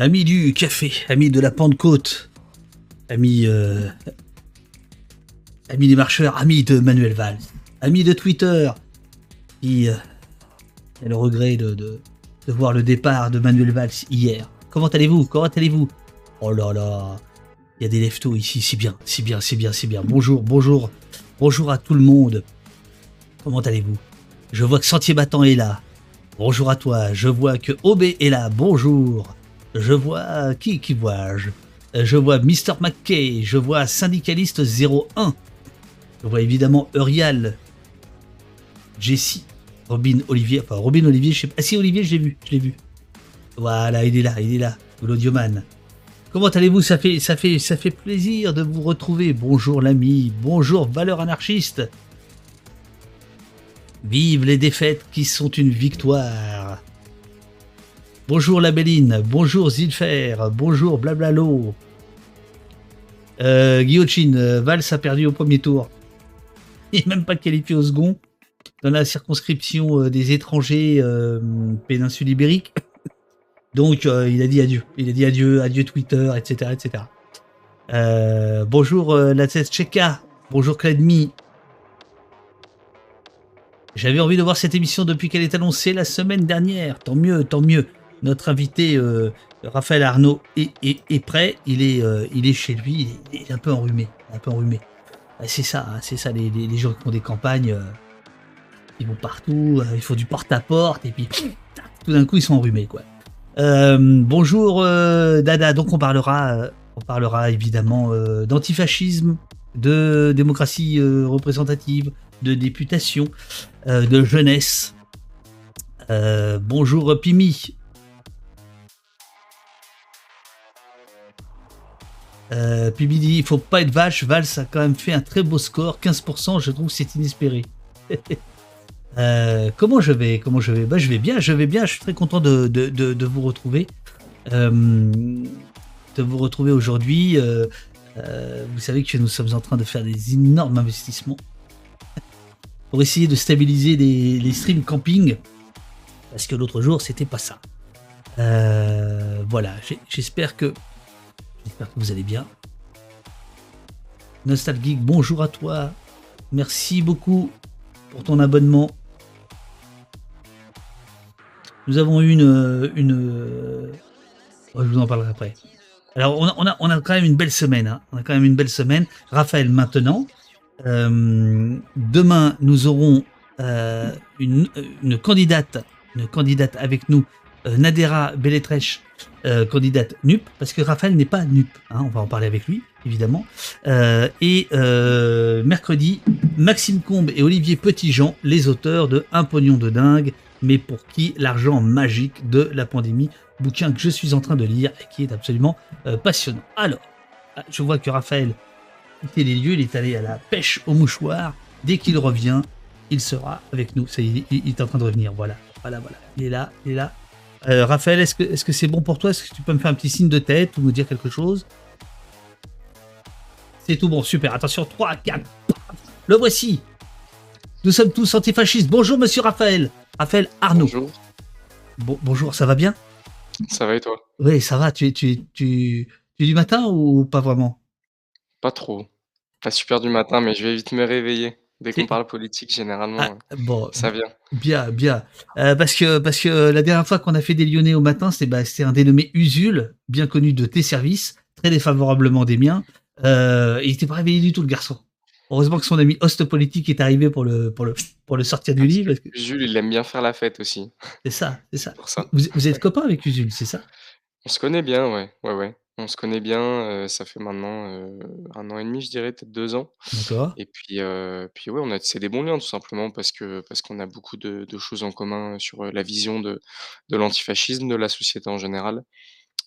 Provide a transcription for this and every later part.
Amis du café, amis de la Pentecôte, amis, euh, amis des marcheurs, amis de Manuel Valls, amis de Twitter, qui euh, a le regret de, voir le départ de Manuel Valls hier. Comment allez-vous? Comment allez-vous? Oh là là, il y a des leftos ici, c'est bien, c'est bien, c'est bien, c'est bien. Bonjour, bonjour, bonjour à tout le monde. Comment allez-vous? Je vois que Sentier Battant est là. Bonjour à toi. Je vois que Obé est là. Bonjour. Je vois qui qui vois-je? Je vois Mr McKay. Je vois Syndicaliste 01. Je vois évidemment Eurial, Jessie, Robin Olivier. Enfin, Robin Olivier, je sais pas. Ah si, Olivier, je l'ai vu. Je l'ai vu. Voilà, il est là, il est là. L'audioman. Comment allez-vous? Ça fait, ça, fait, ça fait plaisir de vous retrouver. Bonjour l'ami. Bonjour Valeur Anarchiste. Vive les défaites qui sont une victoire. Bonjour la Béline, bonjour Zilfer, bonjour Blablalo. Euh, Guillotine, euh, Valls a perdu au premier tour. Il n'est même pas qualifié au second. Dans la circonscription euh, des étrangers euh, péninsule ibérique. Donc il a dit adieu. Il a dit adieu, adieu Twitter, etc. etc. Bonjour la Tcheka, bonjour Cladmi, j'avais envie de voir cette émission depuis qu'elle est annoncée la semaine dernière. Tant mieux, tant mieux. Notre invité euh, Raphaël Arnaud est, est- prêt. Il est, euh, il est chez lui. Il est, il est un peu enrhumé. Un peu enrhumé. C'est ça, hein, c'est ça. Les, les- gens qui font des campagnes, euh, ils vont partout. ils font du porte-à-porte et puis tout d'un coup ils sont enrhumés quoi. Bonjour Dada. Donc on parlera, on parlera évidemment d'antifascisme, de démocratie représentative, de députation de jeunesse. Bonjour Pimi. Euh, Pimi dit il faut pas être vache. Valls a quand même fait un très beau score, 15%. Je trouve c'est inespéré. Euh, comment je vais Comment je vais? Bah, je vais bien. Je vais bien. Je suis très content de, de, de, vous retrouver. Euh, de vous retrouver aujourd'hui. Euh, vous savez que nous sommes en train de faire des énormes investissements pour essayer de stabiliser les, les streams camping. Parce que l'autre jour, c'était pas ça. Voilà, j'espère que, j'espère que vous allez bien. Nostalgique, bonjour à toi. Merci beaucoup pour ton abonnement. Nous avons eu une. une je vous en parlerai après. Alors, on a, on a, on a quand même une belle semaine. hein. On a quand même une belle semaine. Raphaël, maintenant. Euh, demain, nous aurons euh, une, candidate, une candidate avec nous, euh, Nadera Belletrèche, euh, candidate NUP, parce que Raphaël n'est pas NUP. hein, on va en parler avec lui, évidemment. Euh, et euh, mercredi, Maxime Combe et Olivier Petitjean, les auteurs de Un pognon de dingue, mais pour qui l'argent magique de la pandémie, bouquin que je suis en train de lire et qui est absolument passionnant. Alors, je vois que Raphaël quitté les lieux, il est allé à la pêche au mouchoir. Dès qu'il revient, il sera avec nous. Ça il, il est en train de revenir. Voilà, voilà, voilà. Il est là, il est là. Euh, Raphaël, est-ce que est-ce que c'est bon pour toi? Est-ce que tu peux me faire un petit signe de tête ou me dire quelque chose? C'est tout bon, super. Attention, 3, 4. Le voici. Nous sommes tous antifascistes. Bonjour, monsieur Raphaël. Raphaël Arnaud. Bonjour, Bon- bonjour, ça va bien? Ça va et toi? Oui, ça va. Tu es, tu, es- tu, tu es du matin ou pas vraiment? Pas trop. Pas super du matin, mais je vais vite me réveiller. Dès qu'on parle politique, généralement, Ah, Bon, ça vient. Bien, bien. Euh, parce que parce que la dernière fois qu'on a fait des Lyonnais au matin, c'était bah, un dénommé Usul, bien connu de tes services, très défavorablement des miens. Euh, il était pas réveillé du tout le garçon. Heureusement que son ami host politique est arrivé pour le pour le pour le sortir du livre. parce que Jules, il aime bien faire la fête aussi, C'est ça, c'est ça. pour ça. Vous, vous êtes copain avec Usul, c'est ça? On se connaît bien, ouais, ouais, ouais. On se connaît bien, ça fait maintenant un an et demi, je dirais, peut-être deux ans. D'accord. Et puis, euh, puis ouais, on a c'est des bons liens tout simplement parce que parce qu'on a beaucoup de, de choses en commun sur la vision de, de l'antifascisme, de la société en général.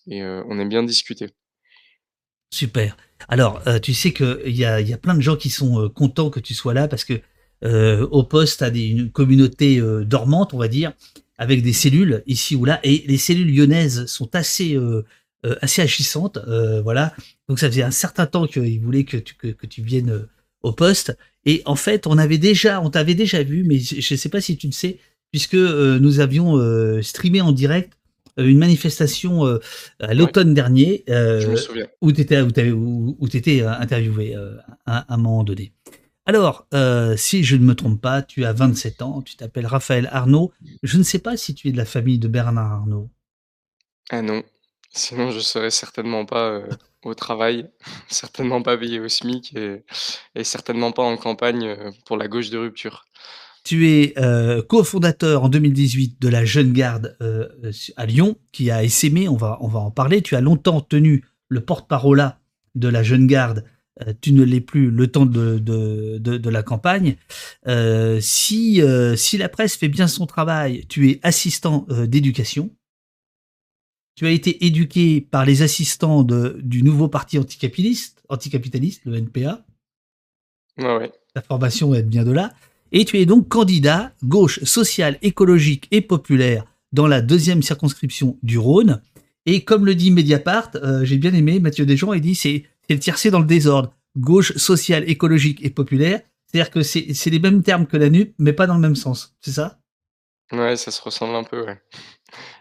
Et on aime bien discuter. Super. Alors, tu sais qu'il y a, il y a plein de gens qui sont contents que tu sois là parce que au poste, tu as des, une communauté dormante, on va dire, avec des cellules ici ou là. Et les cellules lyonnaises sont assez, euh, assez agissantes. euh, voilà. Donc, ça faisait un certain temps qu'ils voulaient que tu, que, que tu viennes euh, au poste. Et en fait, on avait déjà, on t'avait déjà vu, mais je ne sais pas si tu le sais, puisque euh, nous avions streamé en direct une manifestation à l'automne dernier Je me souviens. où tu étais, où, où étais interviewé à, un moment donné. Alors, si je ne me trompe pas, tu as 27 ans, tu t'appelles Raphaël Arnaud. Je ne sais pas si tu es de la famille de Bernard Arnaud. Ah non, sinon je serais certainement pas, au travail, certainement pas payé au SMIC et certainement pas en campagne, pour la gauche de rupture. Tu es euh, cofondateur en 2018 de la Jeune Garde euh, à Lyon, qui a essaimé, on va, on va en parler. Tu as longtemps tenu le porte-parole de la Jeune Garde. Euh, tu ne l'es plus le temps de, de, de, la campagne. si, si la presse fait bien son travail, tu es assistant d'éducation. Tu as été éduqué par les assistants de, du nouveau parti anticapitaliste, anticapitaliste, le NPA. Ouais, ouais. La formation est bien de là. Et tu es donc candidat gauche sociale, écologique et populaire dans la deuxième circonscription du Rhône. Et comme le dit Mediapart, euh, j'ai bien aimé, Mathieu Desjons, il dit c'est le tiercé dans le désordre. Gauche, sociale, écologique et populaire. C'est-à-dire que c'est les mêmes termes que la NUP, mais pas dans le même sens. C'est ça? Ouais, ça se ressemble un peu, ouais.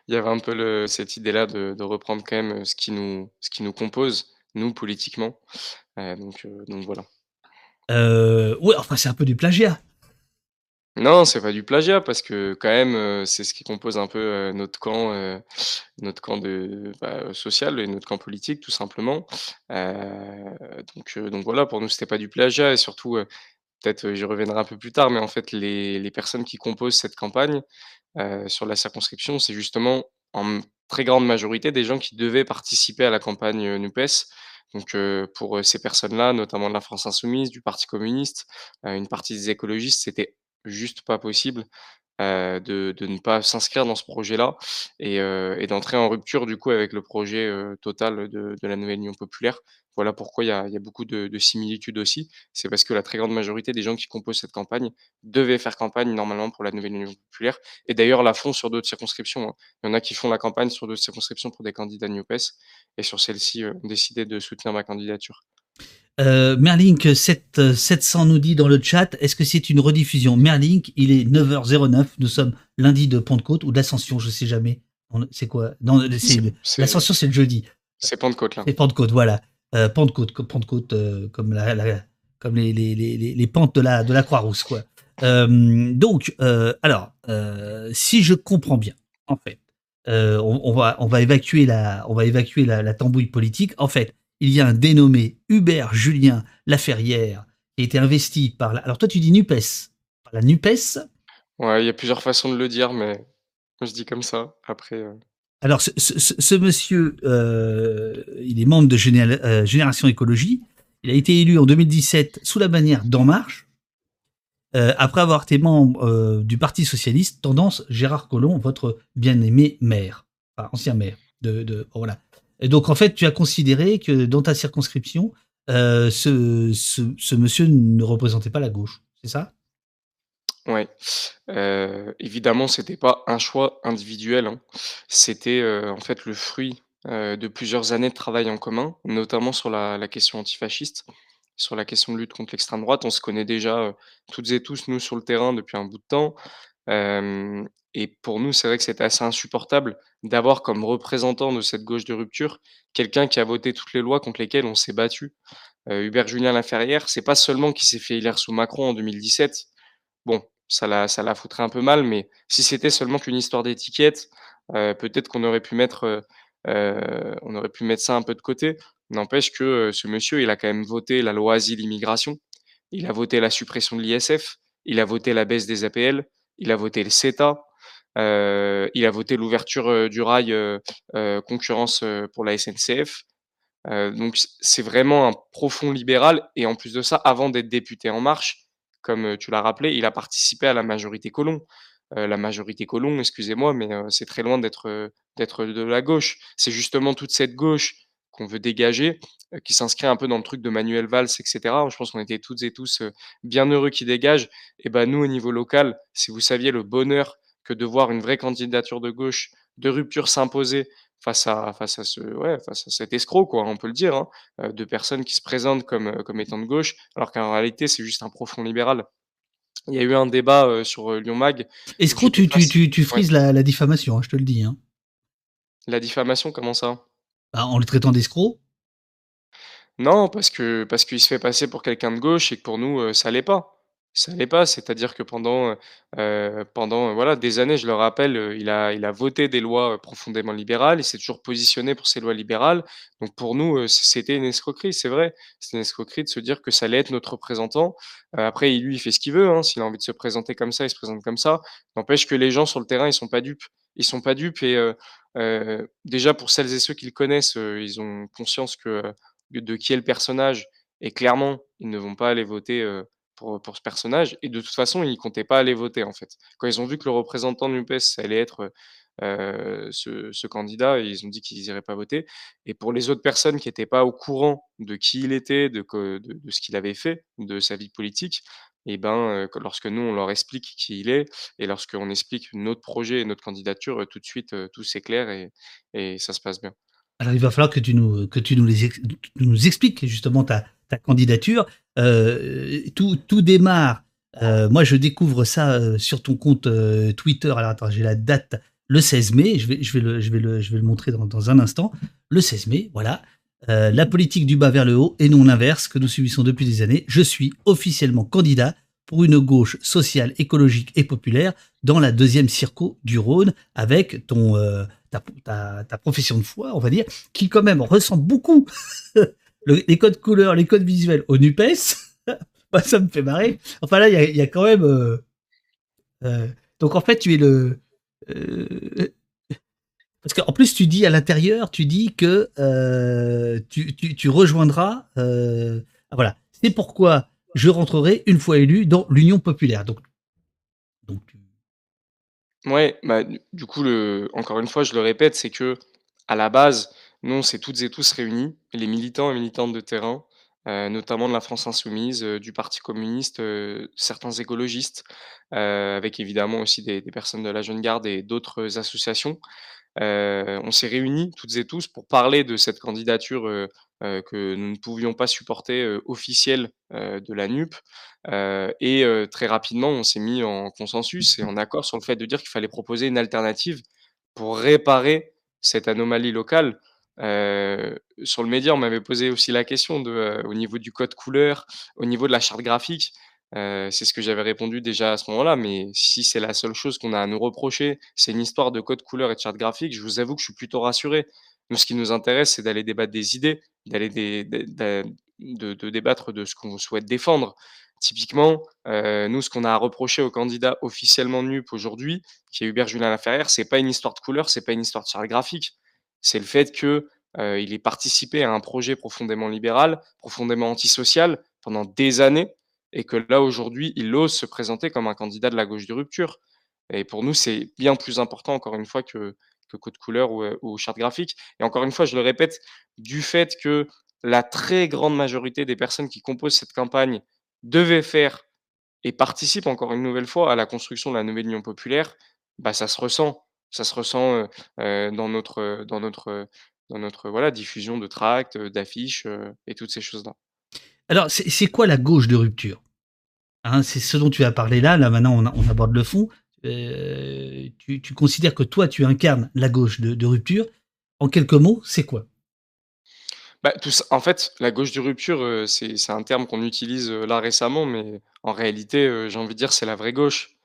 Il y avait un peu le, cette idée-là de, de, reprendre quand même ce qui nous, ce qui nous compose, nous, politiquement. Euh, donc, euh, donc voilà. Euh, ouais, enfin, c'est un peu du plagiat. Non, c'est pas du plagiat parce que quand même, euh, c'est ce qui compose un peu, notre camp, notre camp de bah, social et notre camp politique tout simplement. Donc donc voilà, pour nous, c'était pas du plagiat et surtout, peut-être, j'y reviendrai un peu plus tard, mais en fait, les personnes qui composent cette campagne, heu, sur la circonscription, c'est justement en très grande majorité des gens qui devaient participer à la campagne, heu, NUPES. Donc pour, ces personnes-là, notamment de la France insoumise, du parti communiste, une partie des écologistes, c'était juste pas possible, heu, de ne pas s'inscrire dans ce projet-là et heu et d'entrer en rupture du coup avec le projet, heu, total de la nouvelle Union populaire. Voilà pourquoi il y a beaucoup de de similitudes aussi. C'est parce que la très grande majorité des gens qui composent cette campagne devaient faire campagne normalement pour la nouvelle Union populaire et d'ailleurs la font sur d'autres circonscriptions, hein. Il y en a qui font la campagne sur d'autres circonscriptions pour des candidats NUPES et sur celle-ci, ont décidé de soutenir ma candidature. Euh, Merlink 7, 700 nous dit dans le chat, est-ce que c'est une rediffusion Merlink, il est 9h09, nous sommes lundi de Pentecôte ou d'Ascension, je sais jamais. C'est quoi? L'Ascension, c'est le jeudi. C'est Pentecôte, là. C'est Pentecôte, voilà. Euh, Pentecôte, Pentecôte euh, comme, la, comme les, les, les, les, pentes de la, de la Croix-Rousse, quoi. Donc, alors, si je comprends bien, en fait, on, on, va, on va évacuer la, on va évacuer la, la tambouille politique. En fait, il y a un dénommé Hubert Julien Laferrière qui a été investi par la... Alors toi tu dis NUPES. Par la NUPES Ouais, il y a plusieurs façons de le dire, mais je dis comme ça. Après... Euh. Alors ce, monsieur, euh, il est membre de euh, Génération Écologie. Il a été élu en 2017 sous la bannière d'En Marche. après avoir été membre du Parti Socialiste, tendance Gérard Collomb, votre bien-aimé maire, enfin ancien maire de, de voilà. Donc, en fait, tu as considéré que dans ta circonscription, euh, ce, ce, monsieur ne représentait pas la gauche, c'est ça? Ouais. Euh, évidemment, c'était pas un choix individuel. Hein. C'était euh, en fait le fruit de plusieurs années de travail en commun, notamment sur la, la question antifasciste, sur la question de lutte contre l'extrême droite. On se connaît déjà toutes et tous, nous, sur le terrain depuis un bout de temps. Et pour nous, c'est vrai que c'était assez insupportable d'avoir comme représentant de cette gauche de rupture quelqu'un qui a voté toutes les lois contre lesquelles on s'est battu. Hubert Julien Laferrière, c'est pas seulement qu'il s'est fait élire sous Macron en 2017. Bon, ça la, ça la foutrait un peu mal, mais si c'était seulement qu'une histoire d'étiquette, peut-être qu'on aurait pu mettre, on aurait pu mettre ça un peu de côté. N'empêche que ce monsieur, il a quand même voté la loi asile-immigration, il a voté la suppression de l'ISF, il a voté la baisse des APL, il a voté le CETA, euh, il a voté l'ouverture euh, du rail euh, concurrence pour la SNCF. donc c'est vraiment un profond libéral et en plus de ça, avant d'être député En Marche, comme tu l'as rappelé, il a participé à la majorité Colomb. la majorité Colomb, excusez-moi, mais c'est très loin d'être d'être de la gauche. C'est justement toute cette gauche qu'on veut dégager, qui s'inscrit un peu dans le truc de Manuel Valls, etc. Je pense qu'on était toutes et tous bien heureux qu'il dégage. Et ben nous, au niveau local, si vous saviez le bonheur que de voir une vraie candidature de gauche, de rupture s'imposer face à, face à ce, ouais, face à cet escroc, quoi, on peut le dire, hein, euh, de personnes qui se présentent comme, euh, comme étant de gauche, alors qu'en réalité, c'est juste un profond libéral. Il y a eu un débat euh, sur Lyon Mag. Escroc, tu, tu, tu, tu, frises la, la, diffamation, hein, je te le dis. Hein. La diffamation, comment ça? Bah, en le traitant d'escroc. Non, parce que parce qu'il se fait passer pour quelqu'un de gauche et que pour nous, heu, ça l'est pas. Ça l'est pas, c'est-à-dire que pendant, heu, pendant, heu, voilà, des années, je le rappelle, heu, il a il a voté des lois, profondément libérales. Il s'est toujours positionné pour ces lois libérales. Donc pour nous, c'était une escroquerie, c'est vrai. C'est une escroquerie de se dire que ça allait être notre représentant. Après, lui, il fait ce qu'il veut, hein. S'il a envie de se présenter comme ça, il se présente comme ça. N'empêche que les gens sur le terrain, ils sont pas dupes. Ils sont pas dupes et déjà pour celles et ceux qui le connaissent, ils ont conscience que, de qui est le personnage et clairement, ils ne vont pas aller voter, pour, ce personnage et de toute façon, ils comptaient pas aller voter, en fait. Quand ils ont vu que le représentant de ça allait être, ce candidat, ils ont dit qu'ils iraient pas voter et pour les autres personnes qui étaient pas au courant de qui il était, de de ce qu'il avait fait, de sa vie politique et ben, heu, que lorsque nous, on leur explique qui il est et lorsqu'on explique notre projet et notre candidature, tout de suite, tout s'éclaire et et ça se passe bien. Alors il va falloir que tu nous que tu nous les nous expliques justement ta ta candidature. Heu, tout tout démarre, heu, moi je découvre ça, heu, sur ton compte, Twitter. Alors attends, j'ai la date, le 16 mai, je vais je vais le je vais le je vais le montrer dans dans un instant. Le 16 mai, voilà, la politique du bas vers le haut et non l'inverse que nous subissons depuis des années. Je suis officiellement candidat pour une gauche sociale, écologique et populaire dans la 2e circo du Rhône avec ton, ta ta profession de foi, on va dire, qui quand même ressemble beaucoup le les codes couleurs, les codes visuels au NUPES. Ça me fait marrer. Enfin là, il y a quand même, heu heu, donc en fait, tu es le, heu parce qu'en plus tu dis à l'intérieur, tu dis que, heu, tu tu tu rejoindras, ah voilà: «C'est pourquoi je rentrerai une fois élu dans l'Union populaire», donc Ouais, bah, du coup, le encore une fois, je le répète, c'est qu'à la base, nous, on s'est toutes et tous réunis, les militants et militantes de terrain, heu, notamment de la France insoumise, heu, du parti communiste, heu, certains écologistes, avec évidemment aussi des personnes de la Jeune Garde et d'autres associations. On s'est réunis toutes et tous pour parler de cette candidature, que nous ne pouvions pas supporter, officielle, de la NUP. Et très rapidement, on s'est mis en consensus et en accord sur le fait de dire qu'il fallait proposer une alternative pour réparer cette anomalie locale. Sur le média, on m'avait posé aussi la question au niveau du code couleur, au niveau de la charte graphique. C'est ce que j'avais répondu déjà à ce moment-là, mais si c'est la seule chose qu'on a à nous reprocher, c'est une histoire de code couleur et de charte graphique, je vous avoue que je suis plutôt rassuré. Nous, ce qui nous intéresse, c'est d'aller débattre des idées, d'aller de débattre de ce qu'on souhaite défendre. Typiquement, nous, ce qu'on a à reprocher au candidat officiellement NUP aujourd'hui, qui est Hubert Julien Laferrière, c'est pas une histoire de couleur, c'est pas une histoire de charte graphique. C'est le fait que, heu, il ait participé à un projet profondément libéral, profondément antisocial pendant des années et que là, aujourd'hui, il ose se présenter comme un candidat de la gauche de rupture et pour nous, c'est bien plus important, encore une fois, que que code couleur ou, heu, ou charte graphique et encore une fois, je le répète, du fait que la très grande majorité des personnes qui composent cette campagne devaient faire et participent encore une nouvelle fois à la construction de la nouvelle Union populaire, bah, ça se ressent. Ça se ressent, heu heu, dans notre, dans notre, dans notre, voilà, diffusion de tracts, d'affiches, et toutes ces choses-là. Alors, c'est quoi la gauche de rupture? Hein, c'est ce dont tu as parlé là, là maintenant on aborde le fond. Heu, tu considères que toi, tu incarnes la gauche de rupture. En quelques mots, c'est quoi? Bah, tout en fait, la gauche de rupture, heu, c'est un terme qu'on utilise, heu, là récemment, mais en réalité, j'ai envie de dire, c'est la vraie gauche.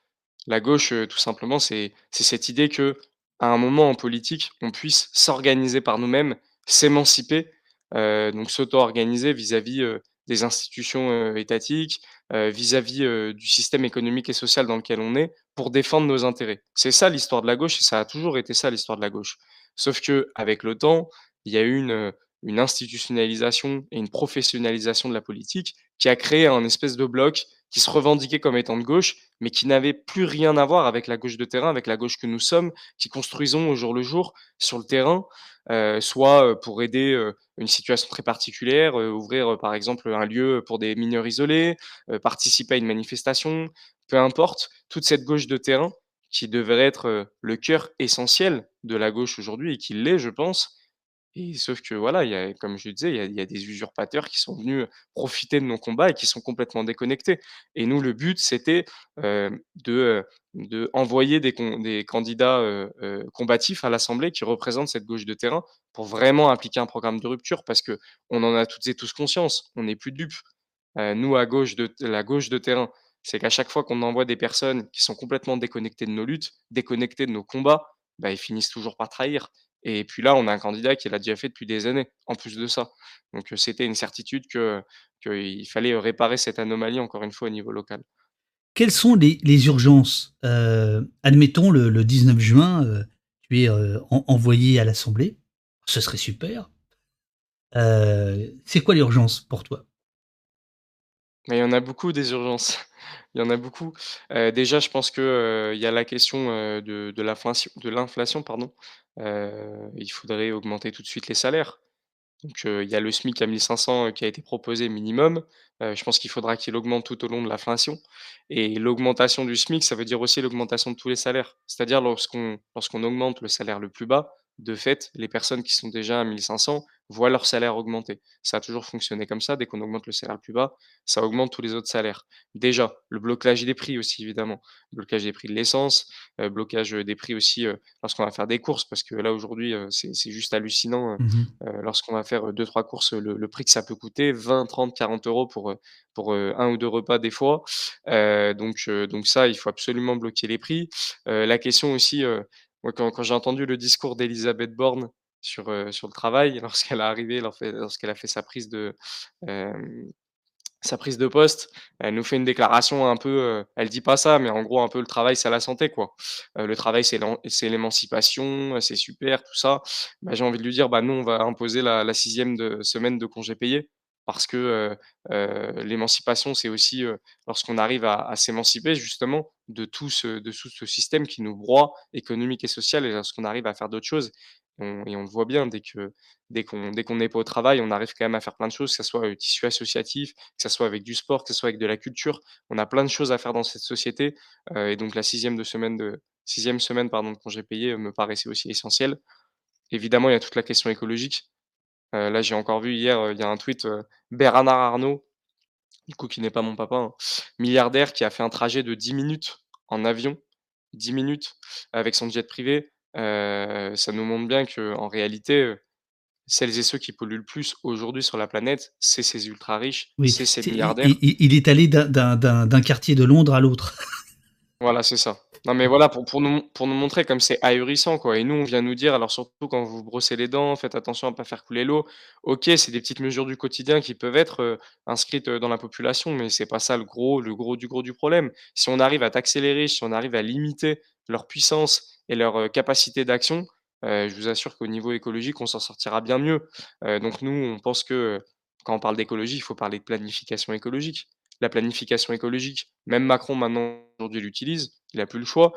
La gauche, tout simplement, c'est cette idée qu'à un moment en politique, on puisse s'organiser par nous-mêmes, s'émanciper, donc s'auto-organiser vis-à-vis, des institutions, étatiques, vis-à-vis, du système économique et social dans lequel on est, pour défendre nos intérêts. C'est ça l'histoire de la gauche et ça a toujours été ça l'histoire de la gauche. Sauf qu'avec le temps, il y a eu une, une institutionnalisation et une professionnalisation de la politique qui a créé un espèce de bloc qui se revendiquait comme étant de gauche, mais qui n'avait plus rien à voir avec la gauche de terrain, avec la gauche que nous sommes, qui construisons au jour le jour sur le terrain, heu, soit, heu, pour aider, heu, une situation très particulière, ouvrir, par exemple, un lieu pour des mineurs isolés, participer à une manifestation, peu importe. Toute cette gauche de terrain qui devrait être, le cœur essentiel de la gauche aujourd'hui et qui l'est, je pense sauf que voilà, il y a comme je disais, il y a des usurpateurs qui sont venus, profiter de nos combats et qui sont complètement déconnectés et nous, le but, c'était, heu, de, des candidats, combatifs à l'assemblée qui représentent cette gauche de terrain pour vraiment appliquer un programme de rupture parce qu'on en a toutes et tous conscience, on n'est plus dupes. Heu, nous à gauche de la gauche de terrain, c'est qu'à chaque fois qu'on envoie des personnes qui sont complètement déconnectées de nos luttes, déconnectées de nos combats, bah, ils finissent toujours par trahir et puis là, on a un candidat qui l'a déjà fait depuis des années, en plus de ça. Donc c'était une certitude qu'il fallait, réparer cette anomalie encore une fois au niveau local. Quelles sont les urgences? Heu, admettons le le 19 juin, tu es, envoyé à l'assemblée, ce serait super. Heu, c'est quoi l'urgence pour toi? Mais il y en a beaucoup des urgences. Il y en a beaucoup. Heu, déjà, je pense que, heu, il y a la question, heu, de de l'inflation de l'inflation, pardon. Heu, il faudrait augmenter tout de suite les salaires. Donc, il y a le SMIC à 1 500, heu, qui a été proposé minimum. Je pense qu'il faudra qu'il augmente tout au long de l'inflation et l'augmentation du SMIC, ça veut dire aussi l'augmentation de tous les salaires. C'est-à-dire lorsqu'on lorsqu'on augmente le salaire le plus bas, de fait, les personnes qui sont déjà à 1 500 voient leur salaire augmenter. Ça a toujours fonctionné comme ça, dès qu'on augmente le salaire le plus bas, ça augmente tous les autres salaires. Déjà, le blocage des prix aussi évidemment, blocage des prix de l'essence, heu, blocage, heu, des prix aussi, heu, lorsqu'on va faire des courses parce que là aujourd'hui, c'est juste hallucinant, Mmh lorsqu'on va faire, heu, 2-3 courses, le le prix que ça peut coûter 20-30-40 € pour, heu, pour, heu, 1 ou 2 repas des fois. Donc ça, il faut absolument bloquer les prix. La question aussi, moi quand quand j'ai entendu le discours d'Élisabeth Borne sur, sur le travail, lorsqu'elle est arrivée, lorsqu'elle a fait sa prise de, sa prise de poste, elle nous fait une déclaration un peu, heu, elle dit pas ça, mais en gros un peu: «Le travail, c'est la santé», quoi. Le travail, c'est l'émancipation, c'est super tout ça. Bah, j'ai envie de lui dire: «Bah, nous, on va imposer la 6e de semaine de congés payés» parce que, l'émancipation, c'est aussi, lorsqu'on arrive à s'émanciper justement de de tout ce système qui nous broie économique et social et lorsqu'on arrive à faire d'autres choses. On et on le voit bien dès qu'on qu'on n'est pas au travail, on arrive quand même à faire plein de choses, que ça soit, heu, tissu associatif, que ça soit avec du sport, que ça soit avec de la culture. On a plein de choses à faire dans cette société, heu et donc la 6e de semaine de 6e semaine, pardon, de payés, heu, me paraissait aussi essentielle. Évidemment, il y a toute la question écologique. Là, j'ai encore vu hier, il y a un tweet, Bernard Arnault, du coup qui n'est pas mon papa, hein, milliardaire qui a fait un trajet de 10 minutes en avion, 10 minutes avec son jet privé. Ça nous montre bien qu'en réalité, heu, celles et ceux qui polluent le plus aujourd'hui sur la planète, c'est ces ultra riches, Oui, c'est ces milliardaires. il est allé d'un quartier de Londres à l'autre. Voilà, c'est ça. Non, mais voilà, pour pour nous mon pour nous montrer comme c'est ahurissant, quoi et nous, on vient nous dire alors surtout quand vous brossez les dents, faites attention à pas faire couler l'eau. OK, c'est des petites mesures du quotidien qui peuvent être, inscrites, dans la population, mais c'est pas ça le gros le gros du gros du problème. Si on arrive à taxer les riches, si on arrive à limiter leur puissance et leur, capacité d'action, je vous assure qu'au niveau écologique, on s'en sortira bien mieux. Donc nous, on pense que, quand on parle d'écologie, il faut parler de planification écologique. La planification écologique, même Macron maintenant aujourd'hui l'utilise, il a plus le choix,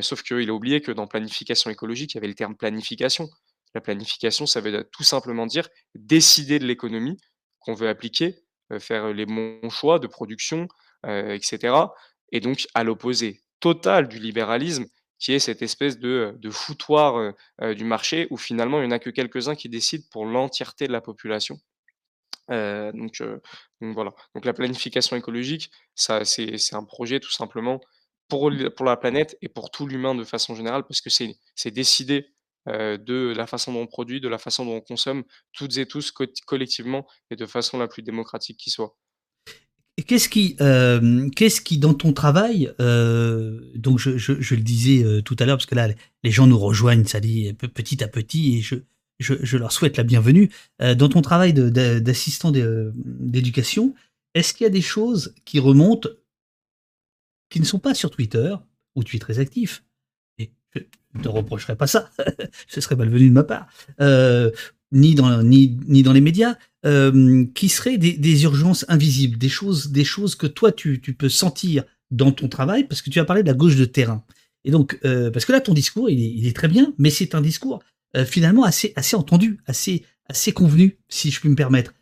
sauf qu'il a oublié que dans planification écologique, il y avait le terme planification. La planification, ça veut tout simplement dire décider de l'économie qu'on veut appliquer, faire les bons choix de production, heu et cetera et donc à l'opposé total du libéralisme qui est cette espèce de, de foutoir, du marché où finalement il y en a que quelques-uns qui décident pour l'entièreté de la population. Donc voilà. La planification écologique, ça c'est un projet tout simplement pour la planète et pour tout l'humain de façon générale parce que c'est c'est décider, heu, de la façon dont on produit, de la façon dont on consomme toutes et tous collectivement et de façon la plus démocratique qui soit. Qu'est-ce qui, hem, qu'est-ce qui dans ton travail, heu, donc je le disais, heu, tout à l'heure parce que là, les gens nous rejoignent, ça dit pe petit à petit et je je leur souhaite la bienvenue. Dans ton travail d'assistant d'éducation, est-ce qu'il y a des choses qui remontent qui ne sont pas sur Twitter, où tu es très actif? Et je ne te reprocherai pas ça, ce serait malvenu de ma part, ni dans ni ni dans les médias, hem, qui seraient des urgences invisibles, des choses des choses que toi tu tu peux sentir dans ton travail? Parce que tu as parlé de la gauche de terrain et donc heu, parce que là ton discours il est très bien, mais c'est un discours, heu, finalement assez assez entendu, assez assez convenu, si je puis me permettre.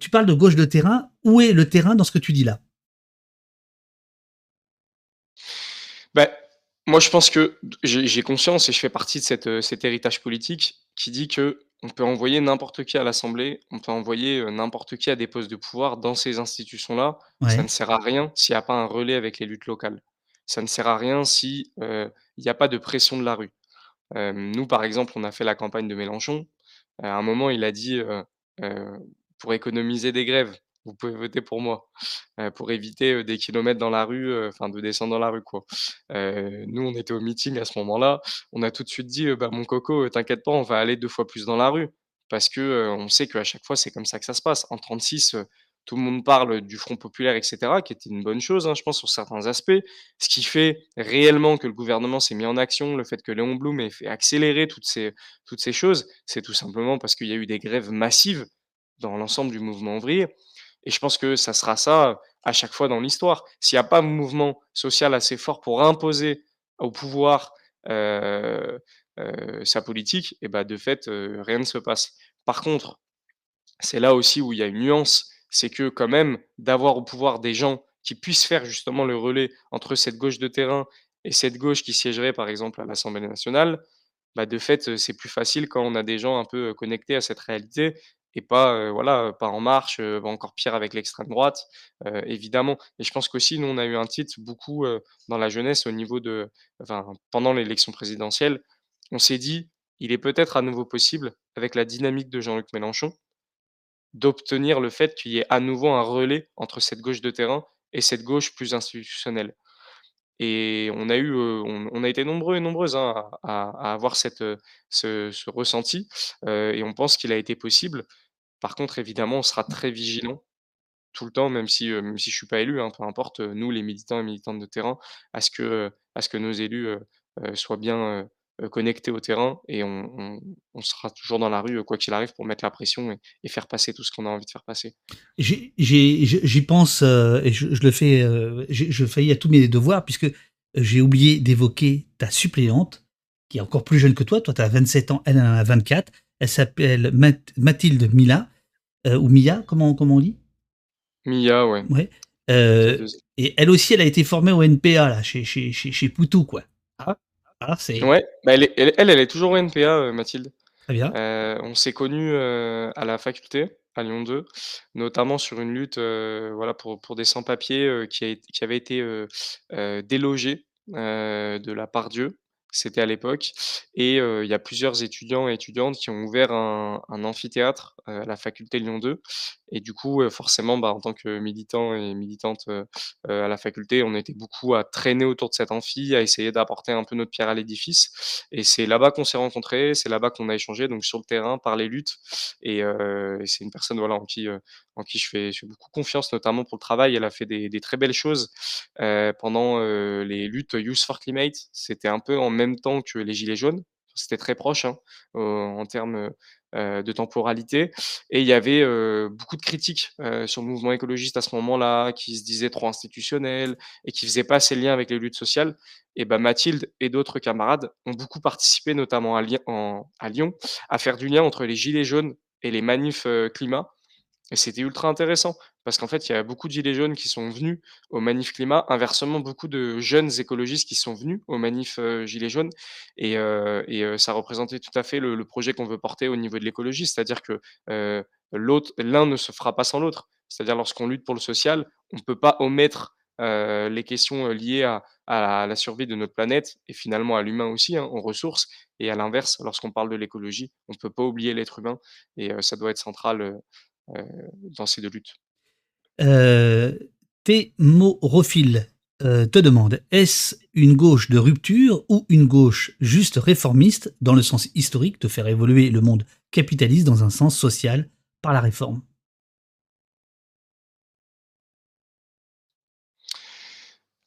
Tu parles de gauche de terrain, où est le terrain dans ce que tu dis là? Bah, moi je pense que j'ai conscience et je fais partie de cet héritage politique qui dit que, on peut envoyer n'importe qui à l'assemblée, on peut envoyer, heu, n'importe qui à des postes de pouvoir dans ces institutions-là. Ça ne sert à rien s'il y a pas un relais avec les luttes locales. Ça ne sert à rien si, heu, il y a pas de pression de la rue. Hem, nous, par exemple, on a fait la campagne de Mélenchon. À un moment, il a dit, «Pour économiser des grèves, vous pouvez voter pour moi, heu, pour éviter, des kilomètres dans la rue, enfin de descendre dans la rue, quoi». Nous, on était au meeting à ce moment-là, on a tout de suite dit: «Heu, bah, mon coco, t'inquiète pas, on va aller 2 fois plus dans la rue». Parce que, on sait qu'à chaque fois, c'est comme ça que ça se passe. En 36, heu, tout le monde parle du Front populaire et cetera, qui était une bonne chose, hein, je pense sur certains aspects. Ce qui fait réellement que le gouvernement s'est mis en action, le fait que Léon Blum ait fait accélérer toutes ces toutes ces choses, c'est tout simplement parce qu'il y a eu des grèves massives dans l'ensemble du mouvement ouvrier et je pense que ça sera ça à chaque fois dans l'histoire. S'il y a pas un mouvement social assez fort pour imposer au pouvoir, heu heu, sa politique et bah, de fait, heu, rien ne se passe. Par contre, c'est là aussi où il y a une nuance, c'est que quand même d'avoir au pouvoir des gens qui puissent faire justement le relais entre cette gauche de terrain et cette gauche qui siégerait par exemple à l'Assemblée nationale, bah, de fait, c'est plus facile quand on a des gens un peu, connectés à cette réalité et pas, En Marche, encore pire avec l'extrême droite, évidemment et je pense qu'aussi nous on a eu un titre beaucoup, dans la jeunesse au niveau de pendant l'élection présidentielle. On s'est dit: «Il est peut-être à nouveau possible avec la dynamique de Jean-Luc Mélenchon, d'obtenir le fait qu'il y ait à nouveau un relais entre cette gauche de terrain et cette gauche plus institutionnelle» et on a eu, on a été nombreux et nombreuses, hein, à avoir ce ressenti, et on pense qu'il a été possible. Par contre, évidemment, on sera très vigilants tout le temps, même si, heu, même si je suis pas élu, hein, peu importe, nous les militants et militantes de terrain, à ce que, nos élus, heu, soient bien, connectés au terrain et on on on sera toujours dans la rue, quoi qu'il arrive pour mettre la pression et et faire passer tout ce qu'on a envie de faire passer. J'y pense, heu et je je le fais, j'ai je faillis à tous mes devoirs puisque j'ai oublié d'évoquer ta suppléante, qui est encore plus jeune que toi. Toi, tu as 27 ans, elle en a 24. Elle s'appelle Math Mathilde Mila, ou Mia, comment comment on dit? Mia, ouais, Ouais, avec le heu 2 et elle aussi, elle a été formée au NPA là, chez chez chez chez Poutou, quoi. Ah, ah c'est Ouais, bah, elle est elle elle, elle est toujours au NPA, heu, Mathilde. très bien. Heu, on s'est connus, heu, à la faculté, à Lyon 2, notamment sur une lutte, voilà pour pour des sans-papiers, qui avaient été, délogés, de la Part-Dieu. C'était à l'époque et il y a plusieurs étudiants et étudiantes qui ont ouvert un amphithéâtre, à la faculté Lyon 2 et du coup, forcément, bah, en tant que militants et heu, à la faculté, on était beaucoup à traîner autour de cet amphi, à essayer d'apporter un peu notre pierre à l'édifice et c'est là-bas qu'on s'est rencontrés, c'est là-bas qu'on a échangé donc sur le terrain par les luttes et c'est une personne, voilà, en qui, en qui je fais je fais beaucoup confiance, notamment pour le travail. Elle a fait des très belles choses, pendant, les luttes Youth for Climate. C'était un peu en même temps que les gilets jaunes. C'était très proche, hein, en termes, de temporalité. Et il y avait, beaucoup de critiques, sur le mouvement écologiste à ce moment-là, qui se disait trop institutionnel et qui faisait pas assez le lien avec les luttes sociales. Et bah, Mathilde et d'autres camarades ont beaucoup participé, notamment à Lyon à faire du lien entre les gilets jaunes et les manifs, climat et c'était ultra intéressant parce qu'en fait, il y a beaucoup de gilets jaunes qui sont venus aux manifs climat. Inversement, beaucoup de jeunes écologistes qui sont venus aux manifs, heu, gilets jaunes et heu et heu, ça représentait tout à fait le projet qu'on veut porter au niveau de l'écologie. C'est-à-dire que, l'un ne se fera pas sans l'autre. C'est-à-dire lorsqu'on lutte pour le social, on ne peut pas omettre, les questions, liées à la survie de notre planète et finalement à l'humain aussi, hein, aux ressources et à l'inverse, lorsqu'on parle de l'écologie, on ne peut pas oublier l'être humain et ça doit être central, dans ces 2 luttes. Heu, Thémorophile, heu, te demande: «Est-ce une gauche de rupture ou une gauche juste réformiste dans le sens historique de faire évoluer le monde capitaliste dans un sens social par la réforme?»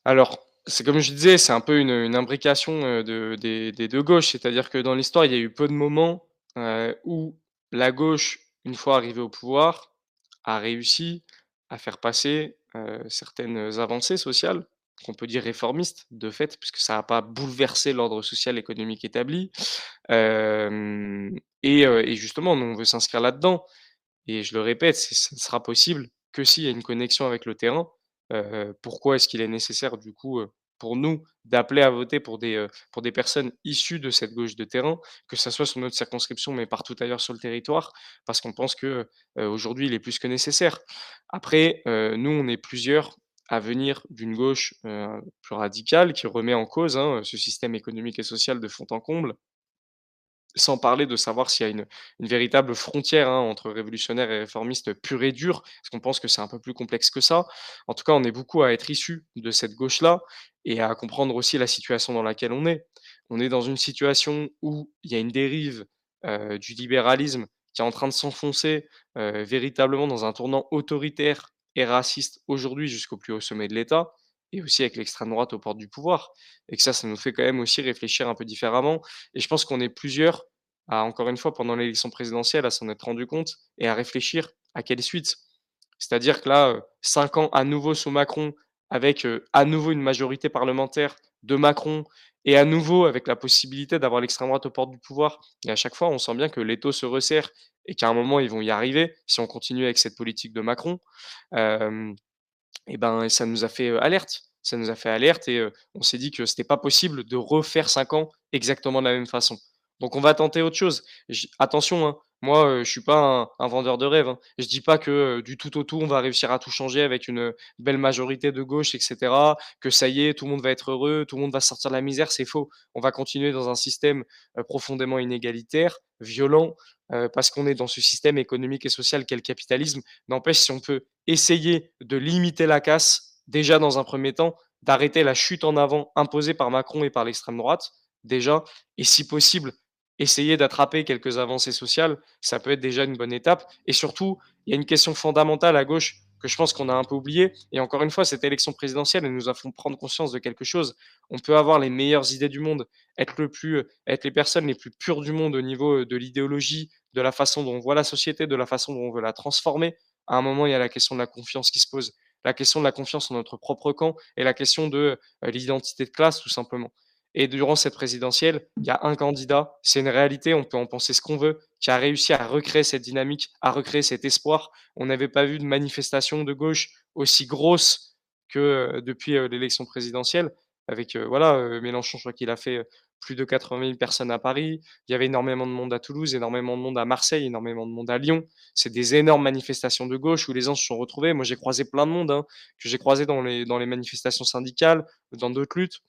Alors, c'est comme je disais, c'est un peu une, une imbrication, de des des 2 gauches. C'est-à-dire que dans l'histoire, il y a eu peu de moments, où la gauche, une fois arrivée au pouvoir, a réussi à faire passer, certaines, avancées sociales, qu'on peut dire réformistes, de fait, puisque ça a pas bouleversé l'ordre social économique établi. Et et justement, on veut s'inscrire là-dedans et je le répète, ce ne sera possible que s'il y a une connexion avec le terrain. Pourquoi est-ce qu'il est nécessaire du coup, pour nous d'appeler à voter pour des, heu, pour des personnes issues de cette gauche de terrain, que ça soit sur notre circonscription, mais partout ailleurs sur le territoire, parce qu'on pense que, heu, aujourd'hui, il est plus que nécessaire. Après, heu, nous, on est plusieurs à venir d'une gauche, heu, plus radicale qui remet en cause, hein, ce système économique et social de fond en comble. Sans parler de savoir s'il y a une véritable frontière, hein, entre révolutionnaires et réformistes purs et durs, parce qu'on pense que c'est un peu plus complexe que ça. En tout cas, on est beaucoup à être issus de cette gauche-là et à comprendre aussi la situation dans laquelle on est. On est dans une situation où il y a une dérive, heu, du libéralisme qui est en train de s'enfoncer, heu, véritablement dans un tournant autoritaire et raciste aujourd'hui jusqu'au plus haut sommet de l'État et aussi avec l'extrême droite aux portes du pouvoir et que ça, ça nous fait quand même aussi réfléchir un peu différemment et je pense qu'on est plusieurs à, encore une fois, pendant l'élection présidentielle, à s'en être rendu compte et à réfléchir à quelle suite. C'est-à-dire que là, heu, 5 ans à nouveau sous Macron avec, heu, à nouveau une majorité parlementaire de Macron et à nouveau avec la possibilité d'avoir l'extrême droite aux portes du pouvoir et à chaque fois, on sent bien que l'étau se resserre et qu'à un moment, ils vont y arriver si on continue avec cette politique de Macron. Hem et ben, ça nous a fait, alerte. Ça nous a fait alerte et on s'est dit que c'était pas possible de refaire 5 ans exactement de la même façon. Donc on va tenter autre chose. Attention, hein, moi, je suis pas un vendeur de rêve, hein. Je dis pas que, du tout au tout, on va réussir à tout changer avec une, belle majorité de gauche et cetera, que ça y est, tout le monde va être heureux, tout le monde va sortir de la misère, c'est faux. On va continuer dans un système, profondément inégalitaire, violent, parce qu'on est dans ce système économique et social qu'est le capitalisme. N'empêche, si on peut essayer de limiter la casse, déjà dans un premier temps, d'arrêter la chute en avant imposée par Macron et par l'extrême droite, déjà et si possible, essayer d'attraper quelques avancées sociales, ça peut être déjà une bonne étape et surtout, il y a une question fondamentale à gauche que je pense qu'on a un peu oubliée et encore une fois, cette élection présidentielle, elle nous a fait prendre conscience de quelque chose. On peut avoir les meilleures idées du monde, être le plus, être les personnes les plus pures du monde au niveau, heu, de l'idéologie, de la façon dont on voit la société, de la façon dont on veut la transformer. À un moment, il y a la question de la confiance qui se pose, la question de la confiance en notre propre camp et la question de, heu, l'identité de classe tout simplement. Et durant cette présidentielle, il y a un candidat, c'est une réalité, on peut en penser ce qu'on veut, qui a réussi à recréer cette dynamique, à recréer cet espoir. On n'avait pas vu de manifestation de gauche aussi grosse que, heu, depuis, heu, l'élection présidentielle avec, heu, voilà, Mélenchon, je crois qu'il a fait, plus de 80 000 personnes à Paris. Il y avait énormément de monde à Toulouse, énormément de monde à Marseille, énormément de monde à Lyon. C'est des énormes manifestations de gauche où les gens se sont retrouvés. Moi, j'ai croisé plein de monde, hein, que j'ai croisé dans les dans les manifestations syndicales, dans d'autres luttes.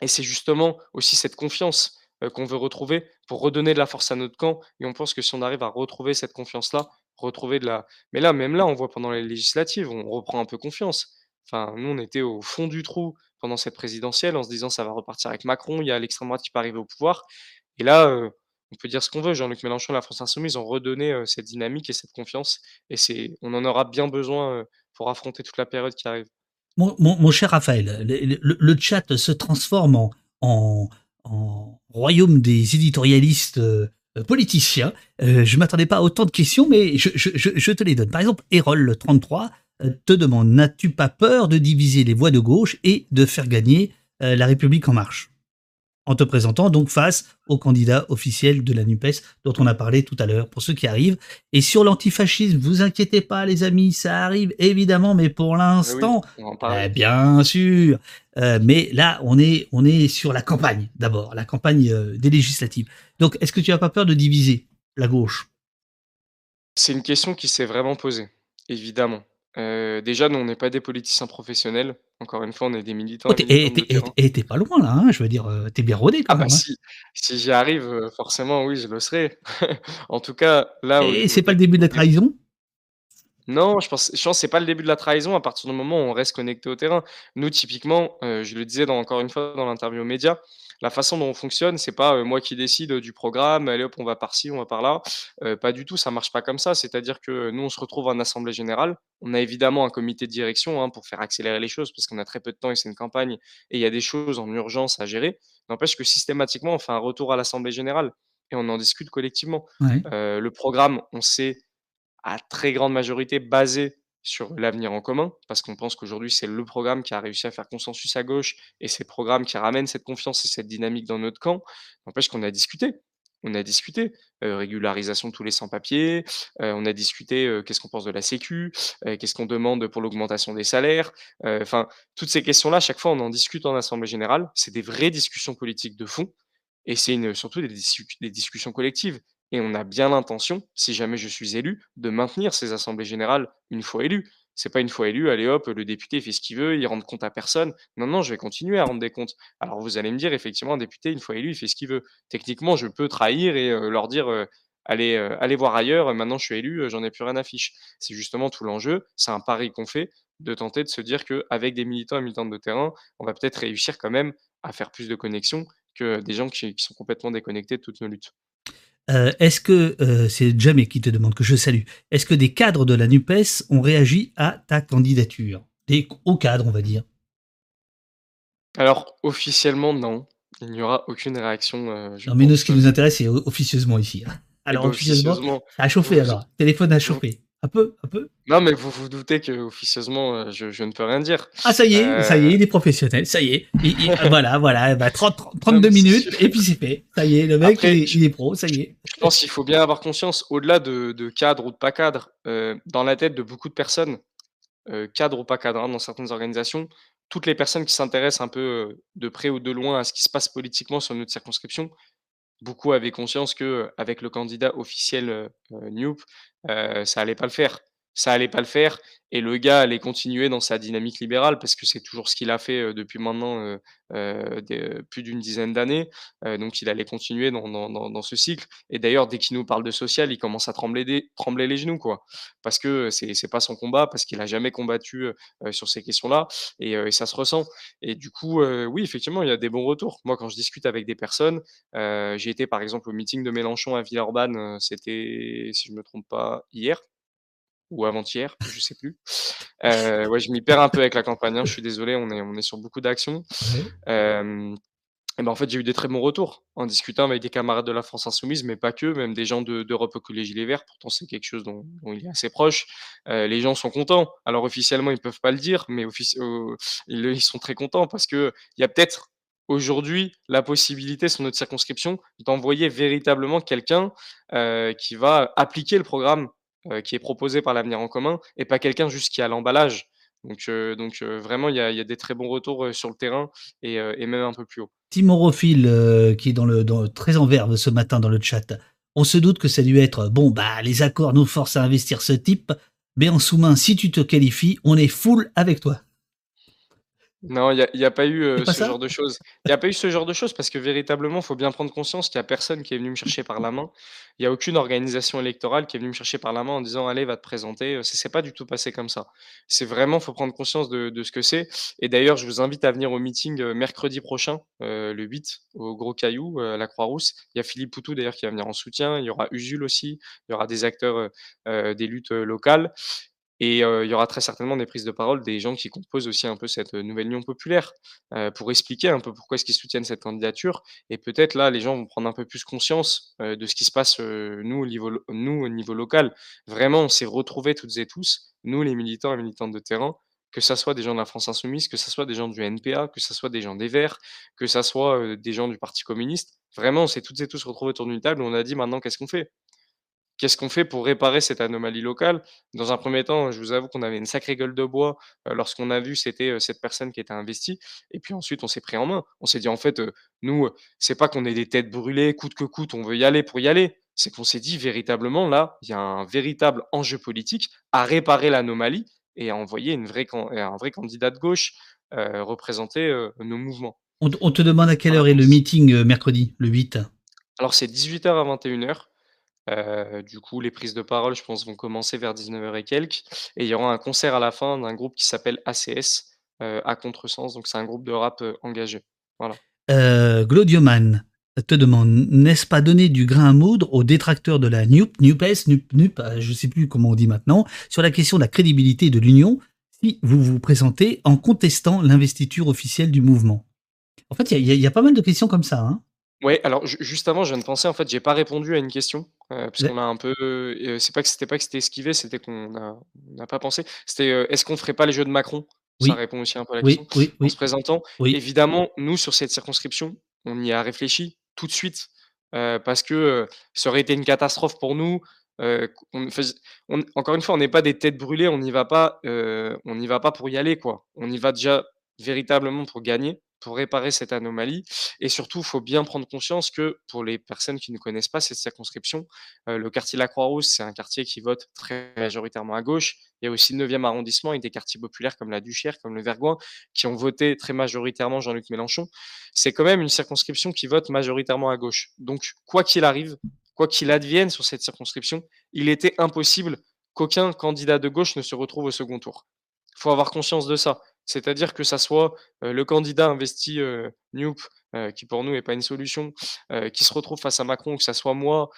Et c'est justement aussi cette confiance, qu'on veut retrouver pour redonner de la force à notre camp et on pense que si on arrive à retrouver cette confiance-là, retrouver de la mais là, même là, on voit pendant les législatives, on reprend un peu confiance. Enfin, nous, on était au fond du trou pendant cette présidentielle en se disant: «Ça va repartir avec Macron, il y a l'extrême droite qui peut arriver au pouvoir» et là, on peut dire ce qu'on veut, Jean-Luc Mélenchon, la France insoumise ont redonné, cette dynamique et cette confiance et c'est on en aura bien besoin, pour affronter toute la période qui arrive. Mon, cher Raphaël, le, chat se transforme en, en- royaume des éditorialistes euh, politiciens. Euh, je m'attendais pas à autant de questions, mais je, te les donne. Par exemple, Erol 33 euh, te demande N'as-tu pas peur de diviser les voix de gauche et de faire gagner la République en marche? En te présentant donc face au candidat officiel de la NUPES dont on a parlé tout à l'heure, pour ceux qui arrivent. Et sur l'antifascisme, vous inquiétez pas les amis, ça arrive évidemment, mais pour oui, l'instant, eh bien sûr. Euh, mais là, on est, on est sur la campagne d'abord, la campagne euh, des législatives. Donc, est-ce que tu n'as pas peur de diviser la gauche? C'est une question qui s'est vraiment posée, évidemment. Heu, déjà, nous, on n'est pas des politiciens professionnels. Encore une fois, on est des militants Oh, et t'es, de pas loin là, hein, je veux dire, euh, t'es bien rodé Ah quand bah même. Hein. si, si j'y arrive, heu, forcément, oui, je le serai. En tout cas, là, Et c'est pas le début de la trahison? Non, je pense je pense que c'est pas le début de la trahison à partir du moment où on reste connecté au terrain. Nous, typiquement, heu, je le disais dans encore une fois dans l'interview aux médias, la façon dont on fonctionne, c'est pas, heu, moi qui décide, heu, du programme, allez hop, on va par-ci, on va par-là. Pas du tout, ça marche pas comme ça. C'est-à-dire que nous, on se retrouve en assemblée générale. On a évidemment un comité de direction, hein, pour faire accélérer les choses parce qu'on a très peu de temps et c'est une campagne et il y a des choses en urgence à gérer. N'empêche que systématiquement, on fait un retour à l'assemblée générale et on en discute collectivement. Ouais. Le programme, on sait à très grande majorité basé sur l'avenir en commun, parce qu'on pense qu'aujourd'hui, c'est le programme qui a réussi à faire consensus à gauche et c'est le programme qui ramène cette confiance et cette dynamique dans notre camp. N'empêche qu'on a discuté. On a discuté, heu, régularisation de tous les sans-papiers, heu, on a discuté, heu, qu'est-ce qu'on pense de la sécu, qu'est-ce qu'on demande pour l'augmentation des salaires, enfin, toutes ces questions-là, chaque fois, on en discute en assemblée générale. C'est des vraies discussions politiques de fond et c'est surtout des discussions collectives et on a bien l'intention, si jamais je suis élu, de maintenir ces assemblées générales une fois élu. C'est pas une fois élu, allez hop, le député fait ce qu'il veut, il rend compte à personne. Non, non, je vais continuer à rendre des comptes. Alors vous allez me dire effectivement un député une fois élu, il fait ce qu'il veut. Techniquement, je peux trahir et heu, leur dire, heu: «Allez, heu, allez voir ailleurs, maintenant je suis élu, j'en ai plus rien à fiche». C'est justement tout l'enjeu, c'est un pari qu'on fait de tenter de se dire qu'avec des militants et militantes de terrain, on va peut-être réussir quand même à faire plus de connexions que des gens qui sont complètement déconnectés de toutes nos luttes. Heu, est-ce que, heu, c'est Jamie qui te demande, que je salue. Est-ce que des cadres de la NUPES ont réagi à ta candidature? Des hauts cadres, on va dire. Alors officiellement non, il n'y aura aucune réaction, je Non mais nous, ce qui nous intéresse, c'est officieusement ici, hein. et Alors bah, officieusement, officieusement, chauffé vous alors? Téléphone a vous chauffé? Un peu? Un peu? non mais vous vous doutez qu'officieusement, heu, je je ne peux rien dire. Ah ça y est, ça y est, Heu il est professionnel, ça y est. Il il voilà, voilà, bah 30 30 non 32 mais c'est minutes et puis c'est fait. Ça y est, le mec, il est je il est pro, ça y est. je pense qu'il faut bien avoir conscience, au-delà de de cadre ou de pas cadre, heu, dans la tête de beaucoup de personnes, cadre ou pas cadre, hein, dans certaines organisations, toutes les personnes qui s'intéressent un peu, de près ou de loin à ce qui se passe politiquement sur notre circonscription, beaucoup avaient conscience qu'avec le candidat officiel, heu, Newp, heu, ça allait pas le faire. Ça allait pas le faire et le gars allait continuer dans sa dynamique libérale parce que c'est toujours ce qu'il a fait, heu, depuis maintenant, heu, des plus d'une dizaine d'années, donc il allait continuer dans dans dans ce cycle et d'ailleurs dès qu'il nous parle de social, il commence à trembler des trembler les genoux, quoi. Parce que, c'est c'est pas son combat, parce qu'il a jamais combattu, sur ces questions-là et et ça se ressent et du coup, oui, effectivement, il y a des bons retours. Moi, quand je discute avec des personnes, j'ai été par exemple au meeting de Mélenchon à Villeurbanne, c'était, si je me trompe pas, hier ou avant-hier, je sais plus. Heu, ouais, je m'y perds un peu avec la campagne, hein, je suis désolé, on est on est sur beaucoup d'actions. Et ben, en fait, j'ai eu des très bons retours en discutant avec des camarades de la France insoumise, mais pas que, même des gens de d'Europe Écologie Les Verts, pourtant c'est quelque chose dont dont il est assez proche. Heu, les gens sont contents. Alors officiellement, ils peuvent pas le dire, mais ils sont très contents parce qu'il y a peut-être aujourd'hui la possibilité sur notre circonscription d'envoyer véritablement quelqu'un, heu, qui va appliquer le programme, qui est proposé par l'Avenir en commun et pas quelqu'un juste qui a l'emballage. Donc heu donc heu, vraiment il y a des très bons retours, sur le terrain et même un peu plus haut. Timorophile, qui est dans le très en verve ce matin dans le chat. On se doute que ça a dû être: «Bon, bah, les accords nous forcent à investir ce type, mais en sous-main, si tu te qualifies, on est full avec toi». Non, il y a pas eu, pas ce ça? genre de choses. Il y a pas eu ce genre de choses parce que véritablement, il faut bien prendre conscience qu'il y a personne qui est venu me chercher par la main. Il y a aucune organisation électorale qui est venue me chercher par la main en disant: «Allez, va te présenter», ça s'est pas du tout passé comme ça. C'est vraiment faut prendre conscience de de ce que c'est et d'ailleurs, je vous invite à venir au meeting, heu, mercredi prochain, le 8 au Gros Caillou, à la Croix-Rousse. Il y a Philippe Poutou d'ailleurs qui va venir en soutien, il y aura Usul aussi, il y aura des acteurs, des luttes, locales et il y aura très certainement des prises de parole des gens qui composent aussi un peu cette, nouvelle union populaire, pour expliquer un peu pourquoi est-ce qu'ils soutiennent cette candidature et peut-être là, les gens vont prendre un peu plus conscience, de ce qui se passe, nous au niveau local. Vraiment, on s'est retrouvés toutes et tous, nous les militants et militantes de terrain, que ça soit des gens de la France insoumise, que ça soit des gens du NPA, que ça soit des gens des Verts, que ça soit, des gens du Parti communiste. Vraiment, on s'est toutes et tous retrouvés autour d'une table et on a dit: «Maintenant, qu'est-ce qu'on fait?» Qu'est-ce qu'on fait pour réparer cette anomalie locale? Dans un premier temps, je vous avoue qu'on avait une sacrée gueule de bois, lorsqu'on a vu c'était, cette personne qui était investie et puis ensuite on s'est pris en main. On s'est dit: «En fait, nous, c'est pas qu'on est des têtes brûlées, coûte que coûte, on veut y aller pour y aller». C'est qu'on s'est dit véritablement là, il y a un véritable enjeu politique à réparer l'anomalie et à envoyer une vraie can un vrai candidat de gauche, représenter, nos mouvements. On te on te demande à quelle heure est le meeting, mercredi, le 8? alors c'est 18:00 à 21:00 Heu, du coup, les prises de parole, je pense, vont commencer vers 19:00 et quelques et il y aura un concert à la fin d'un groupe qui s'appelle ACS, heu, à contresens, donc c'est un groupe de rap, heu, engagé. Voilà. Glodioman te demande: «N'est-ce pas donner du grain à moudre aux détracteurs de la NUP, NUPES, NUP NUP, je sais plus comment on dit maintenant, sur la question de la crédibilité de l'union, si vous vous présentez en contestant l'investiture officielle du mouvement?» En fait, il y y a pas mal de questions comme ça, hein? Ouais, alors ju juste avant, je viens de penser, en fait, j'ai pas répondu à une question, heu, parce qu'on a un peu, heu, c'est pas que c'était pas que c'était esquivé, c'était qu'on a on n'a pas pensé. C'était, heu, est-ce qu'on ferait pas les jeux de Macron? Ça oui, répond aussi un peu à la question. oui, oui, En se oui, présentant, oui. évidemment, nous, sur cette circonscription, on y a réfléchi tout de suite. heu, parce que, heu, ça aurait été une catastrophe pour nous, heu, qu'on fais on encore une fois, on n'est pas des têtes brûlées, on n'y va pas, on n'y va pas pour y aller, quoi. On y va déjà véritablement pour gagner, pour réparer cette anomalie et surtout, il faut bien prendre conscience que, pour les personnes qui ne connaissent pas cette circonscription, heu, le quartier de la Croix-Rousse, c'est un quartier qui vote très majoritairement à gauche. Il y a aussi le 9e arrondissement et des quartiers populaires comme la Duchère, comme le Vergoing, qui ont voté très majoritairement Jean-Luc Mélenchon. C'est quand même une circonscription qui vote majoritairement à gauche. Donc quoi qu'il arrive, quoi qu'il advienne sur cette circonscription, il était impossible qu'aucun candidat de gauche ne se retrouve au second tour. Il faut avoir conscience de ça. C'est-à-dire que ça soit, le candidat investi, heu, qui pour nous est pas une solution, qui se retrouve face à Macron, que ça soit moi,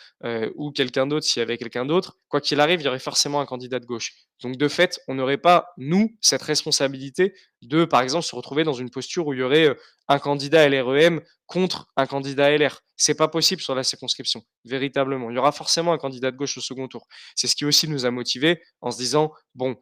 ou quelqu'un d'autre, s'il y avait quelqu'un d'autre, quoi qu'il arrive, il y aurait forcément un candidat de gauche. Donc de fait, on n'aurait pas, nous, cette responsabilité de, par exemple, se retrouver dans une posture où il y aurait, un candidat LREM contre un candidat LR. C'est pas possible sur la circonscription, véritablement. Il y aura forcément un candidat de gauche au second tour. C'est ce qui aussi nous a motivés en se disant: «Bon,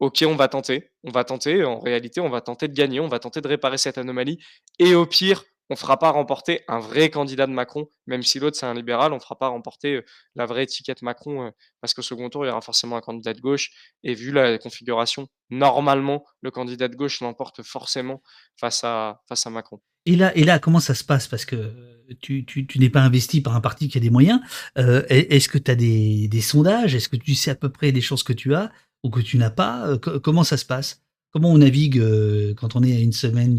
OK, on va tenter, on va tenter, en réalité, on va tenter de gagner, on va tenter de réparer cette anomalie et au pire, on fera pas remporter un vrai candidat de Macron, même si l'autre c'est un libéral, on fera pas remporter, heu, la vraie étiquette Macron, heu, parce qu'au second tour, il y aura forcément un candidat de gauche et vu la configuration, normalement, le candidat de gauche l'emporte forcément face à Macron. Et là comment ça se passe? Parce que, heu, tu n'es pas investi par un parti qui a des moyens. Est-ce que tu as des des sondages? Est-ce que tu sais à peu près les chances que tu as? Ou que tu n'as pas? Co comment ça se passe? Comment on navigue, heu, quand on est à une semaine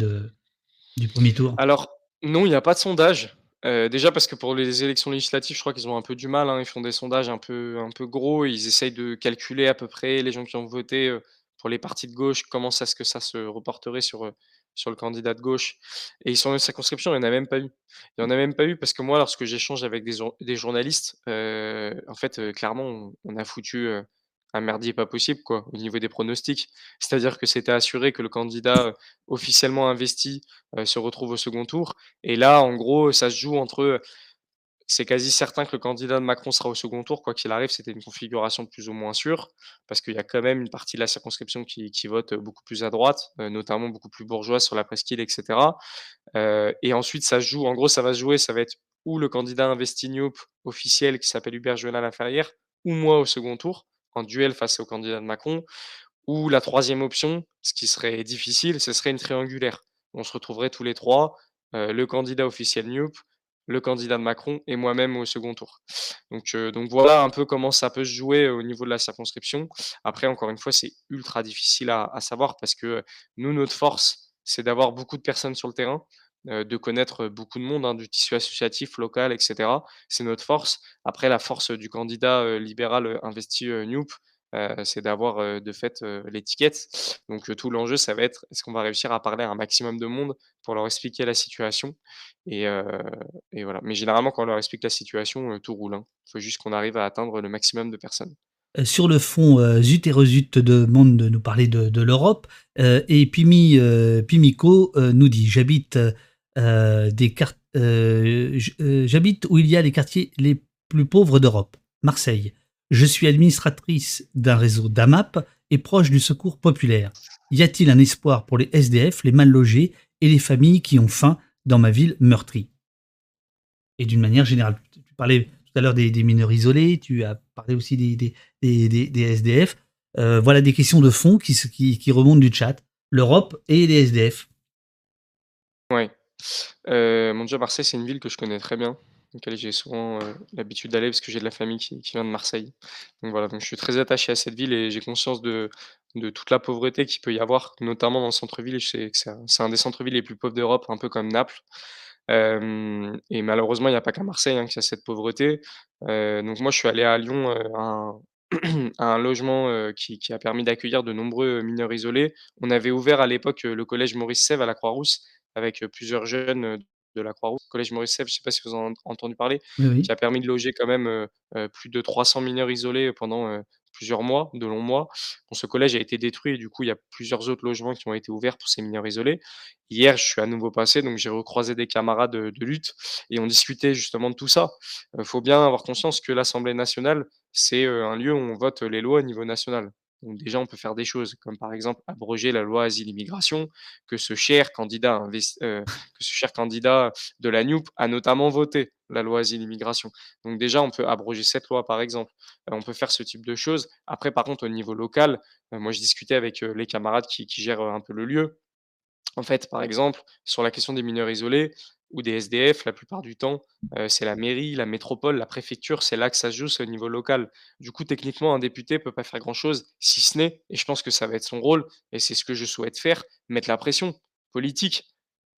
du premier tour? Alors, non, il n'y a pas de sondage. Heu, déjà parce que pour les élections législatives, je crois qu'ils ont un peu du mal, hein. Ils font des sondages un peu un peu gros. Ils essayent de calculer à peu près les gens qui ont voté, pour les partis de gauche, comment ça ce que ça se reporterait sur, sur le candidat de gauche? Et sur notre circonscription, il y en a même pas eu. Il y en a même pas eu parce que moi, lorsque j'échange avec des jour des journalistes, en fait, clairement, on a foutu, un merdier pas possible, quoi, au niveau des pronostics. C'est-à-dire que c'était assuré que le candidat, heu, officiellement investi, heu, se retrouve au second tour et là, en gros, ça se joue entre, c'est quasi certain que le candidat de Macron sera au second tour, quoi qu'il arrive. C'était une configuration plus ou moins sûre, parce qu'il y a quand même une partie de la circonscription qui vote, beaucoup plus à droite, heu, notamment beaucoup plus bourgeoise sur la presqu'île et cetera. Heu et ensuite ça se joue en gros, ça va se jouer, ça va être ou le candidat investi officiel qui s'appelle Hubert Joly-Laferrière ou moi au second tour, en duel face au candidat de Macron ou la troisième option, ce qui serait difficile, ce serait une triangulaire. On se retrouverait tous les 3, heu, le candidat officiel Niouf, le candidat de Macron et moi-même au second tour. Donc donc voilà un peu comment ça peut se jouer au niveau de la circonscription. Après encore une fois, c'est ultra difficile à à savoir parce que, nous, notre force, c'est d'avoir beaucoup de personnes sur le terrain, de connaître, beaucoup de monde, hein, du tissu associatif local et cetera. C'est notre force. Après la force, du candidat, heu, libéral, investi, Niouf, heu, c'est d'avoir, de fait, l'étiquette. Donc tout l'enjeu, ça va être, est-ce qu'on va réussir à parler à un maximum de monde pour leur expliquer la situation et voilà. Mais généralement, quand on leur explique la situation, tout roule, hein. Il faut juste qu'on arrive à atteindre le maximum de personnes. Sur le fond, Zut et Rezut demande de nous parler de l'Europe, et Pimi, Pimico, nous dit: «J'habite, des quart heu, j heu, j'habite où il y a les quartiers les plus pauvres d'Europe, Marseille. Je suis administratrice d'un réseau d'AMAP et proche du secours populaire. Y a-t-il un espoir pour les SDF, les mal logés et les familles qui ont faim dans ma ville meurtrie?» et d'une manière générale. Tu parlais tout à l'heure des des mineurs isolés, tu as parlé aussi des des des des des SDF. Voilà des questions de fond qui qui qui remontent du chat. L'Europe et les SDF. Ouais. Heu, mon Dieu, Marseille, c'est une ville que je connais très bien, laquelle j'ai souvent, heu, l'habitude d'aller parce que j'ai de la famille qui vient de Marseille. Donc voilà, donc je suis très attaché à cette ville et j'ai conscience de toute la pauvreté qu'il peut y avoir, notamment dans le centre-ville. C'est un des centres-villes les plus pauvres d'Europe, un peu comme Naples. Hem et malheureusement, il y a pas qu'à Marseille, hein, qu'il y a cette pauvreté. Heu, donc moi, je suis allé à Lyon, à un logement, qui a permis d'accueillir de nombreux, mineurs isolés. On avait ouvert à l'époque, le collège Maurice Sèvre à la Croix-Rousse avec, plusieurs jeunes, de la Croix-Rousse. Collège Maurice je sais pas si vous en avez entendu parler? Oui, Qui a permis de loger quand même, plus de 300 mineurs isolés pendant, plusieurs mois, de longs mois. Bon, ce collège a été détruit et du coup, il y a plusieurs autres logements qui ont été ouverts pour ces mineurs isolés. Hier, je suis à nouveau passé, donc j'ai recroisé des camarades, de lutte et on discutait justement de tout ça. Heu, faut bien avoir conscience que l'Assemblée nationale, c'est, un lieu où on vote les lois au niveau national. Donc déjà, on peut faire des choses comme par exemple abroger la loi asile-immigration que ce cher candidat invest heu, que ce cher candidat de la NUP a notamment voté. la loi asile immigration. Donc déjà, on peut abroger cette loi, par exemple. Heu, on peut faire ce type de choses. Après, par contre, au niveau local, heu, moi, je discutais avec, les camarades qui gèrent, un peu le lieu. En fait, par exemple, sur la question des mineurs isolés ou des SDF, la plupart du temps, heu, c'est la mairie, la métropole, la préfecture, c'est là que ça se joue, c'est au niveau local. Du coup, techniquement, un député peut pas faire grand-chose, si ce n'est et je pense que ça va être son rôle et c'est ce que je souhaite faire, mettre la pression politique.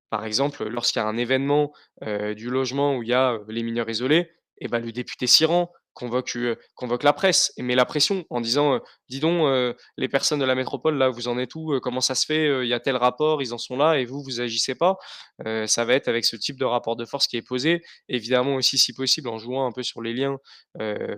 Par exemple, lorsqu'il y a un événement, heu, du logement où il y a, heu, les mineurs isolés et bah, le député s'y rend, convoque, heu, convoque la presse et met la pression en disant, heu: «Dis donc, heu, les personnes de la métropole là, vous en êtes où? Comment ça se fait? Il y a tel rapport, ils en sont là et vous, vous agissez pas». Ça va être avec ce type de rapport de force qui est posé. Évidemment aussi, si possible, en jouant un peu sur les liens,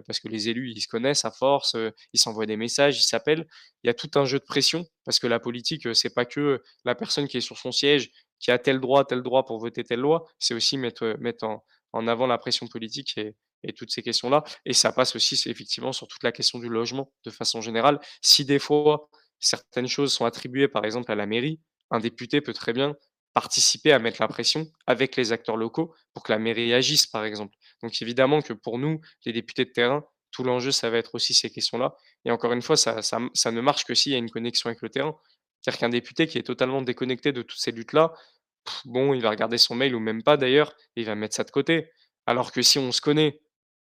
parce que les élus, ils se connaissent à force, ils s'envoient des messages, ils s'appellent. Il y a tout un jeu de pression parce que la politique, c'est pas que, la personne qui est sur son siège qui a tel droit, tel droit pour voter telle loi. C'est aussi mettre en en avant la pression politique et et toutes ces questions-là et ça passe aussi, effectivement sur toute la question du logement de façon générale. Si des fois, certaines choses sont attribuées, par exemple, à la mairie, un député peut très bien participer à mettre la pression avec les acteurs locaux pour que la mairie agisse, par exemple. Donc évidemment que pour nous, les députés de terrain, tout l'enjeu, ça va être aussi ces questions-là et encore une fois, ça ça ne marche que s'il y a une connexion avec le terrain. C'est-à-dire qu'un député qui est totalement déconnecté de toutes ces luttes-là, bon, il va regarder son mail ou même pas d'ailleurs, et il va mettre ça de côté. Alors que si on se connaît,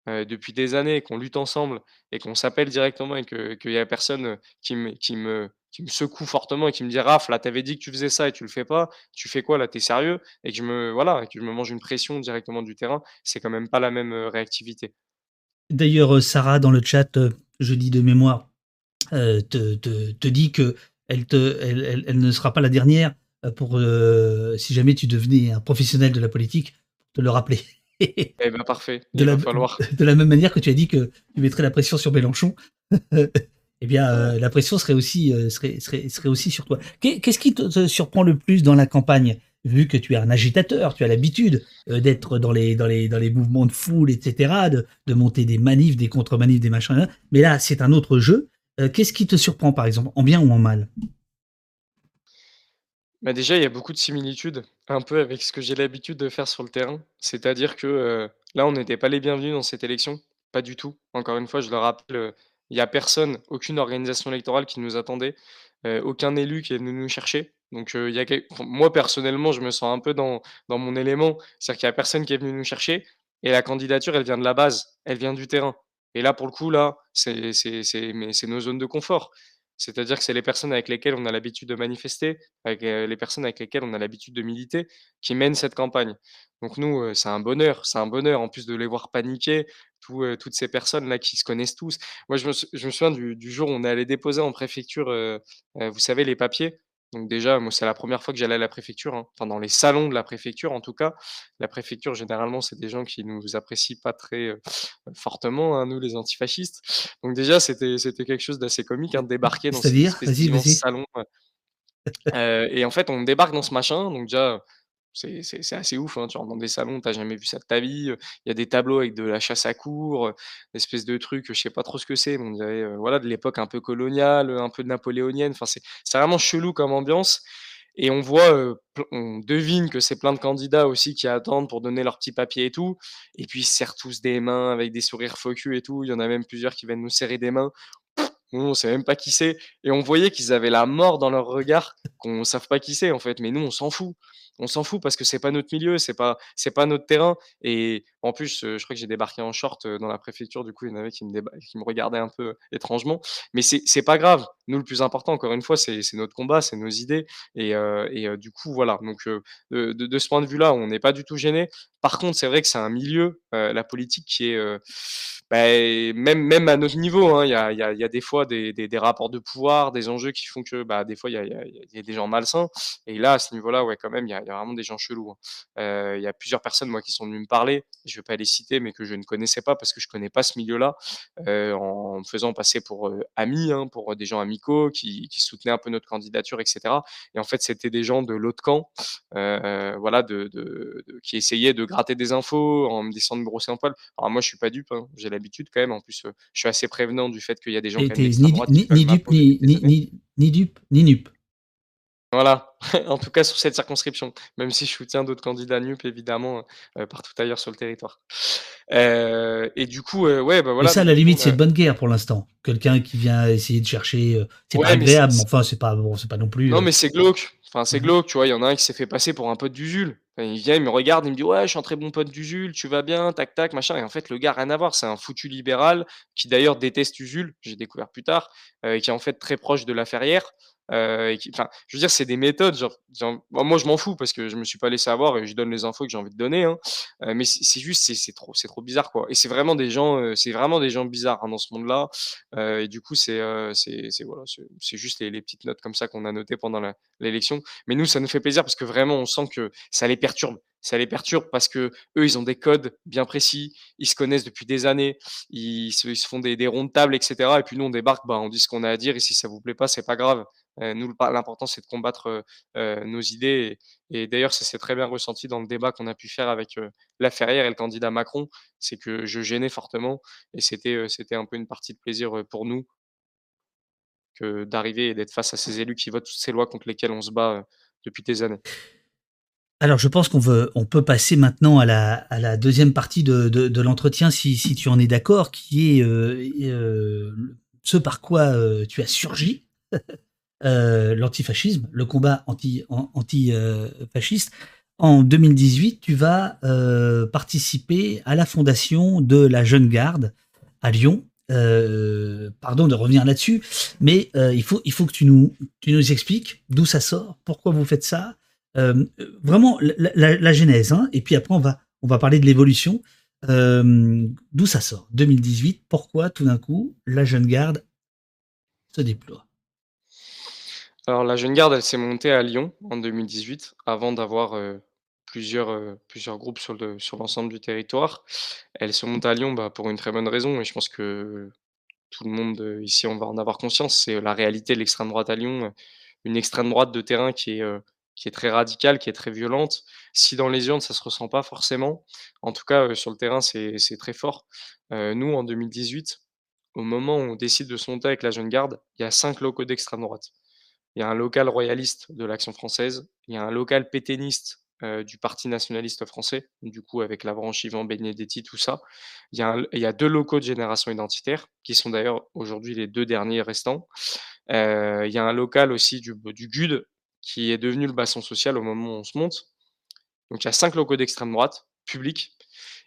heu, depuis des années, qu'on lutte ensemble et qu'on s'appelle directement et que qu'il y a personne, qui me secoue fortement et qui me dit: «Raph, là, tu avais dit que tu faisais ça et tu le fais pas, tu fais quoi là? Tu es sérieux?» et que je me voilà, que me mange une pression directement du terrain, c'est quand même pas la même, heu, réactivité. D'ailleurs, heu, Sarah dans le chat, je dis de mémoire, te te te dit te elle elle elle ne sera pas la dernière, pour, si jamais tu devenais un professionnel de la politique, te le rappeler. Eh ben, parfait, De la va falloir. de la même manière que tu as dit que tu mettrais la pression sur Mélenchon, eh bien, heu, la pression serait aussi, heu, serait serait serait aussi sur toi. Qu'est qu'est-ce qui te surprend le plus dans la campagne? Vu que tu es un agitateur, tu as l'habitude, heu, d'être dans les dans les dans les mouvements de foule et cetera, de de monter des manifs, des contre-manifs, des machins, mais là, c'est un autre jeu. Qu'est-ce qui te surprend, par exemple, en bien ou en mal? Bah, déjà, il y a beaucoup de similitudes, un peu avec ce que j'ai l'habitude de faire sur le terrain. C'est-à-dire que, heu, là, on n'était pas les bienvenus dans cette élection, pas du tout. Encore une fois, je le rappelle, heu, il y a personne, aucune organisation électorale qui nous attendait, heu, aucun élu qui est venu nous chercher. Donc, moi, personnellement, je me sens un peu dans dans mon élément. C'est-à-dire qu'il y a personne qui est venu nous chercher et la candidature, elle vient de la base, elle vient du terrain et là, pour le coup, là, c'est nos zones de confort. C'est-à-dire que c'est les personnes avec lesquelles on a l'habitude de manifester, avec, heu, les personnes avec lesquelles on a l'habitude de militer, qui mènent cette campagne. Donc nous, heu, c'est un bonheur, c'est un bonheur en plus de les voir paniquer, heu, toutes ces personnes-là qui se connaissent tous. Moi, je me souviens du jour où on est allé déposer en préfecture, vous savez les papiers. Donc déjà, moi, c'est la première fois que j'allais à la préfecture, hein, enfin dans les salons de la préfecture en tout cas. La préfecture généralement, c'est des gens qui nous apprécient pas très, fortement, hein, nous les antifascistes. Donc déjà, c'était quelque chose d'assez comique, hein, de débarquer dans vas-y. salon, heu et en fait, on débarque dans ce machin, donc déjà, c'est assez ouf, hein. Tu rentres dans des salons, tu as jamais vu ça de ta vie, il y a des tableaux avec de la chasse à heu, espèce de truc, je sais pas trop ce que c'est, voilà, de l'époque un peu coloniale, un peu napoléonienne, enfin, c'est vraiment chelou comme ambiance et on voit, on devine que c'est plein de candidats aussi qui attendent pour donner leurs petits papiers et tout et puis ils se serrent tous des mains avec des sourires faux et tout. Il y en a même plusieurs qui viennent nous serrer des mains. Nous, on sait même pas qui c'est et on voyait qu'ils avaient la mort dans leur regard, qu'on savent pas qui c'est, en fait, mais nous, on s'en fout. On s'en fout parce que c'est pas notre milieu, c'est pas c'est pas notre terrain et en plus, heu, je crois que j'ai débarqué en short, heu, dans la préfecture, du coup, il y en avait qui me regardaient un peu étrangement, mais c'est c'est pas grave. Nous, le plus important, encore une fois, c'est notre combat, c'est nos idées et heu et du coup, voilà, donc de ce point de vue-là, on n'est pas du tout gêné. Par contre, c'est vrai que c'est un milieu, la politique qui est, Beh, même même à notre niveau, hein, il y a y y a des fois des des des rapports de pouvoir, des enjeux qui font que, bah, des fois, il y a il y a il y a des gens malsains et là, à ce niveau-là, ouais, quand même, il y a il y a vraiment des gens chelous, hein. Heu, il y a plusieurs personnes, moi, qui sont venues me parler, je vais pas les citer, mais que je ne connaissais pas parce que je connais pas ce milieu-là, heu, en me faisant passer pour, heu, amis, hein, pour, des gens amicaux qui qui soutenaient un peu notre candidature et cetera et en fait, c'était des gens de l'autre camp, voilà, de de de qui essayaient de gratter des infos en me descendant de me brosser un poil. Alors moi, je suis pas dupe, hein, j'ai l'habitude quand même. En plus, je suis assez prévenant du fait qu'il y a des gens Tu ni droite ni ni dupe, ni ni années. ni ni dupe, ni nupe. Voilà, en tout cas sur cette circonscription, même si je soutiens d'autres candidats NUP évidemment, heu, partout ailleurs sur le territoire. Heu et du coup, heu, ouais, bah, Mais voilà ça, à la limite, c'est de bonne guerre pour l'instant. Quelqu'un qui vient essayer de chercher, c'est pas Ouais, agréable, mais enfin, c'est pas bon, c'est pas non plus, non, mais c'est glauque, enfin, c'est mmh mh. glauque, tu vois? Il y en a un qui s'est fait passer pour un pote d'Usul. Enfin, il vient, il me regarde, il me dit: «Ouais, je suis un très bon pote d'Usul, tu vas bien? Tac tac, machin» et en fait, le gars, rien à voir, c'est un foutu libéral qui d'ailleurs déteste Usul, j'ai découvert plus tard, et qui est en fait très proche de Laferrière, enfin, je veux dire, c'est des méthodes, moi je m'en fous parce que je me suis pas laissé avoir et je donne les infos que j'ai envie de donner, hein, heu, mais c'est juste, c'est trop c'est trop bizarre, quoi et c'est vraiment des gens, heu, c'est vraiment des gens bizarres, hein, dans ce monde-là, et du coup, c'est, c'est voilà, c'est juste les petites notes comme ça qu'on a notées pendant l'élection, mais nous, ça nous fait plaisir parce que vraiment, on sent que ça les perturbe. Ça les perturbe parce qu'eux, ils ont des codes bien précis, ils se connaissent depuis des années, ils se font des des ronds de table et cetera et puis nous, on débarque, bah, on dit ce qu'on a à dire et si ça vous plaît pas, c'est pas grave. Heu, nous, l'important, c'est de combattre, heu heu, nos idées et d'ailleurs, ça s'est très bien ressenti dans le débat qu'on a pu faire avec, heu, Laferrière et le candidat Macron. C'est que je gênais fortement et c'était, un peu une partie de plaisir, pour nous que d'arriver et d'être face à ces élus qui votent toutes ces lois contre lesquelles on se bat, depuis des années. Alors, je pense qu'on on peut passer maintenant à la la 2e partie de l'entretien si tu en es d'accord, qui est, ce par quoi, tu as surgi, heu, l'antifascisme, le combat anti an anti, heu, fasciste. En 2018, tu vas, heu, participer à la fondation de la Jeune Garde à Lyon. Pardon de revenir là-dessus, mais il faut il faut que tu nous tu nous expliques d'où ça sort, pourquoi vous faites ça? Vraiment la genèse, hein et puis après on va on va parler de l'évolution. D'où ça sort? 2018, pourquoi tout d'un coup la Jeune Garde se déploie? Alors la Jeune Garde, elle s'est montée à Lyon en 2018 avant d'avoir, heu, plusieurs, heu, plusieurs groupes sur le sur l'ensemble du territoire. Elle se monte à Lyon, bah, pour une très bonne raison et je pense que tout le monde, heu, ici, on va en avoir conscience, c'est la réalité de l'extrême droite à Lyon, une extrême droite de terrain qui est, qui est très radicale, qui est très violente. Si dans les urnes, ça se ressent pas forcément, en tout cas, sur le terrain, c'est c'est très fort. Nous, en 2018, au moment où on décide de se monter avec la Jeune Garde, il y a 5 locaux d'extrême droite. Il y a un local royaliste de l'Action française, il y a un local pétainiste, heu, du Parti nationaliste français, du coup avec la branche Ivan Benedetti, tout ça. Il y a 2 locaux de Génération identitaire, qui sont d'ailleurs aujourd'hui les 2 derniers restants. Heu, il y a un local aussi du GUD, qui est devenu le bastion social au moment où on se monte. Donc il y a 5 locaux d'extrême droite, publics.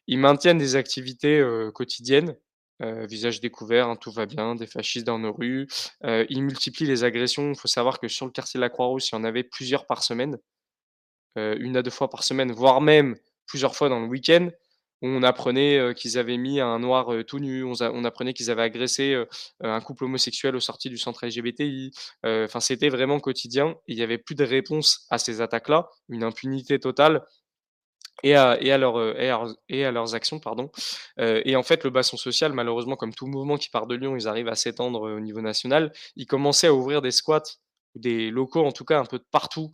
Ils maintiennent des activités, heu, quotidiennes, heu, visage découvert, hein, tout va bien, des fascistes dans nos rues. Heu, ils multiplient les agressions. Il faut savoir que sur le quartier de la Croix-Rousse, il y en avait plusieurs par semaine, heu, 1 à 2 fois par semaine, voire même plusieurs fois dans le week-end. On apprenait, heu, qu'ils avaient mis un noir, tout nu, on apprenait qu'ils avaient agressé, un couple homosexuel aux sorties du centre LGBTI. Enfin, c'était vraiment quotidien il y avait plus de réponse à ces attaques-là, une impunité totale et à et heu, et à leurs actions, pardon. Heu et en fait, le bastion social, malheureusement, comme tout mouvement qui part de Lyon, ils arrivent à s'étendre, heu, au niveau national. Ils commençaient à ouvrir des squats, des locaux, en tout cas, un peu partout,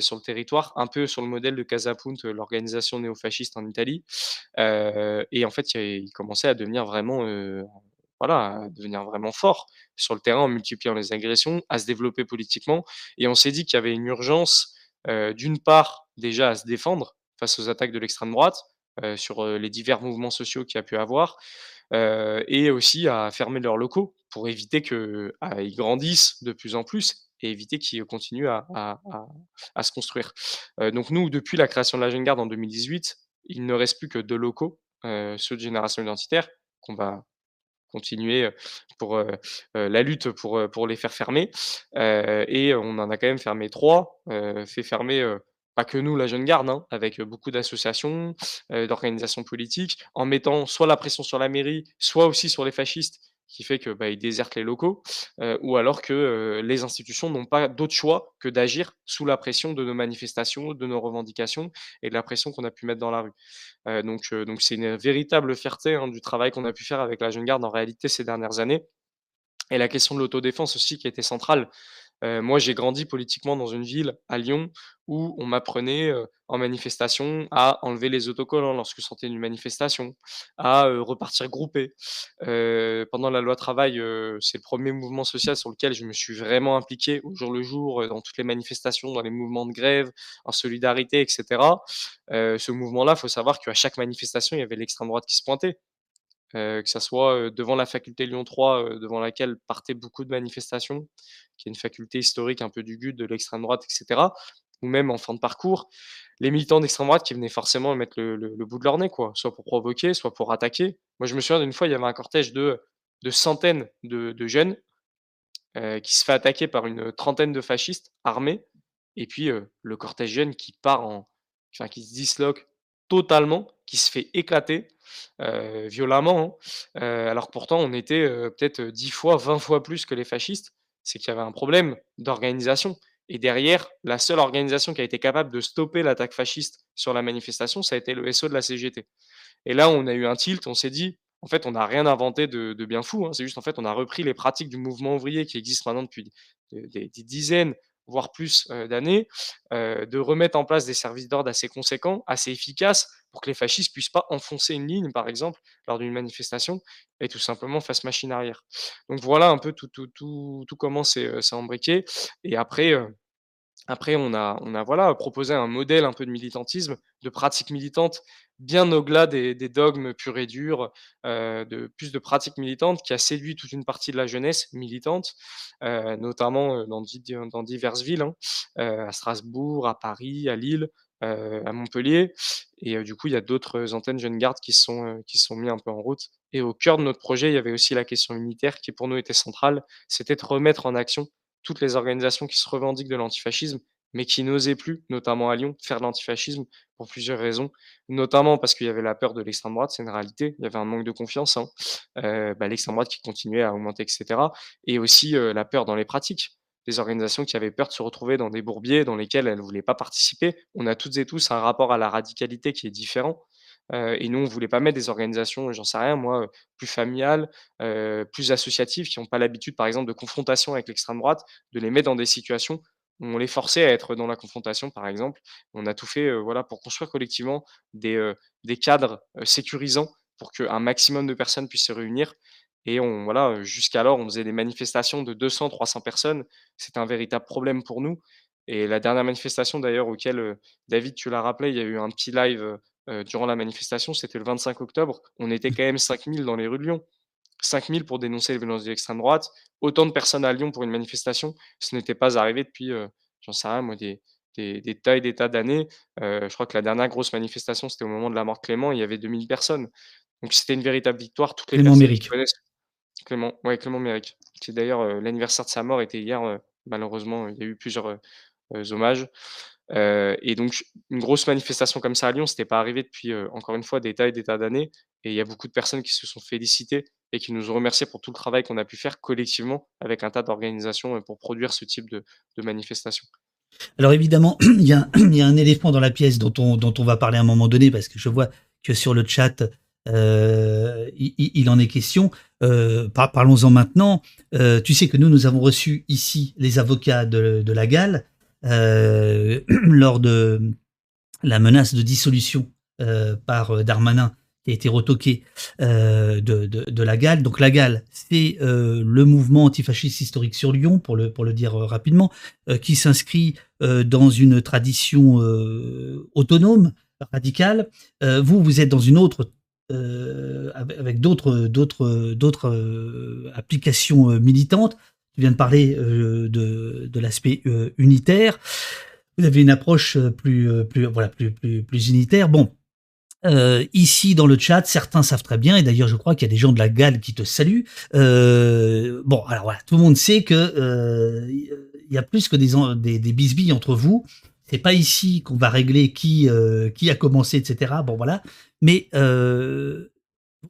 sur le territoire, un peu sur le modèle de Casapunt, l'organisation néofasciste en Italie. Et en fait, il commençaient à devenir vraiment, heu, voilà, à devenir vraiment forts sur le terrain en multipliant les agressions, à se développer politiquement et on s'est dit qu'il y avait une urgence, d'une part, déjà à se défendre face aux attaques de l'extrême droite, heu, sur, heu, les divers mouvements sociaux qu'il y a pu avoir, heu et aussi à fermer leurs locaux pour éviter que, ah, grandissent de plus en plus et éviter qu'ils continuent à se construire. Donc nous, depuis la création de la Jeune Garde en 2018, il ne reste plus que 2 locaux, ceux de Génération identitaire qu'on va continuer, pour, la lutte pour, les faire fermer, et on en a quand même fermé 3, heu, fait fermer, pas que nous, la Jeune Garde, hein, avec beaucoup d'associations, d'organisations politiques, en mettant soit la pression sur la mairie, soit aussi sur les fascistes, qui fait que, bah, désertent les locaux, ou alors que, les institutions n'ont pas d'autre choix que d'agir sous la pression de nos manifestations, de nos revendications et de la pression qu'on a pu mettre dans la rue. Donc donc c'est une véritable fierté, hein, du travail qu'on a pu faire avec la Jeune Garde en réalité ces dernières années et la question de l'autodéfense aussi qui été centrale. Moi, j'ai grandi politiquement dans une ville, à Lyon, où on m'apprenait, en manifestation, à enlever les autocollants lorsque je sortais d'une manifestation, à, repartir groupé. Pendant la loi travail, c'est le 1er mouvement social sur lequel je me suis vraiment impliqué au jour le jour, dans toutes les manifestations, dans les mouvements de grève, en solidarité et cetera. Heu, ce mouvement-là, faut savoir qu'à chaque manifestation, il y avait l'extrême droite qui se pointait. Heu, que ça soit, devant la faculté Lyon 3, heu, devant laquelle partaient beaucoup de manifestations, qui est une faculté historique un peu du GUD, de l'extrême droite et cetera, ou même en fin de parcours, les militants d'extrême droite qui venaient forcément mettre le le bout de leur nez, quoi, soit pour provoquer, soit pour attaquer. Moi, je me souviens d'une fois, il y avait un cortège de de centaines de de jeunes, qui se fait attaquer par une trentaine de fascistes armés et puis, le cortège jeune qui part en enfin qui se disloque totalement, qui se fait éclater, heu, violemment, hein. Heu, alors que pourtant on était, heu, peut-être 10 fois, 20 fois plus que les fascistes. C'est qu'il y avait un problème d'organisation et derrière, la seule organisation qui a été capable de stopper l'attaque fasciste sur la manifestation, ça a été le SO de la CGT et là, on a eu un tilt, on s'est dit: «En fait, on n'a rien inventé de bien fou, hein, c'est juste, en fait, on a repris les pratiques du mouvement ouvrier qui existe maintenant depuis des dizaines, voire plus, heu, d'années», heu, de remettre en place des services d'ordre assez conséquents, assez efficaces pour que les fascistes puissent pas enfoncer une ligne, par exemple, lors d'une manifestation et tout simplement fassent machine arrière. Donc voilà un peu tout tout tout tout comment c'est, c'est imbriqué et après, après on a on a, voilà, proposé un modèle un peu de militantisme, de pratiques militantes, bien au-delà des dogmes purs et durs, heu, de plus de pratiques militantes qui a séduit toute une partie de la jeunesse militante, heu, notamment, heu, dans di dans diverses villes, hein, à Strasbourg, à Paris, à Lille, à Montpellier et du coup, il y a d'autres antennes jeunes gardes qui sont, qui sont mis un peu en route et au cœur de notre projet, il y avait aussi la question unitaire qui, pour nous, était centrale. C'était de remettre en action toutes les organisations qui se revendiquent de l'antifascisme, mais qui n'osaient plus, notamment à Lyon, faire de l'antifascisme pour plusieurs raisons. Notamment parce qu'il y avait la peur de l'extrême droite, c'est une réalité, il y avait un manque de confiance, hein, heu, bah, l'extrême droite qui continuait à augmenter et cetera et aussi, heu, la peur dans les pratiques. Des organisations qui avaient peur de se retrouver dans des bourbiers dans lesquels elles voulaient pas participer. On a toutes et tous un rapport à la radicalité qui est différent, et nous, on voulait pas mettre des organisations, j'en sais rien moi, plus familiales, plus associatives, qui ont pas l'habitude, par exemple, de confrontation avec l'extrême droite, de les mettre dans des situations où on les forçait à être dans la confrontation, par exemple. On a tout fait, voilà, pour construire collectivement des, des cadres, sécurisants pour qu'un maximum de personnes puissent se réunir et on voilà, jusqu'alors, on faisait des manifestations de 200-300 personnes. C'était un véritable problème pour nous et la dernière manifestation d'ailleurs auquel, David, tu l'as rappelé, il y a eu un petit live, heu, durant la manifestation, c'était le 25 octobre. On était quand même 5 000 dans les rues de Lyon. 5 000 pour dénoncer les violences de l'extrême droite. Autant de personnes à Lyon pour une manifestation, ce n'était pas arrivé depuis, heu, j'en sais rien moi, des des des tas et des tas d'années. Heu, je crois que la dernière grosse manifestation, c'était au moment de la mort de Clément, il y avait 2 000 personnes. Donc c'était une véritable victoire. Toutes les Clément qui Méric. Clément, ouais, Clément Méric. C'est d'ailleurs, heu, l'anniversaire de sa mort était hier, heu, malheureusement, il y a eu plusieurs, hommages, heu et donc une grosse manifestation comme ça à Lyon, c'était pas arrivé depuis, heu, encore une fois, des tas et des tas d'années et il y a beaucoup de personnes qui se sont félicitées et qui nous ont remerciés pour tout le travail qu'on a pu faire collectivement avec un tas d'organisations, heu, pour produire ce type de manifestation. Alors évidemment, il y a un éléphant dans la pièce dont on dont on va parler à un moment donné parce que je vois que sur le chat, il en est question. Parlons-en maintenant. Tu sais que nous, nous avons reçu ici les avocats de de la GAL, heu, lors de la menace de dissolution, heu, par, heu, Darmanin qui a été retoquée, heu, de la GAL. Donc la GAL, c'est, le mouvement antifasciste historique sur Lyon pour le dire, rapidement, qui s'inscrit, dans une tradition, autonome, radicale. Vous, vous êtes dans une autre, avec d'autres applications, militantes. Tu viens de parler, heu, de de l'aspect, heu, unitaire. Vous avez une approche, heu, plus, plus voilà, plus plus plus unitaire. Bon, ici dans le chat, certains savent très bien et d'ailleurs je crois qu'il y a des gens de la GAL qui te saluent. Bon, alors voilà, tout le monde sait que, il y a plus que des des bisbilles entre vous. C'est pas ici qu'on va régler qui, qui a commencé et cetera. Bon voilà, mais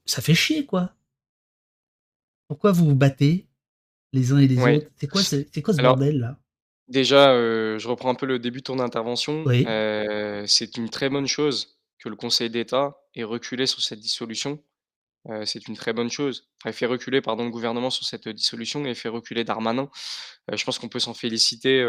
ça fait chier quoi. Pourquoi vous vous battez? Les uns et les Ouais. autres? C'est quoi ce c'est quoi ce Alors bordel là? déjà, heu, je reprends un peu le début de ton intervention. Oui. Heu, c'est une très bonne chose que le Conseil d'État ait reculé sur cette dissolution. heu, c'est une très bonne chose. Elle fait reculer, pardon, le gouvernement sur cette, dissolution et fait reculer Darmanin. Je pense qu'on peut s'en féliciter,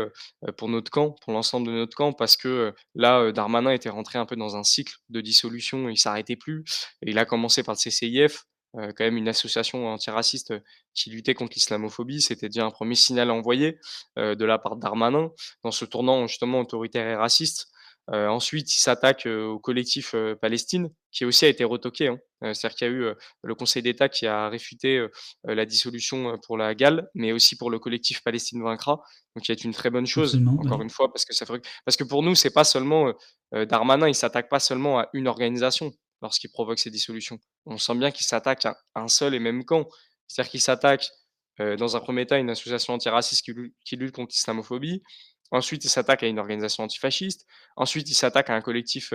pour notre camp, pour l'ensemble de notre camp parce que, là, Darmanin était rentré un peu dans un cycle de dissolution, il s'arrêtait plus il a commencé par le CCIF, quand même une association antiraciste, heu, qui luttait contre l'islamophobie. C'était déjà un premier signal à envoyer, heu, de la part Darmanin, dans ce tournant justement autoritaire et raciste. Ensuite, il s'attaque, au collectif, heu, Palestine, qui aussi a été retoqué, hein. C'est-à-dire qu'il y a eu, le Conseil d'État qui a réfuté, la dissolution, pour la GAL, mais aussi pour le collectif Palestine vaincra, donc qui est une très bonne chose, Absolument, encore une fois, parce que ça parce que pour nous, c'est pas seulement, Darmanin, il s'attaque pas seulement à une organisation lorsqu'il provoque ces dissolutions. On sent bien qu'il s'attaque à un seul et même camp. C'est-à-dire qu'il s'attaque, dans un premier temps, à une association antiraciste qui lutte qui lutte contre l'islamophobie. Ensuite, il s'attaque à une organisation antifasciste. Ensuite, il s'attaque à un collectif,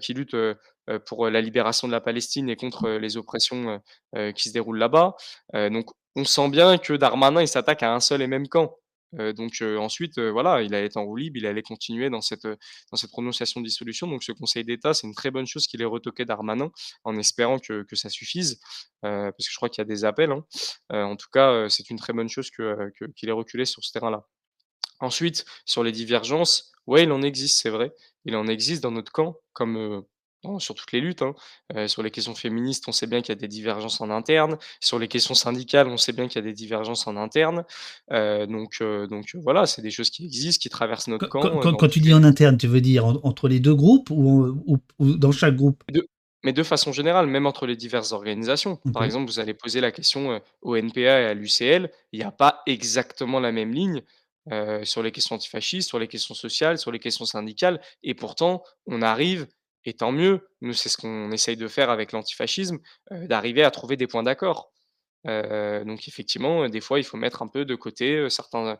qui lutte, pour, la libération de la Palestine et contre, heu, les oppressions, qui se déroulent là-bas. Donc on sent bien que Darmanin, il s'attaque à un seul et même camp. Donc ensuite, voilà, il allait être en roue libre, il allait continuer dans cette, dans cette prononciation de dissolution. Donc ce Conseil d'État, c'est une très bonne chose qu'il ait retoqué Darmanin, en espérant que que ça suffise, parce que je crois qu'il y a des appels, hein. En tout cas, c'est une très bonne chose heu, que qu'il ait reculé sur ce terrain-là. Ensuite, sur les divergences, ouais, il en existe, c'est vrai. Il en existe dans notre camp, comme, sur toutes les luttes, hein. Heu, sur les questions féministes, on sait bien qu'il y a des divergences en interne. Sur les questions syndicales, on sait bien qu'il y a des divergences en interne. Heu, donc heu, donc voilà, c'est des choses qui existent, qui traversent notre Quand camp, quand tu dis en interne, tu veux dire en entre les 2 groupes ou ou ou dans chaque groupe? De mais de façon générale, même entre les diverses organisations. Par exemple, vous allez poser la question, au NPA et à l'UCL, il y a pas exactement la même ligne, sur les questions antifascistes, sur les questions sociales, sur les questions syndicales et pourtant on arrive et tant mieux, nous c'est ce qu'on essaye de faire avec l'antifascisme, d'arriver à trouver des points d'accord. Donc effectivement, des fois, il faut mettre un peu de côté, certains,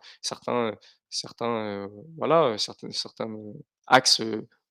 voilà, certains axes,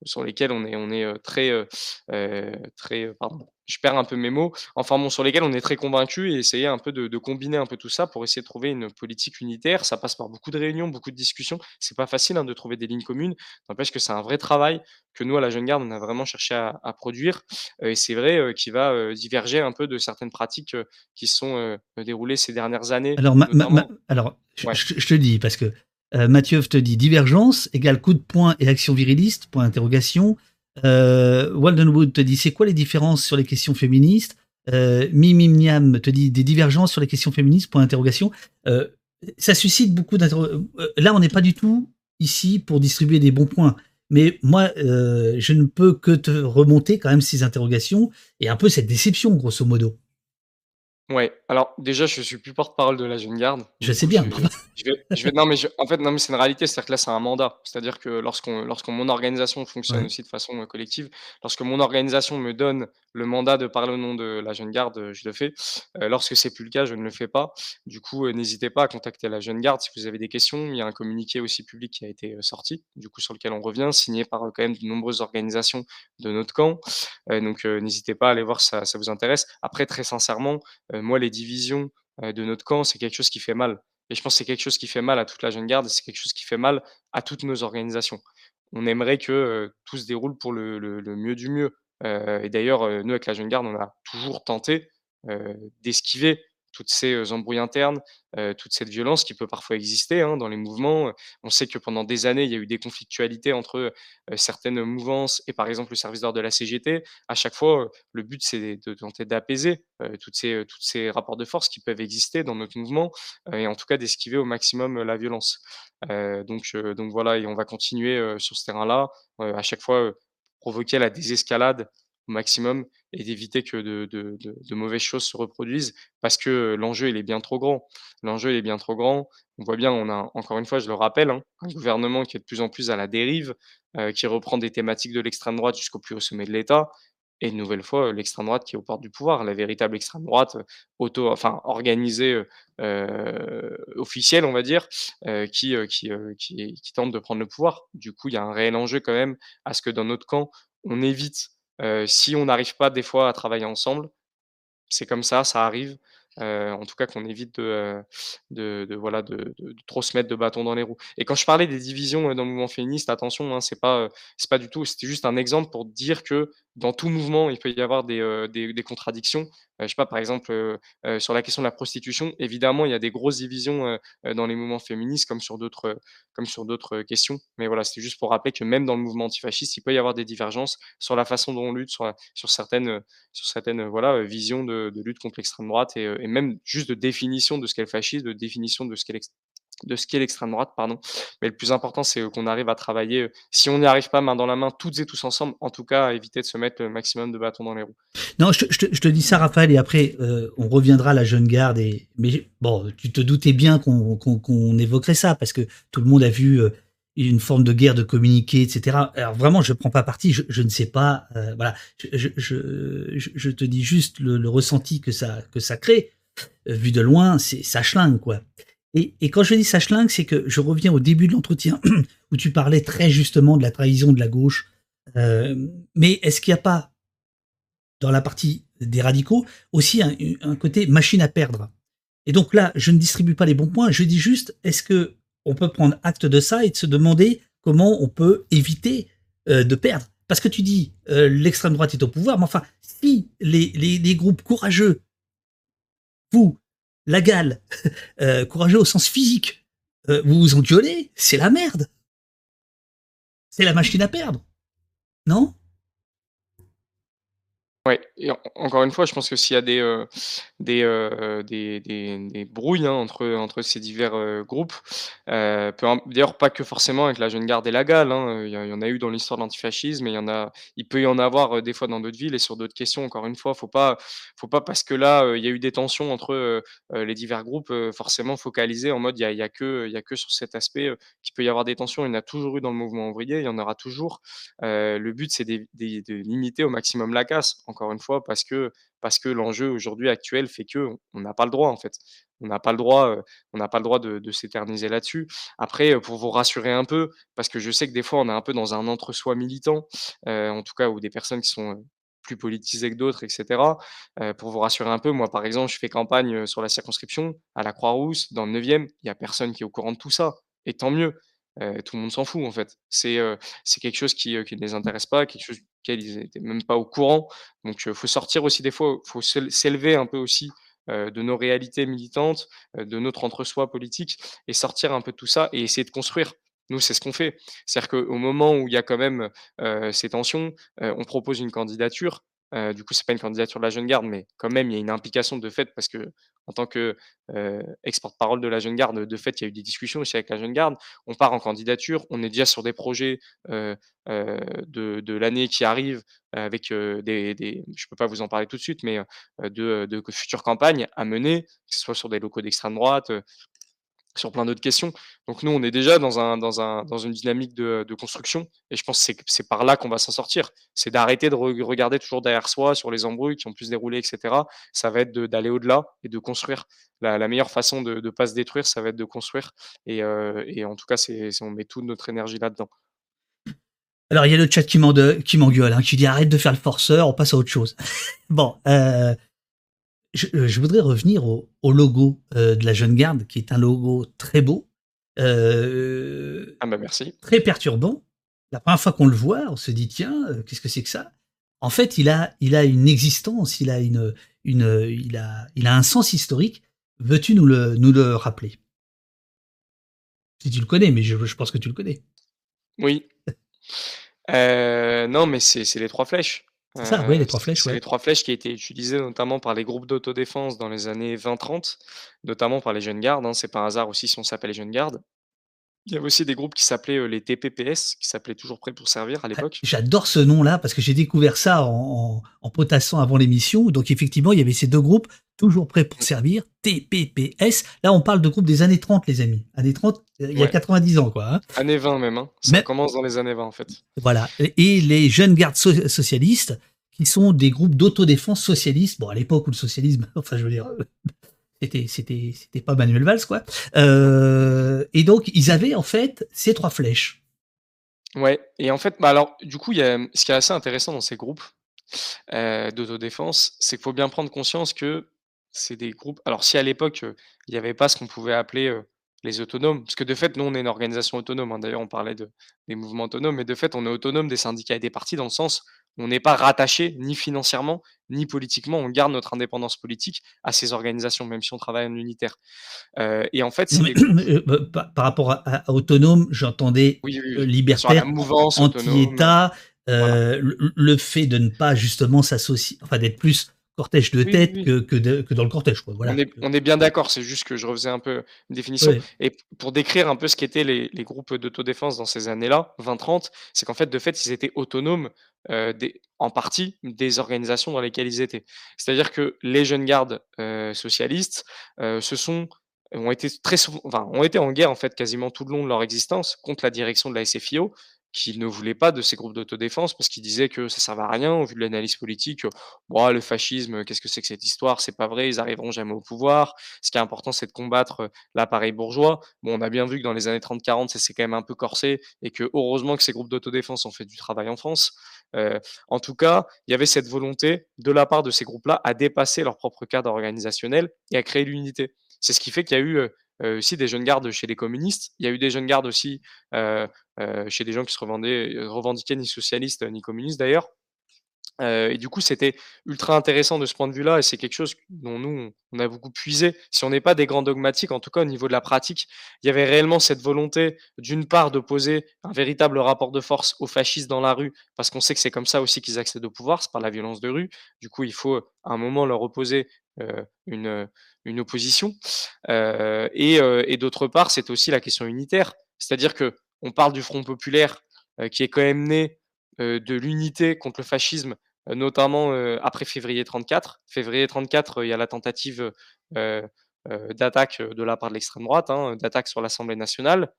sur lesquels on est on est, heu, très, heu heu, très, pardon, je perds un peu mes mots. Enfin bon, sur lesquels on est très convaincus et essayer un peu de de combiner un peu tout ça pour essayer de trouver une politique unitaire. Ça passe par beaucoup de réunions, beaucoup de discussions. C'est pas facile, hein, de trouver des lignes communes. N'empêche que c'est un vrai travail que nous, à la Jeune Garde, on a vraiment cherché à à produire, et c'est vrai, heu, qui va, diverger un peu de certaines pratiques, heu, qui sont, déroulées ces dernières années, Alors ma ma ma notamment alors je ouais. je je te dis parce que, heu, Mathieuv te dit: «Divergence égale coup de poing et action viriliste?» point d'interrogation. Heu, Waldenwood te dit: «C'est quoi les différences sur les questions féministes?» heu, Mimim Niam te dit: «Des divergences sur les questions féministes?» point d'interrogation. Heu, ça suscite beaucoup d'interro heu, là, on n'est pas du tout ici pour distribuer des bons points. Mais moi, je ne peux que te remonter quand même ces interrogations et un peu cette déception, grosso modo. Ouais, alors déjà, je suis plus porte-parole de la jeune garde. Je sais bien. je je vais je vais non, mais je en fait, non, mais c'est une réalité, c'est-à-dire que là, c'est un mandat. C'est-à-dire que lorsqu'on lorsque mon organisation fonctionne Ouais. aussi de façon, heu, collective, lorsque mon organisation me donne le mandat de parler au nom de la jeune garde, heu, je le fais. Heu, lorsque c'est plus le cas, je ne le fais pas. Du coup, heu, n'hésitez pas à contacter la jeune garde si vous avez des questions. Il y a un communiqué aussi public qui a été, heu, sorti, du coup, sur lequel on revient, signé par, quand même de nombreuses organisations de notre camp. Donc, n'hésitez pas à aller voir si ça vous intéresse. Après, très sincèrement, moi, les divisions, de notre camp, c'est quelque chose qui fait mal et je pense que c'est quelque chose qui fait mal à toute la jeune garde c'est quelque chose qui fait mal à toutes nos organisations. On aimerait que, tout se déroule pour le mieux du mieux, et d'ailleurs, nous, avec la jeune garde, on a toujours tenté, d'esquiver toutes ces, embrouilles internes, toute cette violence qui peut parfois exister, hein, dans les mouvements, On sait que pendant des années, il y a eu des conflictualités entre, certaines mouvances et par exemple le service d'ordre de la CGT. À chaque fois, le but, c'est de tenter d'apaiser, toutes ces, rapports de force qui peuvent exister dans notre mouvement, et en tout cas d'esquiver au maximum, la violence. Donc voilà et on va continuer, sur ce terrain-là, à chaque fois, provoquer la désescalade au maximum et d'éviter que de mauvaises choses se reproduisent parce que, l'enjeu, il est bien trop grand. L'enjeu, est bien trop grand. On voit bien, on a encore une fois, je le rappelle, hein, un gouvernement qui est de plus en plus à la dérive, heu, qui reprend des thématiques de l'extrême droite jusqu'au plus haut sommet de l'État et une nouvelle fois, l'extrême droite qui est aux portes du pouvoir, la véritable extrême droite, heu, auto enfin organisée, heu heu, officielle, on va dire, qui, qui, qui qui tente de prendre le pouvoir. Du coup, il y a un réel enjeu quand même à ce que dans notre camp, on évite, si on n'arrive pas des fois à travailler ensemble, c'est comme ça, ça arrive, en tout cas qu'on évite de, de voilà, de trop se mettre de bâtons dans les roues et quand je parlais des divisions, dans le mouvement féministe, attention, hein, c'est pas, pas du tout c'était juste un exemple pour dire que dans tout mouvement, il peut y avoir des, heu, des des contradictions. Heu, je sais pas, par exemple, heu heu, sur la question de la prostitution, évidemment, il y a des grosses divisions, dans les mouvements féministes comme sur d'autres, comme sur d'autres, questions. Mais voilà, c'était juste pour rappeler que même dans le mouvement antifasciste, il peut y avoir des divergences sur la façon dont on lutte, sur sur certaines, sur certaines, voilà, visions de lutte contre l'extrême droite et et même juste de définition de ce qu'est le fascisme, de définition de ce qu'est de ce qu'est l'extrême droite, pardon. Mais le plus important, c'est, heu, qu'on arrive à travailler, heu, si on n'y arrive pas main dans la main, toutes et tous ensemble, en tout cas à éviter de se mettre le maximum de bâtons dans les roues. Non, je te dis ça, Raphaël, et après, on reviendra à la jeune garde et mais bon, tu te doutais bien qu'on évoquerait ça parce que tout le monde a vu, une forme de guerre de communiqués, et cetera. Alors vraiment, je prends pas parti, je ne sais pas, voilà. Je te dis juste le ressenti que ça que ça crée. Vu de loin, c'est ça schlingue, quoi. Et quand je dis ça schlingue, c'est que je reviens au début de l'entretien où tu parlais très justement de la trahison de la gauche. Hem, mais est-ce qu'il y a pas dans la partie des radicaux, aussi un côté machine à perdre? Et donc là, je ne distribue pas les bons points, je dis juste, est-ce que on peut prendre acte de ça et de se demander comment on peut éviter euh, de perdre? Parce que tu dis, euh, l'extrême droite est au pouvoir, mais enfin, si les groupes courageux, vous, la gale, euh, courageux au sens physique, euh, vous vous engueulez, c'est la merde. C'est la machine à perdre. Non? Ouais encore une fois, je pense que s'il y a des, heu, des, heu, des des des brouilles, hein, entre, entre ces divers, heu, groupes, im d'ailleurs pas que forcément avec la Jeune Garde et la GAL, hein, il y en a eu dans l'histoire de l'antifascisme il peut y en avoir, des fois dans d'autres villes et sur d'autres questions. Encore une fois, faut pas faut pas parce que là, il y a eu des tensions entre, les divers groupes, forcément focaliser en mode il y a que a que sur cet aspect, qu'il peut y avoir des tensions. Il y en a toujours eu dans le mouvement ouvrier, il y en aura toujours. Le but c'est de limiter au maximum la casse, encore une fois, parce que parce que l'enjeu aujourd'hui actuel fait qu'on on n'a pas le droit, en fait. On n'a pas le droit, on n'a pas le droit de s'éterniser là-dessus. Après, pour vous rassurer un peu, parce que je sais que des fois on est un peu dans un entre-soi militant, en tout cas ou des personnes qui sont, plus politisées que d'autres et cetera. Heu, pour vous rassurer un peu, moi par exemple, je fais campagne, sur la circonscription, à la Croix-Rousse, dans le 9e, il y a personne qui est au courant de tout ça et tant mieux. Tout le monde s'en fout, en fait. C'est, quelque chose qui, ne les intéresse pas, quelque chose duquel ils étaient même pas au courant. Donc, heu, faut sortir aussi des fois, faut s'él s'élever un peu aussi, de nos réalités militantes, de notre entre-soi politique et sortir un peu de tout ça et essayer de construire. Nous, c'est ce qu'on fait. C'est-à-dire qu'au moment où il y a quand même, ces tensions, on propose une candidature. Du coup, c'est pas une candidature de la Jeune Garde, mais quand même, il y a une implication de fait parce que en tant que, heu, ex-porte-parole de la Jeune Garde, de fait, il y a eu des discussions aussi avec la Jeune Garde. On part en candidature, on est déjà sur des projets, de l'année qui arrive, avec, des des je peux pas vous en parler tout de suite, mais, de, de futures campagnes à mener, que ce soit sur des locaux d'extrême droite, sur plein d'autres questions. Donc nous, on est déjà dans un dans un dans une dynamique de construction et je pense que c'est par là qu'on va s'en sortir. C'est d'arrêter de re regarder toujours derrière soi sur les embrouilles qui ont pu se dérouler et cetera. Ça va être d'aller au-delà et de construire. La meilleure façon de de pas se détruire, ça va être de construire et heu et en tout cas, c'est on met toute notre énergie là-dedans. Alors, il y a le chat qui m'ende qui m'engueule, hein, qui dit: «Arrête de faire le forceur, on passe à autre chose». Bon, heu, je, heu, je voudrais revenir au au logo, heu, de la Jeune Garde, qui est un logo très beau, heu, Ah bah, merci. très perturbant. La première fois qu'on le voit, on se dit: «Tiens, qu'est-ce que c'est que ça?» en fait, il a il a une existence, il a une, une, heu, il a il a un sens historique. Veux-tu nous le nous le rappeler? Si tu le connais, mais je je pense que tu le connais. Oui. Non, mais c'est les 3 flèches. C'est ça, Heu, les 3 c'est flèches, ouais. les 3 flèches qui étaient utilisées notamment par les groupes d'autodéfense dans les années 20-30, notamment par les Jeunes Gardes, hein. C'est pas un hasard aussi si on s'appelle les Jeunes Gardes. Il y avait aussi des groupes qui s'appelaient, heu, les TPPS, qui s'appelaient toujours prêts pour servir à Ah, l'époque. j'adore ce nom-là parce que j'ai découvert ça en en en potassant avant l'émission. Donc effectivement, il y avait ces 2 groupes toujours prêts pour servir, TPPS. Là, on parle de groupes des années 30 les amis. Années 30, heu, il y a Ouais. 90 ans quoi, hein. Années 20 même, hein. Ça Mais commence dans les années 20 en fait. voilà et les Jeunes Gardes so socialistes qui sont des groupes d'autodéfense socialistes. Bon, à l'époque où le socialisme, enfin je veux dire, heu, c'était c'était c'était pas Manuel Valls quoi. Heu et donc ils avaient en fait ces 3 flèches. Ouais et en fait, bah, alors du coup, il y a, ce qui est assez intéressant dans ces groupes, d'autodéfense, c'est qu'il faut bien prendre conscience que c'est des groupes alors si à l'époque, il y avait pas ce qu'on pouvait appeler, les autonomes, parce que de fait, nous, on est une organisation autonome, hein. D'ailleurs, on parlait de des mouvements autonomes, mais de fait, on est autonome des syndicats et des partis dans le sens, on n'est pas rattaché ni financièrement, ni politiquement. On garde notre indépendance politique à ces organisations, même si on travaille en unitaire. Et en fait, c'est des euh, bah, par par rapport à à autonome, j'entendais, Oui, oui, la libertaire, mouvance autonome, anti-État, le le fait de ne pas justement s'associer enfin d'être plus cortège de Oui, tête oui. que que de que dans le cortège quoi, On est que on est bien d'accord, c'est juste que je refaisais un peu une définition ouais. et pour décrire un peu ce qu'étaient les les groupes d'autodéfense dans ces années-là, 20-30, c'est qu'en fait, de fait, ils étaient autonomes, des en partie des organisations dans lesquelles ils étaient. C'est-à-dire que les jeunes gardes, heu, socialistes, heu, se sont ont été très souvent enfin, ont été en guerre, en fait, quasiment tout le long de leur existence contre la direction de la SFIO, qui ne voulait pas de ces groupes d'autodéfense parce qu'ils disaient que ça servait à rien au vu de l'analyse politique, heu: «Bah, le fascisme, qu'est-ce que c'est que cette histoire? C'est pas vrai, ils arriveront jamais au pouvoir. Ce qui est important, c'est de combattre, heu, l'appareil bourgeois». Bon, on a bien vu que dans les années 30-40, ça s'est quand même un peu corsé et que heureusement que ces groupes d'autodéfense ont fait du travail en France. Heu, en tout cas, il y avait cette volonté de la part de ces groupes-là à dépasser leur propre cadre organisationnel et à créer l'unité. C'est ce qui fait qu'il y a eu, heu, aussi des jeunes gardes chez les communistes. Il y a eu des jeunes gardes aussi, heu heu, chez des gens qui se revendaient revendiquaient ni socialistes, ni communistes d'ailleurs. Et du coup, c'était ultra intéressant de ce point de vue-là et c'est quelque chose dont nous, on on a beaucoup puisé. Si on n'est pas des grands dogmatiques, en tout cas au niveau de la pratique, il y avait réellement cette volonté, d'une part, d'opposer un véritable rapport de force aux fascistes dans la rue, parce qu'on sait que c'est comme ça aussi qu'ils accèdent au pouvoir, c'est par la violence de rue. Du coup, il faut, à un moment leur opposer, une, opposition. Et et d'autre part, c'est aussi la question unitaire. C'est-à-dire qu'on parle du Front populaire, qui est quand même né, de l'unité contre le fascisme notamment, heu, après février 34. Février 34, heu, il y a la tentative, d'attaque, de la part de l'extrême droite, hein, d'attaque sur l'Assemblée nationale,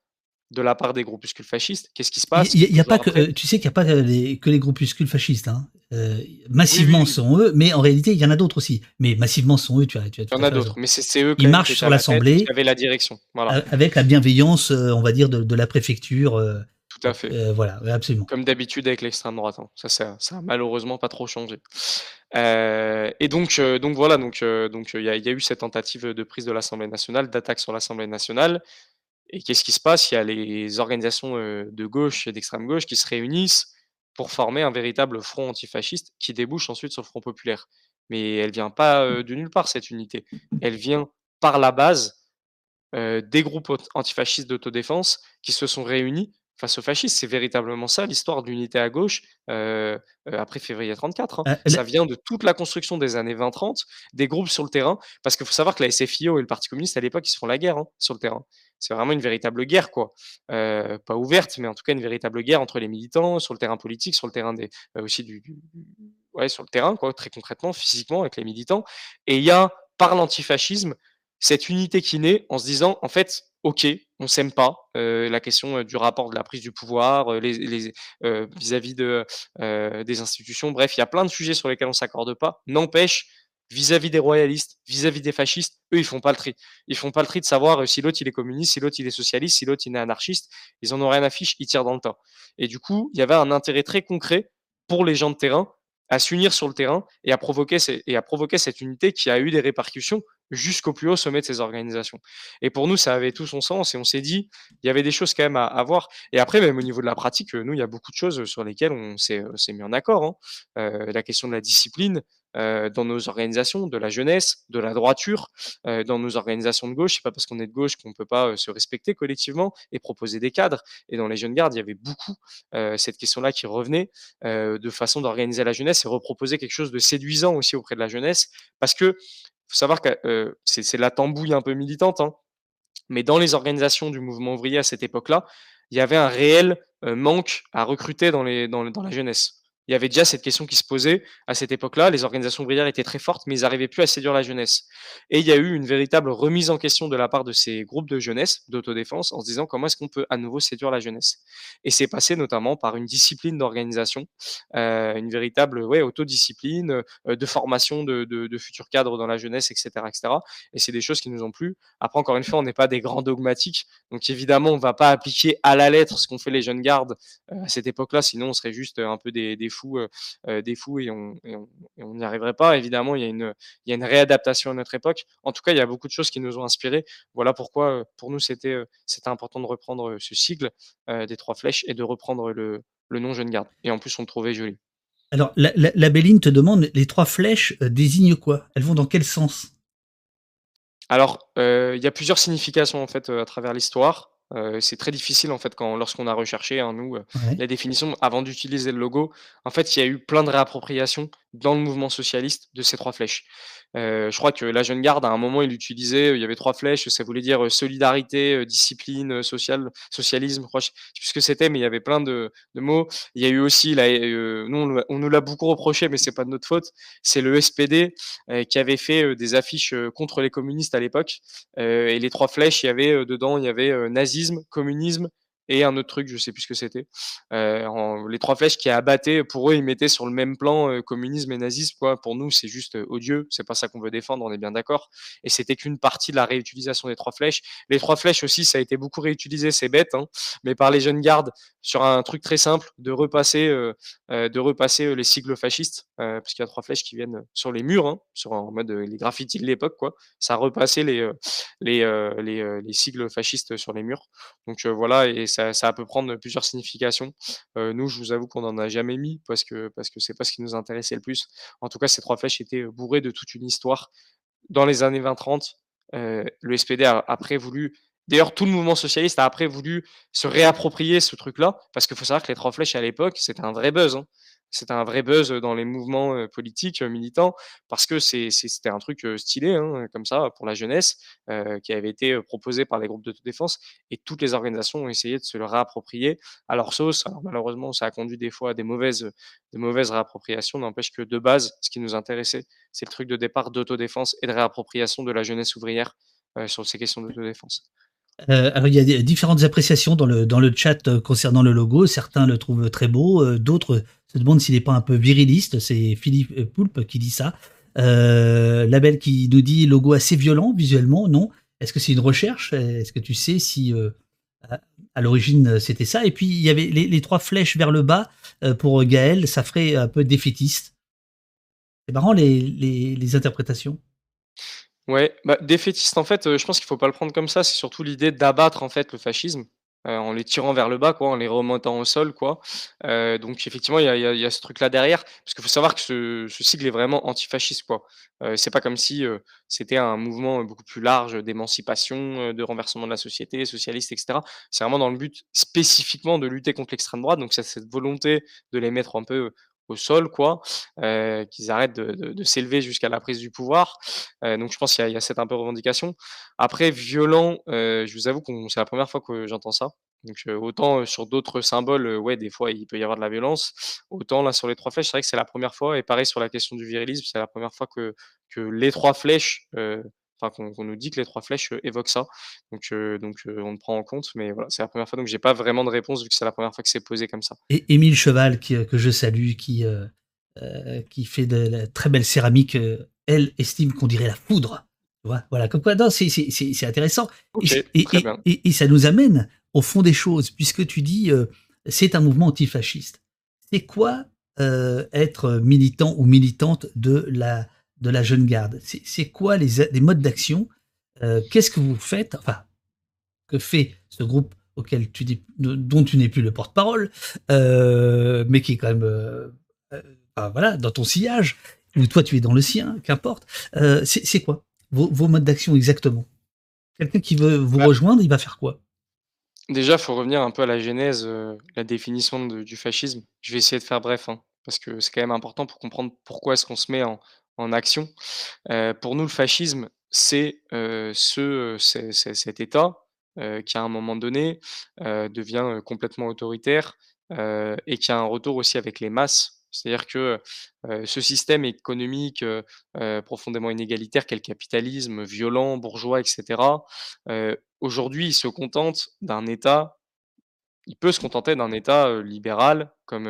de la part des groupuscules fascistes. Qu'est-ce qui se Il passe y a y pas que, tu sais qu'il y a pas, les que les groupuscules fascistes, hein, heu, Oui, oui, massivement oui, sont eux, mais en réalité il y en a d'autres aussi, mais massivement sont eux, tu as tu as il y en a d'autres, mais c'est eux Ils qui marchent sur à la l'assemblée avaient la direction. Voilà, avec la bienveillance, on va dire de de la préfecture, tout à fait. heu, voilà, absolument. Comme d'habitude avec l'extrême droite, hein. Ça ça ça a malheureusement pas trop changé. Heu et donc heu, donc voilà, donc heu, donc il y a il y a eu cette tentative, de prise de l'Assemblée nationale, d'attaque sur l'Assemblée nationale Et qu'est-ce qui se passe? Il y a les organisations, de gauche et d'extrême gauche qui se réunissent pour former un véritable front antifasciste qui débouche ensuite sur le Front populaire. Mais elle vient pas, de nulle part cette unité. Elle vient par la base, des groupes antifascistes d'autodéfense qui se sont réunis face aux fascistes. C'est véritablement ça l'histoire de l'unité à gauche, heu heu, après février 34, hein. Heu, Ça vient de toute la construction des années 20-30, des groupes sur le terrain, parce qu'il faut savoir que la SFIO et le Parti communiste à l'époque, ils se font la guerre, hein, sur le terrain. C'est vraiment une véritable guerre, quoi. Pas ouverte, mais en tout cas une véritable guerre entre les militants, sur le terrain politique, sur le terrain des aussi du du ouais, sur le terrain, quoi, très concrètement, physiquement avec les militants et il y a, par l'antifascisme, cette unité qui naît en se disant: «En fait, OK, on s'aime pas, la question, du rapport de la prise du pouvoir, les vis-à-vis des institutions». Bref, il y a plein de sujets sur lesquels on s'accorde pas. N'empêche, vis-à-vis des royalistes, vis-à-vis des fascistes, eux, ils font pas le tri. Ils font pas le tri de savoir, si l'autre il est communiste, si l'autre il est socialiste, si l'autre il est anarchiste. Ils en ont rien à fiche, ils tirent dans le tas et du coup, il y avait un intérêt très concret pour les gens de terrain à s'unir sur le terrain et à provoquer cette unité qui a eu des répercussions jusqu'au plus haut sommet de ces organisations. Et pour nous, ça avait tout son sens et on s'est dit, il y avait des choses quand même à, voir. Et après, même au niveau de la pratique, euh, nous, il y a beaucoup de choses sur lesquelles on s'est euh, mis en accord. hein. Euh, la question de la discipline euh, dans nos organisations, de la jeunesse, de la droiture, euh, dans nos organisations de gauche. C'est pas parce qu'on est de gauche qu'on peut pas euh, se respecter collectivement et proposer des cadres. Et dans les jeunes gardes, il y avait beaucoup cette question-là qui revenait de façon d'organiser la jeunesse et reproposer quelque chose de séduisant aussi auprès de la jeunesse. Parce que faut savoir que, c'est la tambouille un peu militante, hein, mais dans les organisations du mouvement ouvrier à cette époque-là, il y avait un réel, manque à recruter dans les dans la jeunesse. Il y avait déjà cette question qui se posait à cette époque-là. Les organisations ouvrières étaient très fortes, mais ils n'arrivaient plus à séduire la jeunesse. Et il y a eu une véritable remise en question de la part de ces groupes de jeunesse, d'autodéfense, en se disant: «Comment est-ce qu'on peut à nouveau séduire la jeunesse?» et c'est passé notamment par une discipline d'organisation, heu, une véritable, ouais, autodiscipline, heu, de formation de futurs cadres dans la jeunesse et cetera et cetera et c'est des choses qui nous ont plu. Après, encore une fois, on n'est pas des grands dogmatiques, donc évidemment, on ne va pas appliquer à la lettre ce qu'ont fait les jeunes gardes euh, à cette époque-là, sinon on serait juste un peu des, des fous, des fous et on et on et on n'y arriverait pas. Évidemment, il y a une il y a une réadaptation à notre époque. En tout cas, il y a beaucoup de choses qui nous ont inspirés. Voilà pourquoi pour nous c'était important de reprendre ce sigle des trois flèches et de reprendre le le nom jeune garde. Et en plus, on le trouvait joli. Alors, la la la Béline te demande: «Les 3 flèches, désignent quoi? Elles vont dans quel sens?» Alors, il y a plusieurs significations en fait, à travers l'histoire. C'est très difficile en fait quand lorsqu'on a recherché, hein, nous, Ouais. la définition avant d'utiliser le logo. En fait, il y a eu plein de réappropriations dans le mouvement socialiste de ces 3 flèches. Heu, je crois que la Jeune Garde à un moment il utilisait, heu, il y avait 3 flèches, ça voulait dire, heu, solidarité, discipline, heu, sociale socialisme, je je sais plus ce que c'était, mais il y avait plein de mots. Il y a eu aussi la heu, nous on nous l'a beaucoup reproché, mais c'est pas de notre faute. C'est le SPD, qui avait fait, des affiches, contre les communistes à l'époque, et les 3 flèches, il y avait, dedans, il y avait, nazisme, communisme et un autre truc, je sais plus ce que c'était. En les 3 flèches qui abattaient, pour eux, ils mettaient sur le même plan, heu, communisme et nazisme, quoi. Pour nous, c'est juste, heu, odieux, c'est pas ça qu'on veut défendre, on est bien d'accord et c'était qu'une partie de la réutilisation des 3 flèches. Les 3 flèches aussi, ça a été beaucoup réutilisé, c'est bête, hein, mais par les jeunes gardes sur un truc très simple, de repasser, de repasser, les sigles fascistes, parce qu'il y a 3 flèches qui viennent, sur les murs, hein, sur en mode, les graffitis de l'époque, quoi. Ça repassait les, les, les, les sigles fascistes sur les murs. Donc, voilà et ça ça peut prendre plusieurs significations. Heu, nous, je vous avoue qu'on en a jamais mis parce que parce que c'est pas ce qui nous intéressait le plus. En tout cas, ces 3 flèches étaient, heu, bourrées de toute une histoire. Dans les années 20-30, heu, le SPD a après voulu d'ailleurs tout le mouvement socialiste a après voulu se réapproprier ce truc-là, parce qu'il faut savoir que les 3 flèches à l'époque, c'était un vrai buzz, hein. C'était un vrai buzz, dans les mouvements, politiques, militants, parce que c'était un truc, stylé, hein, comme ça, pour la jeunesse, qui avait été, proposé par les groupes d'autodéfense et toutes les organisations ont essayé de se le réapproprier à leur sauce. Malheureusement, ça a conduit des fois à des mauvaises, réappropriations. N'empêche que de base, ce qui nous intéressait, c'est le truc de départ d'autodéfense et de réappropriation de la jeunesse ouvrière, sur ces questions d'autodéfense. Heu, alors il y a différentes appréciations dans le dans le chat, heu, concernant le logo. Certains le trouvent très beau, heu, d'autres se demandent s'il est pas un peu viriliste. C'est Philippe, heu, Poulpe qui dit ça. Heu, Label qui nous dit: «Logo assez violent visuellement», non? Est-ce que c'est une recherche? Est-ce que tu sais si, à à l'origine, c'était ça? Et puis il y avait les 3 flèches vers le bas, pour Gaël, ça ferait un peu défaitiste. C'est marrant les les les interprétations. Ouais, bah, défaitiste, en fait, heu, je pense qu'il faut pas le prendre comme ça. C'est surtout l'idée d'abattre, en fait, le fascisme, heu, en les tirant vers le bas, quoi, en les remontant au sol, quoi. Heu, donc effectivement, il y a ce truc-là derrière. Parce qu'il faut savoir que ce sigle est vraiment antifasciste, quoi. C'est pas comme si, c'était un mouvement, beaucoup plus large d'émancipation, de renversement de la société, socialiste et cetera. C'est vraiment dans le but spécifiquement de lutter contre l'extrême droite, donc c'est cette volonté de les mettre un peu au sol, quoi, qu'ils arrêtent de s'élever jusqu'à la prise du pouvoir. Donc je pense qu'il y a cette un peu revendication. Après violent, je vous avoue qu'on c'est la première fois que j'entends ça. Donc autant, sur d'autres symboles, ouais, des fois, il peut y avoir de la violence. Autant là, sur les 3 flèches, c'est vrai que c'est la première fois et pareil sur la question du virilisme, c'est la première fois que que les 3 flèches, enfin qu'on nous dit que les 3 flèches, heu, évoquent ça. Donc donc heu, on le prend en compte, mais voilà, c'est la première fois, donc j'ai pas vraiment de réponse vu que c'est la première fois que c'est posé comme ça. Et Émile Cheval qui, que je salue, qui, fait de la très belle céramique, elle estime qu'on dirait la vois? Voilà, comme quoi c'est intéressant et ça nous amène au fond des choses puisque tu dis, c'est un mouvement antifasciste. C'est quoi, être militant ou militante de la de la Jeune Garde? C'est quoi les modes d'action? Heu, qu'est-ce que vous faites? Enfin, que fait ce groupe auquel tu dont tu n'es plus le porte-parole, heu, mais qui est quand même, enfin voilà, dans ton sillage ou toi tu es dans le sien, qu'importe. C'est quoi vos vos modes d'action exactement? Quelqu'un qui veut vous Bah, rejoindre, il va faire quoi? déjà, il faut revenir un peu à la genèse, la définition de du fascisme. Je vais essayer de faire bref, hein, parce que c'est quand même important pour comprendre pourquoi est-ce qu'on se met en en action. Heu, pour nous, le fascisme, c'est, heu, ce, c'est cet État, qui à un moment donné, devient, complètement autoritaire, et qui a un retour aussi avec les masses. C'est-à-dire que, ce système économique, profondément inégalitaire qu'est le capitalisme, violent, bourgeois et cetera, heu, aujourd'hui, il se contente d'un État il peut se contenter d'un État, libéral comme,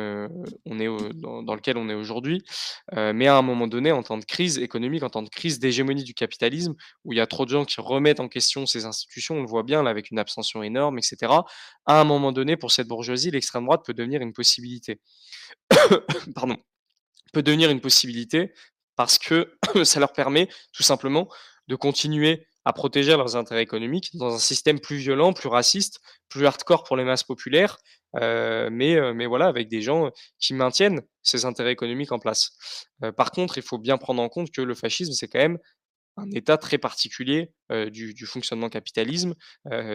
on est dans lequel on est aujourd'hui, mais à un moment donné, en temps de crise économique, en temps de crise d'hégémonie du capitalisme, où il y a trop de gens qui remettent en question ces institutions, on le voit bien là avec une abstention énorme et cetera. À un moment donné, pour cette bourgeoisie, l'extrême droite peut devenir une possibilité. Pardon. Peut devenir une possibilité parce que ça leur permet tout simplement de continuer à protéger leurs intérêts économiques dans un système plus violent, plus raciste, plus hardcore pour les masses populaires, heu, mais heu, mais voilà, avec des gens qui maintiennent ces intérêts économiques en place. Heu, par contre, il faut bien prendre en compte que le fascisme, c'est quand même un état très particulier, du fonctionnement capitalisme.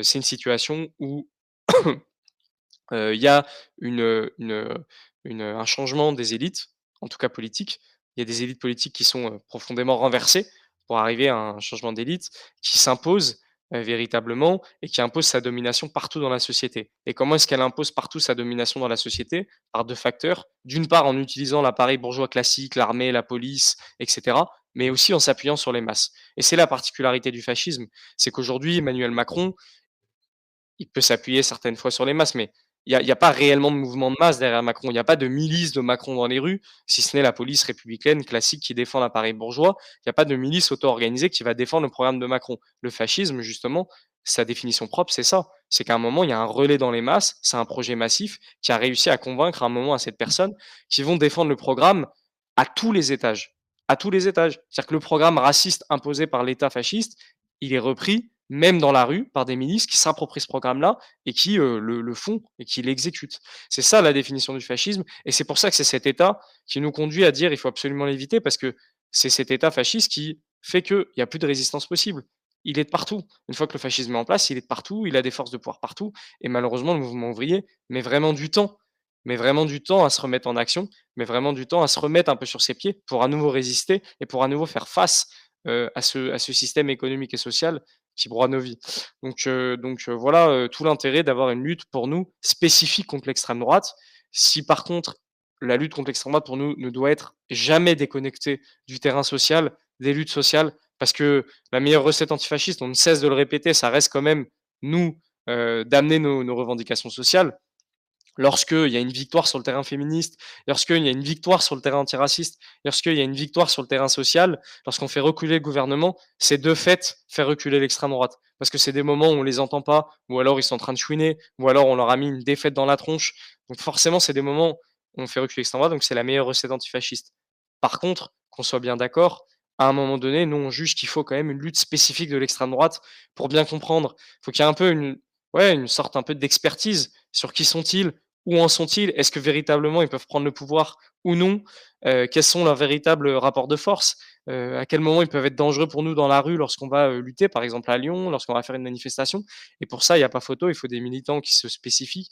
C'est une situation où, il y a un changement des élites, en tout cas politiques. Il y a des élites politiques qui sont, profondément renversées pour arriver à un changement d'élite qui s'impose, heu, véritablement et qui impose sa domination partout dans la société. Et comment est-ce qu'elle impose partout sa domination dans la société? Par 2 facteurs. D'une part, en utilisant l'appareil bourgeois classique, l'armée, la police, et cetera, mais aussi en s'appuyant sur les masses. Et c'est la particularité du fascisme, c'est qu'aujourd'hui, Emmanuel Macron, il peut s'appuyer certaines fois sur les masses, mais il y a pas réellement de mouvement de masse derrière Macron. Il y a pas de milice de Macron dans les rues, si ce n'est la police républicaine classique qui défend l'appareil bourgeois. Il y a pas de milice auto-organisée qui va défendre le programme de Macron. Le fascisme, justement, sa définition propre, c'est ça. C'est qu'à un moment, il y a un relais dans les masses, c'est un projet massif qui a réussi à convaincre à un moment assez de personnes qui vont défendre le programme à tous les étages, à tous les étages. C'est-à-dire que le programme raciste imposé par l'État fasciste, il est repris même dans la rue, par des milices qui s'approprient ce programme-là et qui, heu, le font et qui l'exécutent. C'est ça la définition du fascisme et c'est pour ça que c'est cet état qui nous conduit à dire: «Il faut absolument l'éviter» parce que c'est cet état fasciste qui fait qu'il y a plus de résistance possible. Il est de partout. Une fois que le fascisme est en place, il est de partout, il a des forces de pouvoir partout et malheureusement le mouvement ouvrier met vraiment du temps, met vraiment du temps à se remettre en action, met vraiment du temps à se remettre un peu sur ses pieds pour à nouveau résister et pour à nouveau faire face, ce à ce système économique et social nos vies. Donc heu donc heu, voilà, heu, tout l'intérêt d'avoir une lutte pour nous spécifique contre l'extrême droite. Si par contre, la lutte contre l'extrême droite pour nous ne doit être jamais déconnectée du terrain social, des luttes sociales, parce que la meilleure recette antifasciste, on ne cesse de le répéter, ça reste quand même nous, d'amener nos revendications sociales. Lorsqu'il y a une victoire sur le terrain féministe, lorsqu'il y a une victoire sur le terrain antiraciste, lorsqu'il y a une victoire sur le terrain social, lorsqu'on fait reculer le gouvernement, c'est de fait faire reculer l'extrême droite. Parce que c'est des moments où on les entend pas, ou alors ils sont en train de chouiner, ou alors on leur a mis une défaite dans la tronche. Donc forcément, c'est des moments où on fait reculer l'extrême droite, donc c'est la meilleure recette antifasciste. Par contre, qu'on soit bien d'accord, à un moment donné, nous on juge qu'il faut quand même une lutte spécifique de l'extrême droite pour bien comprendre. Il faut qu'il y ait un peu une sorte un peu d'expertise sur qui sont-ils, où en sont-ils? Est-ce que véritablement ils peuvent prendre le pouvoir ou non? Heu, quels sont leurs véritables, rapports de force? Heu, à quel moment ils peuvent être dangereux pour nous dans la rue lorsqu'on va, heu, lutter, par exemple à Lyon, lorsqu'on va faire une manifestation? Et pour ça, il y a pas photo, il faut des militants qui se spécifient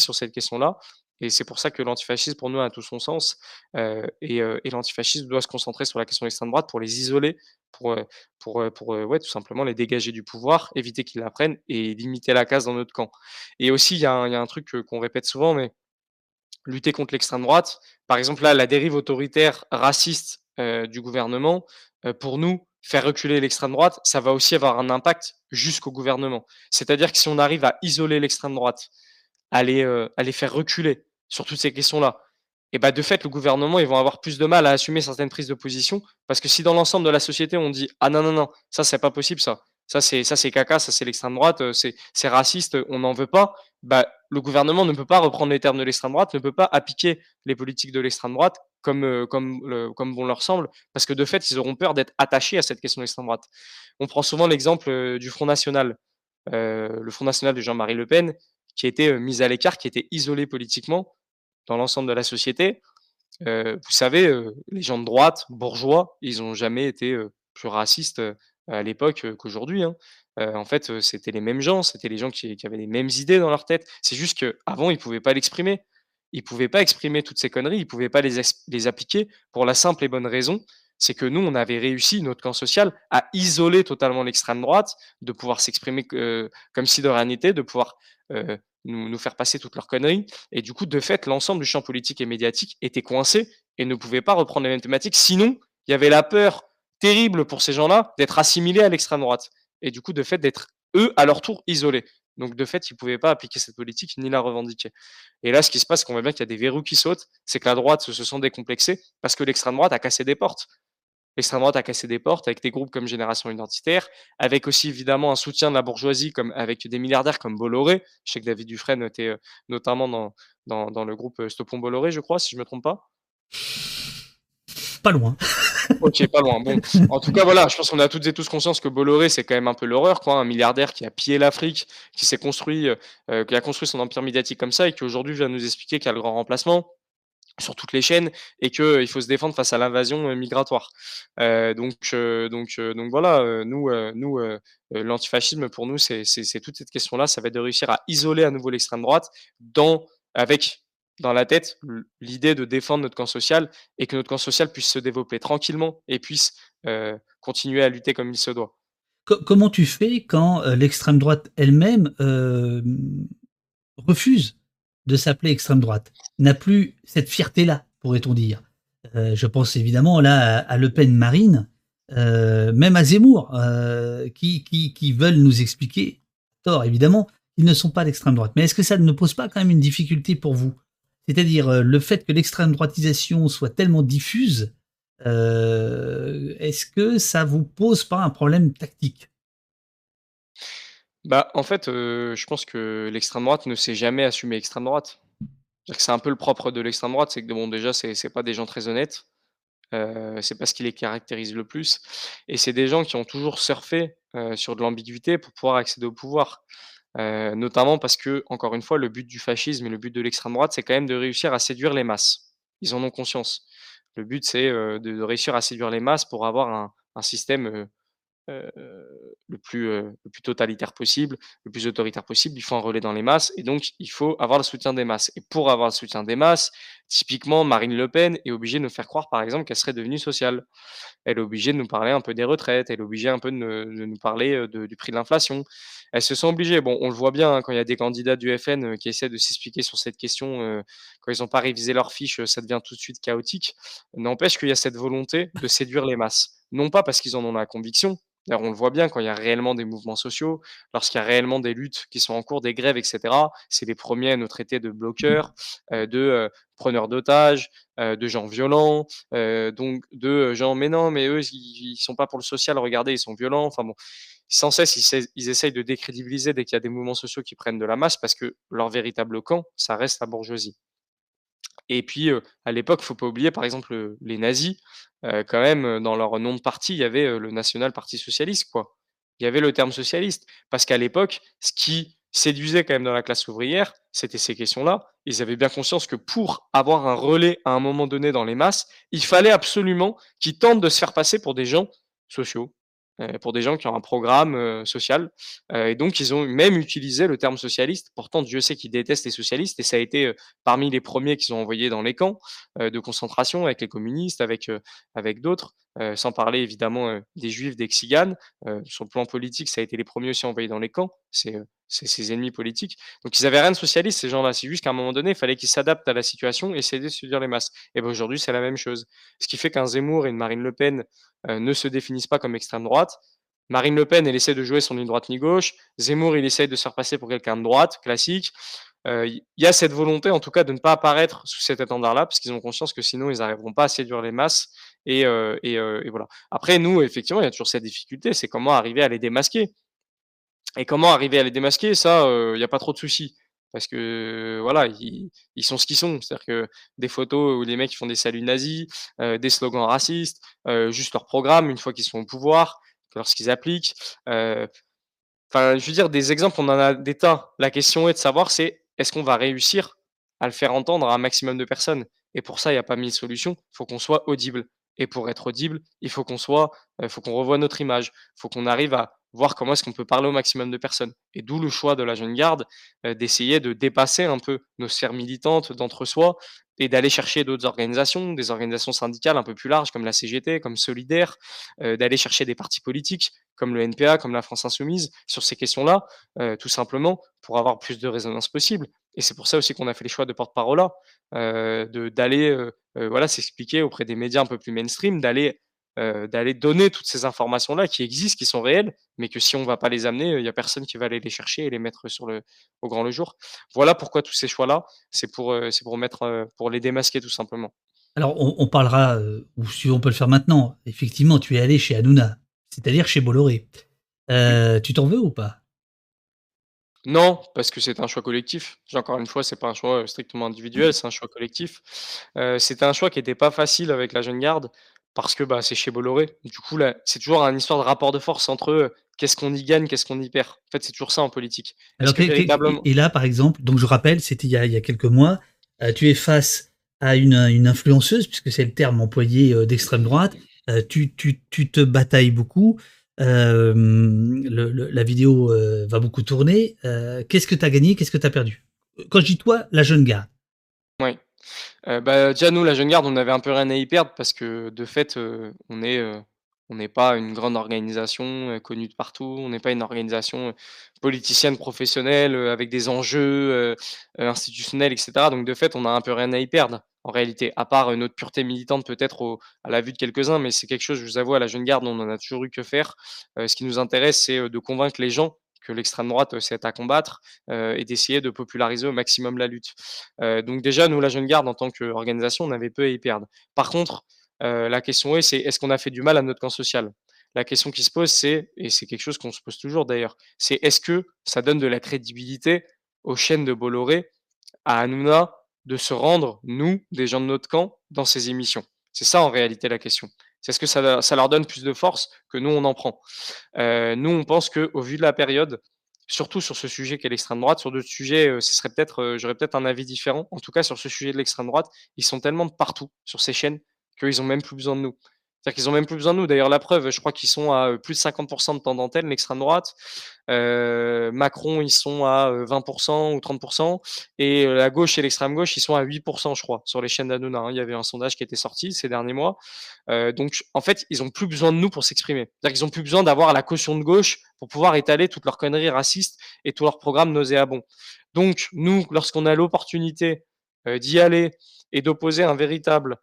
sur cette question-là et c'est pour ça que l'antifascisme pour nous a tout son sens, et l'antifascisme doit se concentrer sur la question de l'extrême droite pour les isoler, pour, pour, pour, ouais, tout simplement les dégager du pouvoir, éviter qu'ils la prennent et limiter la casse dans notre camp. Et aussi, il y a un truc, qu'on répète souvent, mais lutter contre l'extrême droite, par exemple, là, la dérive autoritaire, raciste, du gouvernement, pour nous, faire reculer l'extrême droite, ça va aussi avoir un impact jusqu'au gouvernement. C'est-à-dire que si on arrive à isoler l'extrême droite, à les faire reculer sur toutes ces questions-là, et bah, de fait, le gouvernement, ils vont avoir plus de mal à assumer certaines prises de position parce que si dans l'ensemble de la société, on dit: «Ah non, non, non, ça c'est pas possible ça. Ça c'est ça c'est caca, ça c'est l'extrême droite, heu, c'est raciste, on n'en veut pas», bah, le gouvernement ne peut pas reprendre les termes de l'extrême droite, ne peut pas appliquer les politiques de l'extrême droite comme, heu, comme comme bon leur semble, parce que de fait, ils auront peur d'être attachés à cette question de l'extrême droite. On prend souvent l'exemple, heu, du Front national, le Front national de Jean-Marie Le Pen qui a été, mis à l'écart, qui été isolé politiquement dans l'ensemble de la société. Heu, vous savez, heu, les gens de droite, bourgeois, ils ont jamais été, heu, plus racistes, à l'époque, qu'aujourd'hui, hein. En fait, c'était les mêmes gens, c'était les gens qui avaient les mêmes idées dans leur tête. C'est juste qu'avant, ils pouvaient pas l'exprimer. Ils pouvaient pas exprimer toutes ces conneries, ils pouvaient pas les les appliquer pour la simple et bonne raison, c'est que nous, on avait réussi, notre camp social, à isoler totalement l'extrême droite, de pouvoir s'exprimer comme si de rien n'était, de pouvoir, nous faire passer toutes leurs conneries et du coup, de fait, l'ensemble du champ politique et médiatique était coincé et ne pouvait pas reprendre les mêmes thématiques. Sinon, il y avait la peur terrible pour ces gens-là d'être assimilés à l'extrême droite et du coup, de fait, d'être eux, à leur tour, isolés. Donc de fait, ils pouvaient pas appliquer cette politique ni la revendiquer. Et là, ce qui se passe, c'est qu'on voit bien qu'il y a des verrous qui sautent, c'est que la droite se sent décomplexée parce que l'extrême droite a cassé des portes. L'extrême droite a cassé des portes avec des groupes comme Génération Identitaire, avec aussi évidemment un soutien de la bourgeoisie comme avec des milliardaires comme Bolloré. Je sais que David Dufresne était, heu, notamment dans dans dans le groupe, heu, Stoppons Bolloré, je crois, si je me trompe pas? Pas loin. OK, pas loin. Bon, en tout cas, voilà, je pense qu'on a toutes et tous conscience que Bolloré, c'est quand même un peu l'horreur, quoi. Un milliardaire qui a pillé l'Afrique, qui s'est construit, heu, qui a construit son empire médiatique comme ça et qui aujourd'hui vient nous expliquer qu'il y a le grand remplacement sur toutes les chaînes et qu'il faut se défendre face à l'invasion, heu, migratoire. Heu, donc donc donc voilà, nous, nous, l'antifascisme pour nous, c'est toute cette question-là, ça va être de réussir à isoler à nouveau l'extrême droite dans avec dans la tête l'idée de défendre notre camp social et que notre camp social puisse se développer tranquillement et puisse, continuer à lutter comme il se doit. Co comment tu fais quand, l'extrême droite elle-même, refuse de s'appeler extrême droite? N'a plus cette fierté-là, pourrait-on dire? Heu, je pense évidemment là à Le Pen Marine, heu, même à Zemmour, heu, qui qui qui veulent nous expliquer, tort évidemment, ils ne sont pas d'extrême droite. Mais est-ce que ça ne pose pas quand même une difficulté pour vous? C'est-à-dire, le fait que l'extrême droitisation soit tellement diffuse, est-ce que ça vous pose pas un problème tactique? Bah, en fait, je pense que l'extrême droite ne s'est jamais assumée extrême droite. C'est un peu le propre de l'extrême droite, c'est que bon déjà c'est c'est pas des gens très honnêtes, heu, c'est pas ce qui les caractérise le plus et c'est des gens qui ont toujours surfé, sur de l'ambiguïté pour pouvoir accéder au pouvoir. Notamment parce que encore une fois, le but du fascisme et le but de l'extrême droite, c'est quand même de réussir à séduire les masses. Ils en ont conscience. Le but, c'est, de réussir à séduire les masses pour avoir un un système, le plus, heu, le plus totalitaire possible, le plus autoritaire possible. Il faut un relais dans les masses et donc il faut avoir le soutien des masses et pour avoir le soutien des masses, typiquement Marine Le Pen est obligée de nous faire croire, par exemple, qu'elle serait devenue sociale. Elle est obligée de nous parler un peu des retraites, elle est obligée un peu de nous parler, du prix de l'inflation. Elles se sont obligées. Bon, on le voit bien, hein, quand il y a des candidats du FN, qui essaient de s'expliquer sur cette question, quand ils ont pas révisé leurs fiches, heu, ça devient tout de suite chaotique. N'empêche qu'il y a cette volonté de séduire les masses. Non pas parce qu'ils en ont la conviction, on le voit bien quand il y a réellement des mouvements sociaux, lorsqu'il y a réellement des luttes qui sont en cours, des grèves et cetera, c'est les premiers à nous traiter de bloqueurs, heu, de, heu, preneurs d'otages, heu, de gens violents, donc de, gens: «Mais non, mais eux, ils ils sont pas pour le social, regardez, ils sont violents». Enfin bon, sans cesse, ils essayent de décrédibiliser dès qu'il y a des mouvements sociaux qui prennent de la masse parce que leur véritable camp, ça reste la bourgeoisie. Et puis, à l'époque, faut pas oublier, par exemple, les nazis, quand même, dans leur nom de parti, il y avait, le National Parti Socialiste, quoi. Il y avait le terme socialiste parce qu'à l'époque, ce qui séduisait quand même dans la classe ouvrière, c'était ces questions-là. Ils avaient bien conscience que pour avoir un relais à un moment donné dans les masses, il fallait absolument qu'ils tentent de se faire passer pour des gens sociaux, pour des gens qui ont un programme, heu, social, heu et donc ils ont même utilisé le terme socialiste. Pourtant, Dieu sait qu'ils détestent les socialistes et ça a été, parmi les premiers qu'ils ont envoyés dans les camps, de concentration avec les communistes, avec, avec d'autres, sans parler évidemment, des juifs, des tziganes. Heu, sur le plan politique, ça a été les premiers aussi envoyés dans les camps. C'est ses ennemis politiques. Donc ils avaient rien de socialiste ces gens-là. C'est juste qu'à un moment donné, il fallait qu'ils s'adaptent à la situation et essayer de séduire les masses. Et ben aujourd'hui, c'est la même chose. Ce qui fait qu'un Zemmour et une Marine Le Pen, heu, ne se définissent pas comme extrême droite. Marine Le Pen, elle essaie de jouer son ni droite ni gauche. Zemmour, il essaye de se faire passer pour quelqu'un de droite, classique. Il y a cette volonté, en tout cas, de ne pas apparaître sous cet étendard-là, parce qu'ils ont conscience que sinon ils n'arriveront pas à séduire les masses heu et voilà. Après nous, effectivement, il y a toujours cette difficulté, c'est comment arriver à les démasquer et comment arriver à les démasquer, ça, heu, il y a pas trop de soucis parce que, voilà, ils sont ce qu'ils sont. C'est-à-dire que des photos où les mecs font des saluts nazis, heu, des slogans racistes, heu, juste leur programme une fois qu'ils sont au pouvoir, lorsqu'ils appliquent, Enfin, je veux dire des exemples, on en a des tas. La question est de savoir, c'est est-ce qu'on va réussir à le faire entendre à un maximum de personnes? Et pour ça, il y a pas 1000 solutions. Il faut qu'on soit audible. Et pour être audible, il faut qu'on soit, heu, faut qu'on revoie notre image. Il faut qu'on arrive à voir comment est-ce qu'on peut parler au maximum de personnes. Et d'où le choix de la jeune garde, heu, d'essayer de dépasser un peu nos sphères militantes d'entre-soi et d'aller chercher d'autres organisations, des organisations syndicales un peu plus larges comme la CGT, comme Solidaire, heu, d'aller chercher des partis politiques comme le NPA, comme la France insoumise, sur ces questions-là, tout simplement pour avoir plus de résonance possible. Et c'est pour ça aussi qu'on a fait les choix de porte-parole là, d'aller, voilà, s'expliquer auprès des médias un peu plus mainstream, d'aller, heu, d'aller donner toutes ces informations-là qui existent, qui sont réelles, mais que si on va pas les amener, il y a personne qui va aller les chercher et les mettre sur le au grand le jour. Voilà pourquoi tous ces choix-là, c'est pour, heu, c'est pour mettre, pour les démasquer tout simplement. Alors on on parlera, ou si on peut le faire maintenant. Effectivement, tu es allé chez Hanouna, c'est-à-dire chez Bolloré. Tu t'en veux ou pas? Non, parce que c'est un choix collectif. Encore une fois, c'est pas un choix, heu, strictement individuel, c'est un choix collectif. Heu, c'était un choix qui était pas facile avec la jeune garde parce que, bah, c'est chez Bolloré. Du coup, là, c'est toujours une histoire de rapport de force entre, heu, qu'est-ce qu'on y gagne, qu'est-ce qu'on y perd? En fait, c'est toujours ça en politique. Alors que véritablement et là, par exemple, donc je rappelle, c'était il y a il y a quelques mois, heu, tu es face à une, influenceuse, puisque c'est le terme employé, heu, d'extrême droite, tu tu tu te batailles beaucoup, le la vidéo, heu, va beaucoup tourner, heu, qu'est-ce que tu as gagné? Qu'est-ce que tu as perdu? Quand je dis toi, la jeune garde. Heu, bah, déjà nous, la jeune garde, on avait un peu rien à y perdre parce que de fait, on est, on n'est pas une grande organisation, connue de partout. On n'est pas une organisation, politicienne professionnelle, avec des enjeux, institutionnels et cetera. Donc de fait, on a un peu rien à y perdre, en réalité, à part, notre pureté militante peut-être à la vue de quelques-uns, mais c'est quelque chose, je vous avoue, à la jeune garde, on en a toujours eu que faire. Heu, ce qui nous intéresse, c'est, heu, de convaincre les gens que l'extrême droite, heu, c'est à combattre, et d'essayer de populariser au maximum la lutte. Donc déjà, nous, la jeune garde, en tant qu'organisation, on avait peu à y perdre. Par contre, la question est, c'est est-ce qu'on a fait du mal à notre camp social? La question qui se pose, c'est et c'est quelque chose qu'on se pose toujours d'ailleurs, c'est est-ce que ça donne de la crédibilité aux chaînes de Bolloré, à Hanouna, de se rendre, nous, des gens de notre camp, dans ces émissions? C'est ça en réalité la question. C'est est-ce que ça leur donne plus de force que nous on en prend? Heu, nous on pense qu'au vu de la période, surtout sur ce sujet qu'est l'extrême droite, sur d'autres sujets, ce serait peut-être, heu, j'aurais peut-être un avis différent. En tout cas sur ce sujet de l'extrême droite, ils sont tellement partout sur ces chaînes qu'ils ont même plus besoin de nous. C'est-à-dire qu'ils ont même plus besoin de nous. D'ailleurs la preuve, je crois qu'ils sont à, heu, plus de 50% de temps d'antenne, l'extrême droite. Heu, Macron, ils sont à, heu, 20% ou 30% et la gauche et l'extrême gauche, ils sont à 8% je crois, sur les chaînes d'Hanouna, hein. Il y avait un sondage qui était sorti ces derniers mois. Donc en fait, ils ont plus besoin de nous pour s'exprimer. C'est-à-dire qu'ils ont plus besoin d'avoir la caution de gauche pour pouvoir étaler toutes leurs conneries racistes et tous leurs programmes nauséabonds. Donc nous, lorsqu'on a l'opportunité, d'y aller et d'opposer un véritable,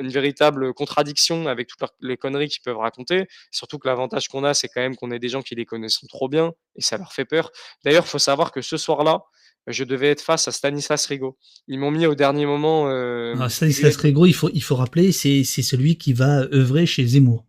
une véritable contradiction avec toutes les conneries qu'ils peuvent raconter, surtout que l'avantage qu'on a, c'est quand même qu'on est des gens qui les connaissent trop bien et ça leur fait peur. D'ailleurs, il faut savoir que ce soir-là, je devais être face à Stanislas Rigaud. Ils m'ont mis au dernier moment, Alors hem, Stanislas Rigaud, il faut il faut rappeler, c'est c'est celui qui va œuvrer chez Zemmour.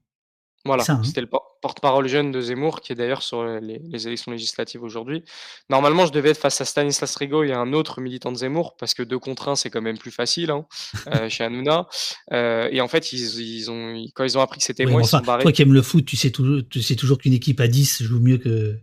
Voilà, hein? c'était le por porte-parole jeune de Zemmour, qui est d'ailleurs sur, les les élections législatives aujourd'hui. Normalement, je devais être face à Stanislas Rigaud et un autre militant de Zemmour, parce que 2 contre 1, c'est quand même plus facile, hein, heu, chez Hanouna. Heu et en fait, ils ils ont ils quand ils ont appris que c'était Oui, moi, ils sont barrés. toi qui aimes le foot, tu sais toujours tu sais toujours qu'une équipe à 10 joue mieux que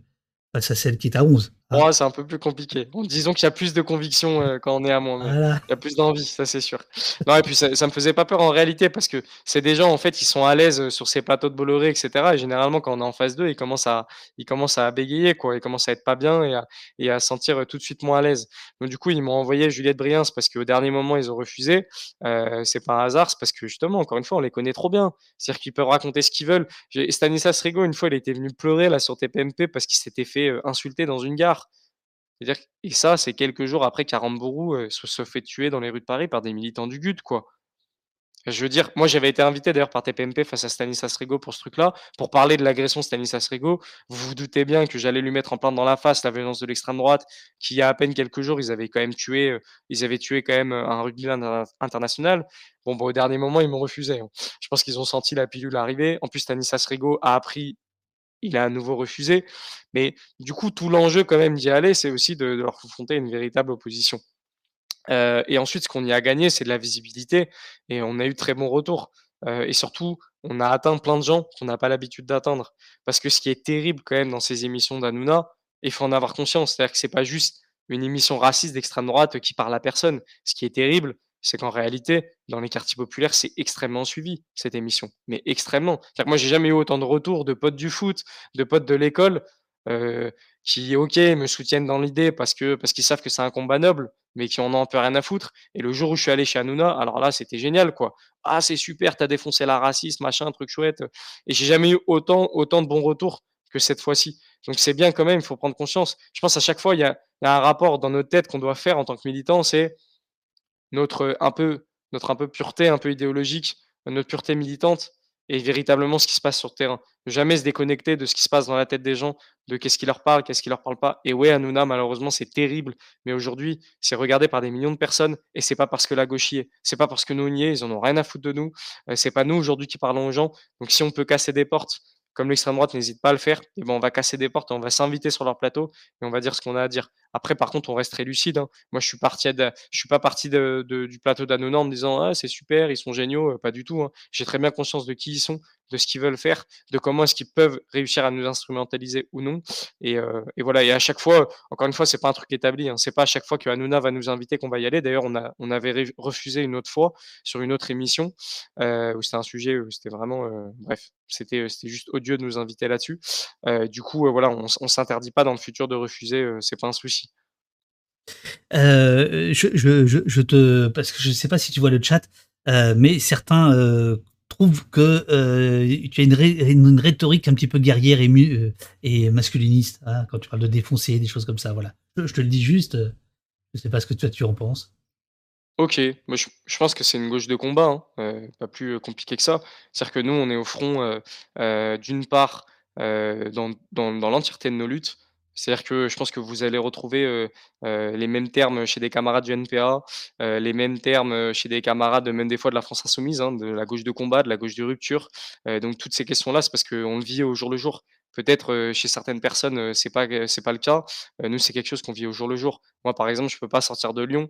face à celle qui est à 11, hein? Oh, c'est un peu plus compliqué. Bon, disons qu'il y a plus de conviction, heu, quand on est à Voilà. il y a plus d'envie, ça c'est sûr. Non et puis ça ça me faisait pas peur en réalité parce que c'est des gens en fait, ils sont à l'aise, heu, sur ces plateaux de Bolloré et cetera et généralement quand on est en face d'eux, ils commencent à ils commencent à bégayer quoi, ils commencent à être pas bien et à et à se sentir, heu, tout de suite moins à l'aise. Donc du coup, ils m'ont envoyé Juliette Briens parce qu'au dernier moment, ils ont refusé. Heu, c'est pas un hasard, c'est parce que justement, encore une fois, on les connaît trop bien. C'est-à-dire qu'ils peuvent raconter ce qu'ils veulent. Stanislas Rigaud, une fois, il était venu pleurer là sur TPMP parce qu'il s'était fait, insulter dans une gare. Et ça, c'est quelques jours après qu'Aramburu, heu, se fait tuer dans les rues de Paris par des militants du GUD, quoi. Je veux dire, moi, j'avais été invité d'ailleurs par TPMP face à Stanislas Rigaud pour ce truc-là, pour parler de l'agression Stanislas Rigaud. Vous vous doutez bien que j'allais lui mettre en plein dans la face la violence de l'extrême droite, qui il y a à peine quelques jours, ils avaient quand même tué, ils avaient tué quand même, un interna international. Bon, bah, au dernier moment, ils m'ont refusé, hein. Je pense qu'ils ont senti la pilule arriver. En plus, Stanislas Rigaud a appris il a à nouveau refusé. Mais du coup, tout l'enjeu quand même d'y aller, c'est aussi de leur confronter une véritable opposition. Heu et ensuite, ce qu'on y a gagné, c'est de la visibilité et on a eu de très bons retours. Heu et surtout, on a atteint plein de gens qu'on n'a pas l'habitude d'atteindre. Parce que ce qui est terrible quand même dans ces émissions d'Hanouna, il faut en avoir conscience, c'est-à-dire que c'est pas juste une émission raciste d'extrême droite qui parle à personne. Ce qui est terrible, c'est qu'en réalité, dans les quartiers populaires, c'est extrêmement suivi, cette émission, mais extrêmement. C'est-à-dire que moi, j'ai jamais eu autant de retours de potes du foot, de potes de l'école, heu, qui OK, me soutiennent dans l'idée parce que qu'ils savent que c'est un combat noble, mais qui en ont un peu rien à foutre. Et le jour où je suis allé chez Hanouna, alors là, c'était génial, quoi. «Ah, c'est super, tu as défoncé la racisme, machin, truc chouette», et j'ai jamais eu autant de bons retours que cette fois-ci. Donc c'est bien quand même, il faut prendre conscience. Je pense à chaque fois, il y y a un rapport dans notre tête qu'on doit faire en tant que militant, c'est notre, un peu notre un peu pureté, un peu idéologique, notre pureté militante et véritablement ce qui se passe sur le terrain. Jamais se déconnecter de ce qui se passe dans la tête des gens, de qu'est-ce qui leur parle, qu'est-ce qui leur parle pas. Et ouais, Hanouna, malheureusement, c'est terrible, mais aujourd'hui, c'est regardé par des millions de personnes et c'est pas parce que la gauche y est. C'est pas parce que nous on y ils en ont rien à foutre de nous. C'est pas nous aujourd'hui qui parlons aux gens. Donc si on peut casser des portes, comme l'extrême droite n'hésite pas à le faire, et ben, on va casser des portes, on va s'inviter sur leur plateau et on va dire ce qu'on a à dire. Après, par contre, on reste très lucide, hein. Moi, je suis parti je suis pas parti de du plateau d'Hanouna en me disant: «Ah, c'est super, ils sont géniaux», heu, pas du tout, hein. J'ai très bien conscience de qui ils sont, de ce qu'ils veulent faire, de comment est-ce qu'ils peuvent réussir à nous instrumentaliser ou non et et voilà et à chaque fois, encore une fois, c'est pas un truc établi, hein. C'est pas à chaque fois que va nous inviter qu'on va y aller. D'ailleurs, on on avait refusé une autre fois sur une autre émission, heu, où c'était un sujet où c'était vraiment, bref, c'était, juste odieux de nous inviter là-dessus. Du coup, voilà, on on s'interdit pas dans le futur de refuser, c'est pas un souci. Heu, je te parce que je sais pas si tu vois le chat, heu, mais certains, heu, trouvent que, tu as une rhétorique un petit peu guerrière et masculiniste, hein, quand tu parles de défoncer, des choses comme ça, voilà. Je te le dis juste, je sais pas ce que toi tu en penses. OK, je pense que c'est une gauche de combat, hein, pas plus, compliqué que ça. C'est-à-dire que nous, on est au front, d'une part, dans l'entièreté de nos luttes. C'est-à-dire que je pense que vous allez retrouver, les mêmes termes chez des camarades du NPA, les mêmes termes, chez des camarades, même des fois de la France insoumise, hein, de la gauche de combat, de la gauche de rupture. Donc toutes ces questions-là, c'est parce qu'on le vit au jour le jour. Peut-être, chez certaines personnes, c'est pas c'est pas le cas. Nous, c'est quelque chose qu'on vit au jour le jour. Moi, par exemple, je peux pas sortir de Lyon,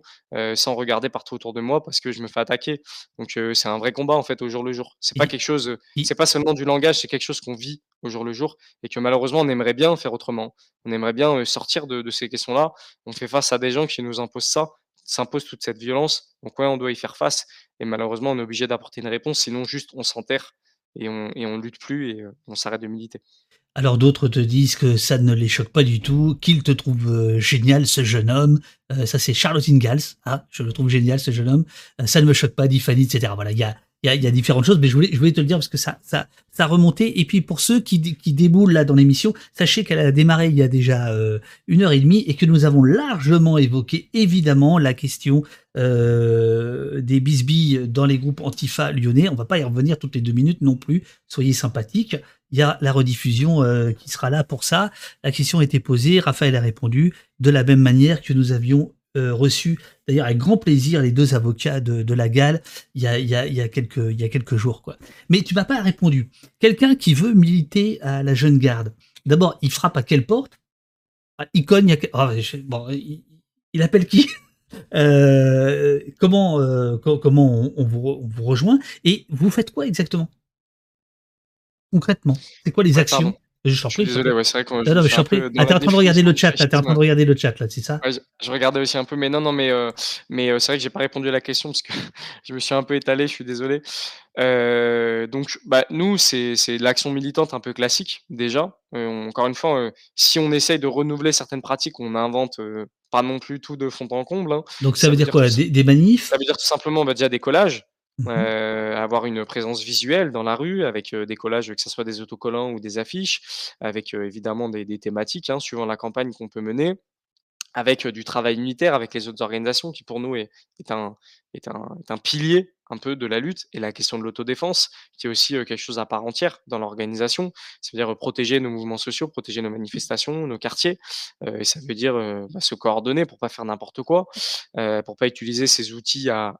sans regarder partout autour de moi parce que je me fais attaquer. Donc c'est un vrai combat, en fait, au jour le jour. C'est pas quelque chose, c'est pas seulement du langage, c'est quelque chose qu'on vit au jour le jour et que malheureusement, on aimerait bien faire autrement. On aimerait bien, sortir de de ces questions-là. On fait face à des gens qui nous imposent ça, s'imposent toute cette violence. Donc ouais, on doit y faire face et malheureusement, on est obligé d'apporter une réponse, sinon juste on s'enterre et on et lutte plus et heu, on s'arrête de militer. Alors d'autres te disent que ça ne les choque pas du tout, qu'ils te trouvent, heu, génial ce jeune homme. Heu, ça c'est Charlotte Ingalls, ah, je le trouve génial ce jeune homme. Ça ne me choque pas, dit Fanny, et cetera. Voilà, il y a il y a y a différentes choses, mais je voulais je voulais te le dire parce que ça ça ça remontait et puis pour ceux qui qui déboulent là dans l'émission, sachez qu'elle a démarré il y a déjà, heu, 1 heure et demie et que nous avons largement évoqué évidemment la question, heu, des bisbilles dans les groupes Antifa lyonnais. On va pas y revenir toutes les 2 minutes non plus, soyez sympathiques il y a la rediffusion euh, qui sera là pour ça. La question a été posée, Raphaël a répondu de la même manière que nous avions euh, reçu, d'ailleurs avec grand plaisir, les deux avocats de, de la Gale il y, a, il, y a, il, y a quelques, il y a quelques jours. Quoi. Mais tu m'as pas répondu. Quelqu'un qui veut militer à la jeune garde, d'abord, il frappe à quelle porte? Ah, Il cogne, à... oh, je... bon, il, il, appelle qui? Euh, Comment, euh, comment on, on, vous, on vous rejoint? Et vous faites quoi exactement? Concrètement, c'est quoi les Ouais, actions? pardon. Je suis prie, désolé, prie. ouais, c'est vrai que je Non, me non, mais suis je peu Ah, tu la es en train de regarder le chat là, tu es en train de regarder le chat là, c'est ça? Ouais, je je regardais aussi un peu, mais non, non, mais heu, mais heu, c'est vrai que j'ai pas répondu à la question parce que je me suis un peu étalé, je suis désolé. Heu, donc bah, nous, c'est l'action militante un peu classique déjà. Encore une fois, si on essaye de renouveler certaines pratiques, on invente, pas non plus tout de fond en comble, hein. Donc ça Ça veut veut dire quoi? Des des ça manifs? veut dire tout simplement, bah, déjà des collages, Mmh heu, mh. avoir une présence visuelle dans la rue avec, heu, des collages, que ça soit des autocollants ou des affiches, avec, heu, évidemment des thématiques, hein, suivant la campagne qu'on peut mener. Avec, du travail unitaire avec les autres organisations qui pour nous est un est un est un pilier un peu de la lutte et la question de l'autodéfense qui est aussi, quelque chose à part entière dans l'organisation. Ça veut dire, heu, protéger nos mouvements sociaux, protéger nos manifestations, nos quartiers, et ça veut dire, bah, se coordonner pour pas faire n'importe quoi, heu, pour pas utiliser ces outils à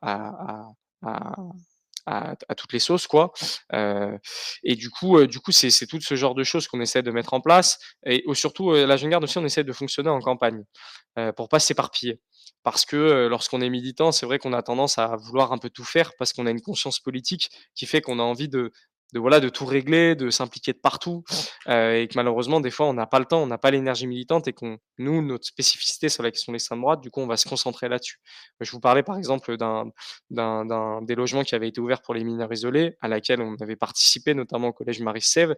à toutes les sauces quoi, heu et du coup, heu, du coup c'est tout ce genre de choses qu'on essaie de mettre en place et surtout, heu, la jeune garde aussi on essaie de fonctionner en campagne, pour pas s'éparpiller. Parce que, lorsqu'on est militant, c'est vrai qu'on a tendance à vouloir un peu tout faire parce qu'on a une conscience politique qui fait qu'on a envie de de voilà, de tout régler, de s'impliquer de partout, heu et que malheureusement des fois on n'a pas le temps, on n'a pas l'énergie militante et qu'on nous, notre spécificité sur la question de l'extrême droite, du coup on va se concentrer là-dessus. Je vous parlais par exemple d'un d'un d'un des logements qui avait été ouvert pour les mineurs isolés, à laquelle on avait participé notamment au collège Marie Sève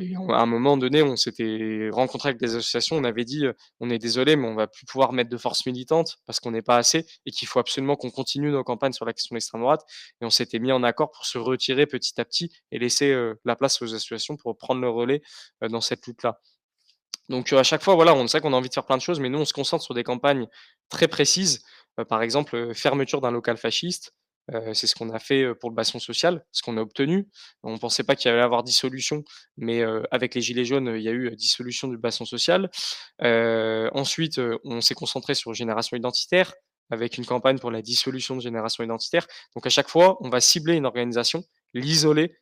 et on à un moment donné, on s'était rencontré avec des associations, on avait dit, heu: «On est désolé, mais on va plus pouvoir mettre de force militante parce qu'on n'est pas assez et qu'il faut absolument qu'on continue nos campagnes sur la question de l'extrême droite» et on s'était mis en accord pour se retirer petit à petit et laisser, la place aux associations pour prendre le relais, dans cette lutte-là. Donc, à chaque fois, voilà, on sait qu'on a envie de faire plein de choses, mais nous, on se concentre sur des campagnes très précises. Par exemple, fermeture d'un local fasciste, c'est ce qu'on a fait, pour le bastion social, ce qu'on a obtenu. On pensait pas qu'il y allait avoir dissolution, mais, avec les gilets jaunes, il y a eu, dissolution du bastion social. Ensuite, on s'est concentré sur Génération identitaire, avec une campagne pour la dissolution de Génération identitaire. Donc à chaque fois, on va cibler une organisation, l'isoler,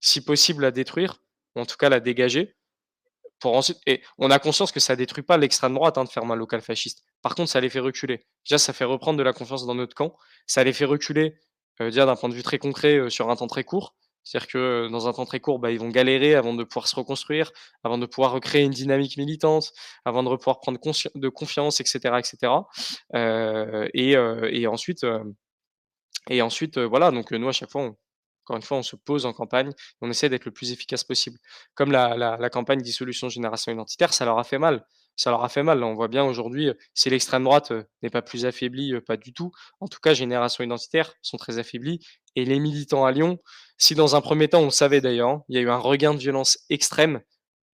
si possible la détruire, ou en tout cas la dégager pour ensuite et on a conscience que ça détruit pas l'extrême droite, hein, de faire un local fasciste. Par contre, ça les fait reculer. Déjà, ça fait reprendre de la confiance dans notre camp. Ça les fait reculer, déjà d'un point de vue très concret, heu, sur un temps très court. C'est-à-dire que, heu, dans un temps très court, bah, ils vont galérer avant de pouvoir se reconstruire, avant de pouvoir recréer une dynamique militante, avant de pouvoir prendre de confiance et cetera et. Heu et ensuite, et ensuite, voilà, donc nous, à chaque fois, on encore une fois, on se pose en campagne, on essaie d'être le plus efficace possible. Comme la campagne dissolution Génération Identitaire, ça leur a fait mal. Ça leur a fait mal. On voit bien aujourd'hui, heu, si l'extrême droite, heu, n'est pas plus affaiblie, heu, pas du tout. En tout cas, Génération Identitaire sont très affaiblis et les militants à Lyon, si dans un premier temps, on savait d'ailleurs, hein, il y a eu un regain de violence extrême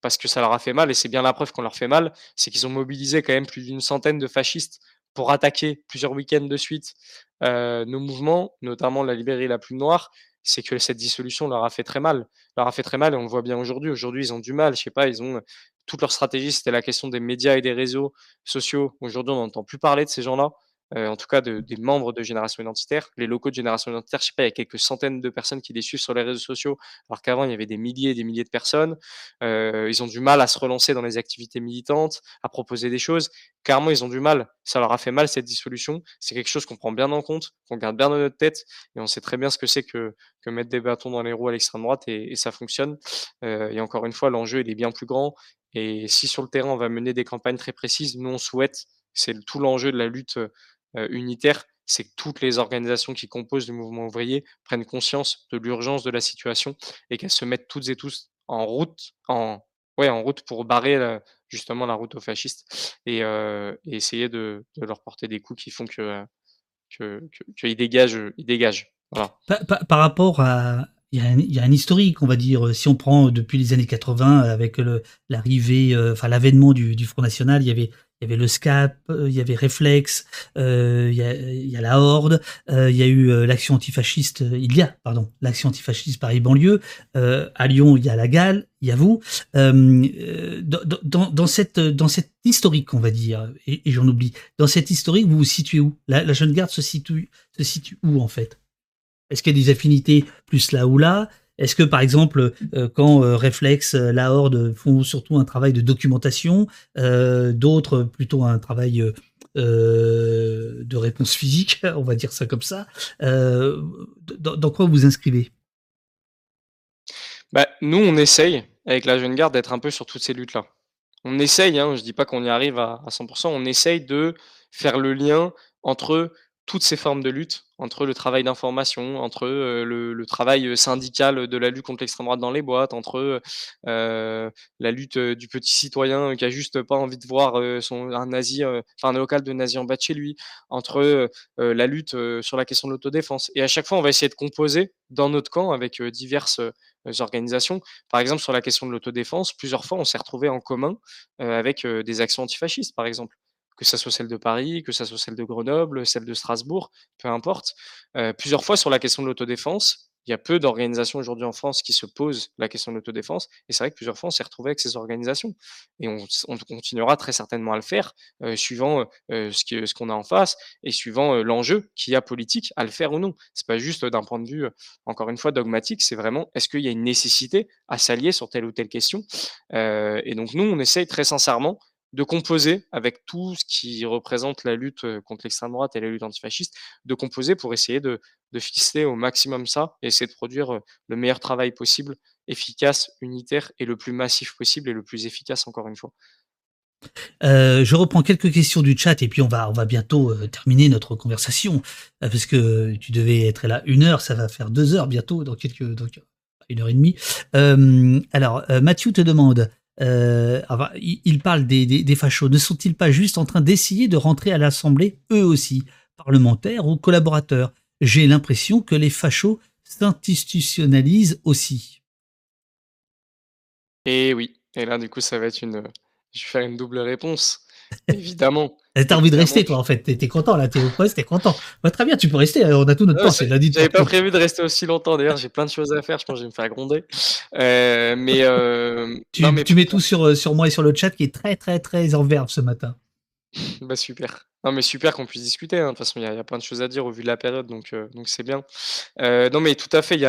parce que ça leur a fait mal et c'est bien la preuve qu'on leur fait mal, c'est qu'ils ont mobilisé quand même plus d'une centaine de fascistes pour attaquer plusieurs week-ends de suite, nos mouvements, notamment la librairie La Plume Noire. C'est que cette dissolution leur a fait très mal, on le voit bien aujourd'hui. Aujourd'hui, ils ont du mal, je sais pas, ils ont, toute leur stratégie, c'était la question des médias et des réseaux sociaux. Aujourd'hui, on n'entend plus parler de ces gens-là, heu, en tout cas de des membres de Génération Identitaire. Les locaux de Génération Identitaire, je sais pas, il y a quelques centaines de personnes qui les suivent sur les réseaux sociaux, alors qu'avant, il y avait des milliers et des milliers de personnes. Heu, ils ont du mal à se relancer dans les activités militantes, à proposer des choses. Clairement, ils ont du mal. Ça leur a fait mal cette dissolution. C'est quelque chose qu'on prend bien en compte, qu'on garde bien dans notre tête et on sait très bien ce que c'est que que mettre des bâtons dans les roues à l'extrême droite et ça fonctionne. Heu et encore une fois, l'enjeu, il est bien plus grand et si sur le terrain, on va mener des campagnes très précises, nous, on souhaite, c'est tout l'enjeu de la lutte, unitaire, c'est que toutes les organisations qui composent le mouvement ouvrier prennent conscience de l'urgence de la situation et qu'elles se mettent toutes et tous en route en ouais, en route pour barrer, heu, justement la route aux fascistes et et essayer de leur porter des coups qui font que, qu'ils dégagent, ils dégagent. Par rapport à il y a un historique, on va dire, si on prend depuis les années 80 avec l'arrivée, enfin l'avènement du Front national, il y avait il y avait le SCAP, heu, il y avait Reflex, heu, il y a la Horde, heu, il y a eu, l'action antifasciste, il y a, pardon, l'action antifasciste Paris banlieue, heu, à Lyon, il y a la GAL, il y a vous. Dans cette, dans cet historique, on va dire, et j'en oublie, dans cet historique, vous vous situez où? La la Jeune Garde se situe se situe où, en fait? Est-ce qu'il y a des affinités plus là ou là? Est-ce que, par exemple, heu, quand, heu, Reflex, heu, la Horde font surtout un travail de documentation, d'autres plutôt un travail, de réponse physique, on va dire ça comme ça, dans quoi vous inscrivez? Bah, nous, on essaye, avec la Jeune Garde, d'être un peu sur toutes ces luttes-là. On essaye, hein, je dis pas qu'on y arrive à à 100% on essaye de faire le lien entre toutes ces formes de lutte, entre le travail d'information, entre, heu, le le travail, syndical, de la lutte contre l'extrême droite dans les boîtes, entre, la lutte, du petit citoyen qui a juste pas envie de voir, son un nazi, enfin un local de nazi en bas de chez lui, entre, la lutte, sur la question de l'autodéfense et à chaque fois, on va essayer de composer dans notre camp avec, diverses, organisations. Par exemple, sur la question de l'autodéfense, plusieurs fois, on s'est retrouvés en commun, avec, des actions antifascistes, par exemple. Que ça soit celle de Paris, que ça soit celle de Grenoble, celle de Strasbourg, peu importe. Heu, plusieurs fois sur la question de l'autodéfense, il y a peu d'organisations aujourd'hui en France qui se posent la question de l'autodéfense et c'est vrai que plusieurs fois on s'est retrouvés avec ces organisations et on continuera très certainement à le faire, heu, suivant, heu, ce ce qu'on a en face et suivant, l'enjeu qu'il y a politique à le faire ou non. C'est pas juste d'un point de vue, encore une fois dogmatique, c'est vraiment est-ce qu'il y a une nécessité à s'allier sur telle ou telle question? Et donc nous, on essaye très sincèrement de composer avec tout ce qui représente la lutte, heu, contre l'extrême droite et la lutte antifasciste, de composer pour essayer de de ficeler au maximum ça et essayer de produire, heu, le meilleur travail possible, efficace, unitaire et le plus massif possible et le plus efficace encore une fois. Heu, je reprends quelques questions du chat et puis on va bientôt, terminer notre conversation, parce que tu devais être là une heure, ça va faire 2 heures bientôt dans quelques q 1 heure et demie. Alors, Mathieu te demande, heu, enfin il il parle des fachos. Ne sont-ils pas juste en train d'essayer de rentrer à l'assemblée, eux aussi, parlementaires ou collaborateurs? J'ai l'impression que les fachos s'institutionnalisent aussi. Et oui, et là du coup ça va être une, je vais faire une double réponse. Évidemment, Et tu as envie de rester toi, en fait, tu es tu es content là, tu es au poste, tu es content. Bah, très bien, tu peux rester, heu, on a tout notre Non, temps, c'est lundi j'avais pas prévu de rester aussi longtemps d'ailleurs, j'ai plein de choses à faire, je pense que je vais me faire gronder. Heu, mais, non Tu mais tu mets tout sur, heu, sur moi et sur le chat qui est très, très, très en verve ce matin. Bah, super. Non, mais super qu'on puisse discuter, hein. De toute façon, il y a plein de choses à dire au vu de la période, donc donc c'est bien. Heu, non, mais tout à fait, il y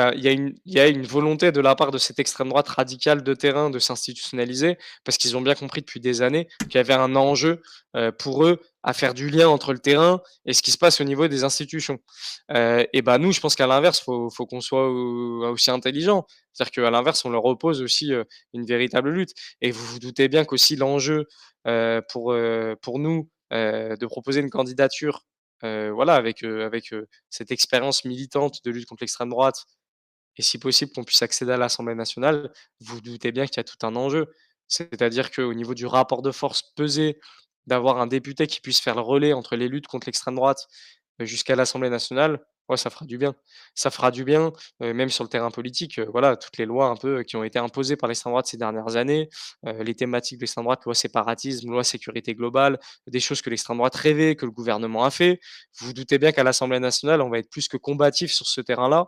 a une volonté de la part de cette extrême droite radicale de terrain de s'institutionnaliser, parce qu'ils ont bien compris depuis des années qu'il y avait un enjeu, heu, pour eux à faire du lien entre le terrain et ce qui se passe au niveau des institutions. Et bah, nous, je pense qu'à l'inverse, faut faut qu'on soit, aussi intelligent. C'est-à-dire qu'à l'inverse, on leur oppose aussi, une véritable lutte et vous vous doutez bien qu'aussi l'enjeu, pour, heu, pour nous, heu, de proposer une candidature, voilà, avec, avec, cette expérience militante de lutte contre l'extrême droite et si possible qu'on puisse accéder à l'Assemblée nationale, vous vous doutez bien qu'il y a tout un enjeu. C'est-à-dire qu'au niveau du rapport de force pesé, d'avoir un député qui puisse faire le relais entre les luttes contre l'extrême droite, jusqu'à l'Assemblée nationale, ouais, ça fera du bien. Ça fera du bien, même sur le terrain politique, voilà, toutes les lois un peu, qui ont été imposées par l'extrême droite ces dernières années, les thématiques de l'extrême droite, loi séparatisme, loi sécurité globale, des choses que l'extrême droite rêvait, que le gouvernement a fait. Vous vous doutez bien qu'à l'Assemblée nationale, on va être plus que combatif sur ce terrain-là,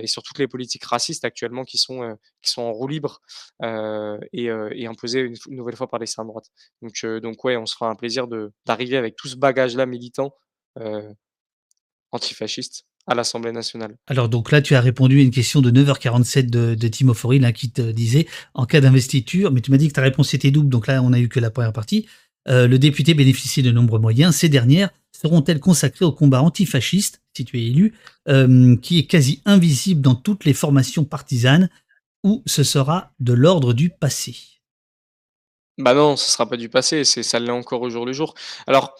et sur toutes les politiques racistes actuellement qui sont, en roue libre, et imposées une nouvelle fois par l'extrême droite. Donc donc ouais, on se fera un plaisir d'arriver avec tout ce bagage-là militant, antifasciste à l'Assemblée nationale. Alors donc là, tu as répondu à une question de 9h47 de de Timo Foril, hein, qui te disait: «En cas d'investiture» mais tu m'as dit que ta réponse était double, donc là, on a eu que la première partie. Heu, le député bénéficie de nombreux moyens. Ces dernières seront-elles consacrées au combat antifasciste, si tu es élu, hem, qui est quasi invisible dans toutes les formations partisanes, ou ce sera de l'ordre du passé? Bah non, ce sera pas du passé, c'est ça l'est encore au jour le jour. Alors,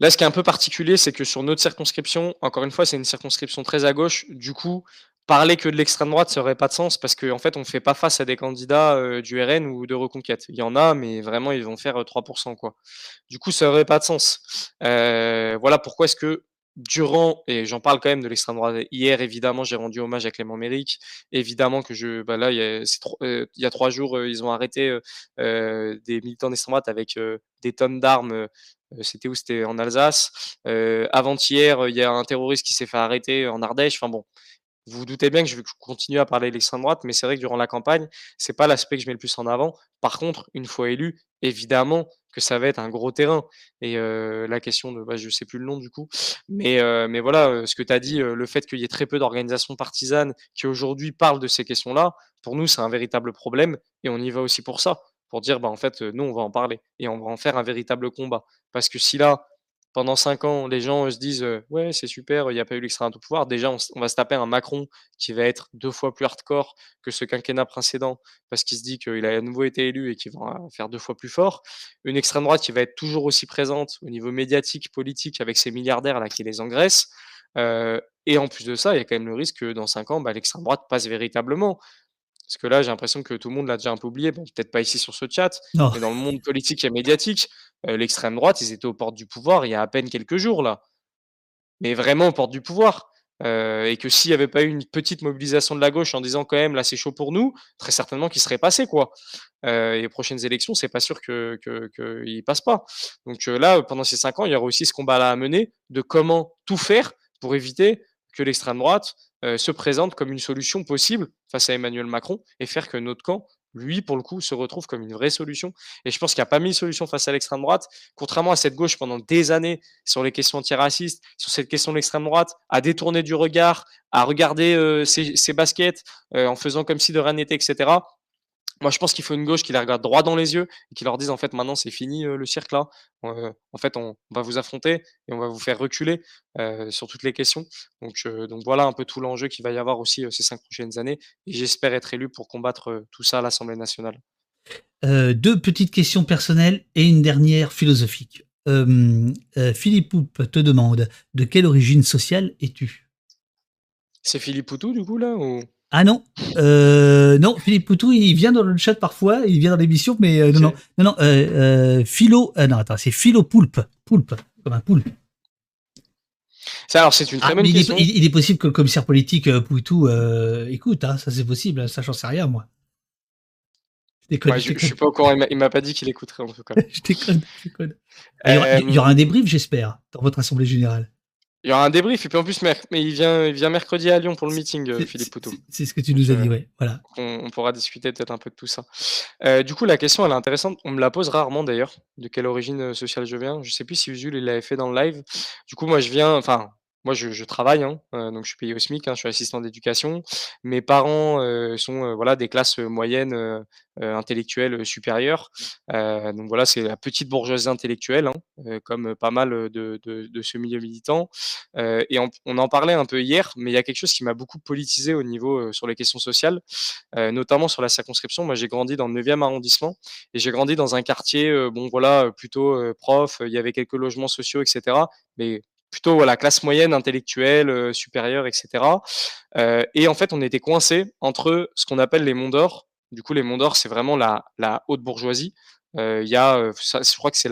là, ce qui est un peu particulier, c'est que sur notre circonscription, encore une fois, c'est une circonscription très à gauche. Du coup, parler que de l'extrême droite, ça aurait pas de sens parce qu'en fait, on fait pas face à des candidats, heu, du RN ou de Reconquête. Il y en a, mais vraiment, ils vont faire, heu, 3% quoi. Du coup, ça aurait pas de sens. Heu, voilà pourquoi est-ce que durant et j'en parle quand même de l'extrême droite hier, évidemment, j'ai rendu hommage à Clément Méric. Évidemment que je bah, là, il y a c'est tro heu, il y a 3 jours, heu, ils ont arrêté, heu, des militants d'extrême droite avec, des tonnes d'armes, c'était où? C'était en Alsace. Avant-hier, il y a un terroriste qui s'est fait arrêter en Ardèche. Enfin bon, vous vous doutez bien que je vais continuer à parler de l'extrême droite, mais c'est vrai que durant la campagne, c'est pas l'aspect que je mets le plus en avant. Par contre, une fois élu, évidemment que ça va être un gros terrain et la question de bah, je sais plus le nom du coup, mais mais voilà, ce que tu as dit, le fait qu'il y ait très peu d'organisations partisanes qui aujourd'hui parlent de ces questions-là, pour nous, c'est un véritable problème et on y va aussi pour ça. Pour dire: «Bah, en fait, nous, on va en parler et on va en faire un véritable combat». Parce que si là, pendant 5 ans, les gens, se disent, «Ouais, c'est super, il y a pas eu l'extrême droite au pouvoir». Déjà, on va se taper un Macron qui va être 2 fois plus hardcore que ce quinquennat précédent, parce qu'il se dit qu'il a à nouveau été élu et qu'il va faire 2 fois plus fort. Une extrême droite qui va être toujours aussi présente au niveau médiatique, politique, avec ces milliardaires là qui les engraissent. Et en plus de ça, il y a quand même le risque que dans 5 ans, bah, l'extrême droite passe véritablement. Parce que là, j'ai l'impression que tout le monde l'a déjà un peu oublié, bon peut-être pas ici sur ce chat, Non. mais dans le monde politique et médiatique, heu, l'extrême droite, ils étaient aux portes du pouvoir il y a à peine quelques jours là. Mais vraiment aux portes du pouvoir. Heu et que s'il y avait pas eu une petite mobilisation de la gauche en disant quand même: «Là, c'est chaud pour nous», très certainement qu'ils seraient passés quoi. Heu et les prochaines élections, c'est pas sûr que que qu'ils passent pas. Donc là, pendant ces 5 ans, il y aura aussi ce combat-là à mener de comment tout faire pour éviter que l'extrême droite, heu, se présente comme une solution possible face à Emmanuel Macron et faire que notre camp, lui, pour le coup, se retrouve comme une vraie solution et je pense qu'il y a pas 1000 solutions face à l'extrême droite. Contrairement à cette gauche pendant des années sur les questions antiracistes, sur cette question de l'extrême droite, à détourner du regard, à regarder, heu, ses baskets, heu, en faisant comme si de rien n'était et cetera. Moi, je pense qu'il faut une gauche qui les regarde droit dans les yeux et qui leur dise: «En fait, maintenant, c'est fini, heu, le cirque là. Heu, en fait, on va vous affronter et on va vous faire reculer, heu, sur toutes les questions». Donc donc voilà un peu tout l'enjeu qu'il va y avoir aussi, ces 5 prochaines années et j'espère être élu pour combattre, tout ça à l'Assemblée nationale. Heu, 2 petites questions personnelles et une dernière philosophique. Philippe Poupe te demande: «De quelle origine sociale es-tu?» C'est Philippe Poutou du coup là ou? Ah non, heu, non, Philippe Poutou, il vient dans le chat parfois, il vient dans l'émission, mais heu, non, non, non, non, heu, Philo, non attends, c'est Philo Poulpe, Poulpe, comme un poulpe. Ça alors c'est une Ah, très bonne mais il est question. il il est possible que le commissaire politique, Poutou, écoute, hein, ça c'est possible, ça j'en sais rien moi. Je déconne, Ouais, je je suis pas au courant, il m'a pas dit qu'il écouterait en tout cas. je déconne, je déconne. Il y aura il y Hem aura un débrief, j'espère, dans votre assemblée générale? Il y aura un débrief et puis en plus mais il vient il vient mercredi à Lyon pour le meeting, c'est Philippe Poutou. c'est ce que tu nous as dit, ouais, voilà. on on pourra discuter peut-être un peu de tout ça. Heu, du coup, la question elle est intéressante. On me la pose rarement d'ailleurs, de quelle origine, sociale je viens? Je sais plus si Usul il l'avait fait dans le live. Du coup, moi je viens enfin, moi je travaille, hein, heu, donc je suis payé au SMIC, hein, je suis assistant d'éducation. Mes parents, heu, sont, heu, voilà des classes, moyennes, intellectuelles, supérieures. Donc voilà, c'est la petite bourgeoisie intellectuelle, hein, comme, pas mal, de ce milieu militant. Et on on en parlait un peu hier, mais il y a quelque chose qui m'a beaucoup politisé au niveau, sur les questions sociales, notamment sur la circonscription. Moi, j'ai grandi dans le 9e arrondissement et j'ai grandi dans un quartier, bon voilà, plutôt, prof, il y avait quelques logements sociaux et cetera, mais plutôt voilà, classe moyenne intellectuelle, heu, supérieure et cetera. Heu et en fait, on était coincés entre ce qu'on appelle les monts d'or. Du coup, les monts d'or, c'est vraiment la haute bourgeoisie. Heu, il y a, je crois que c'est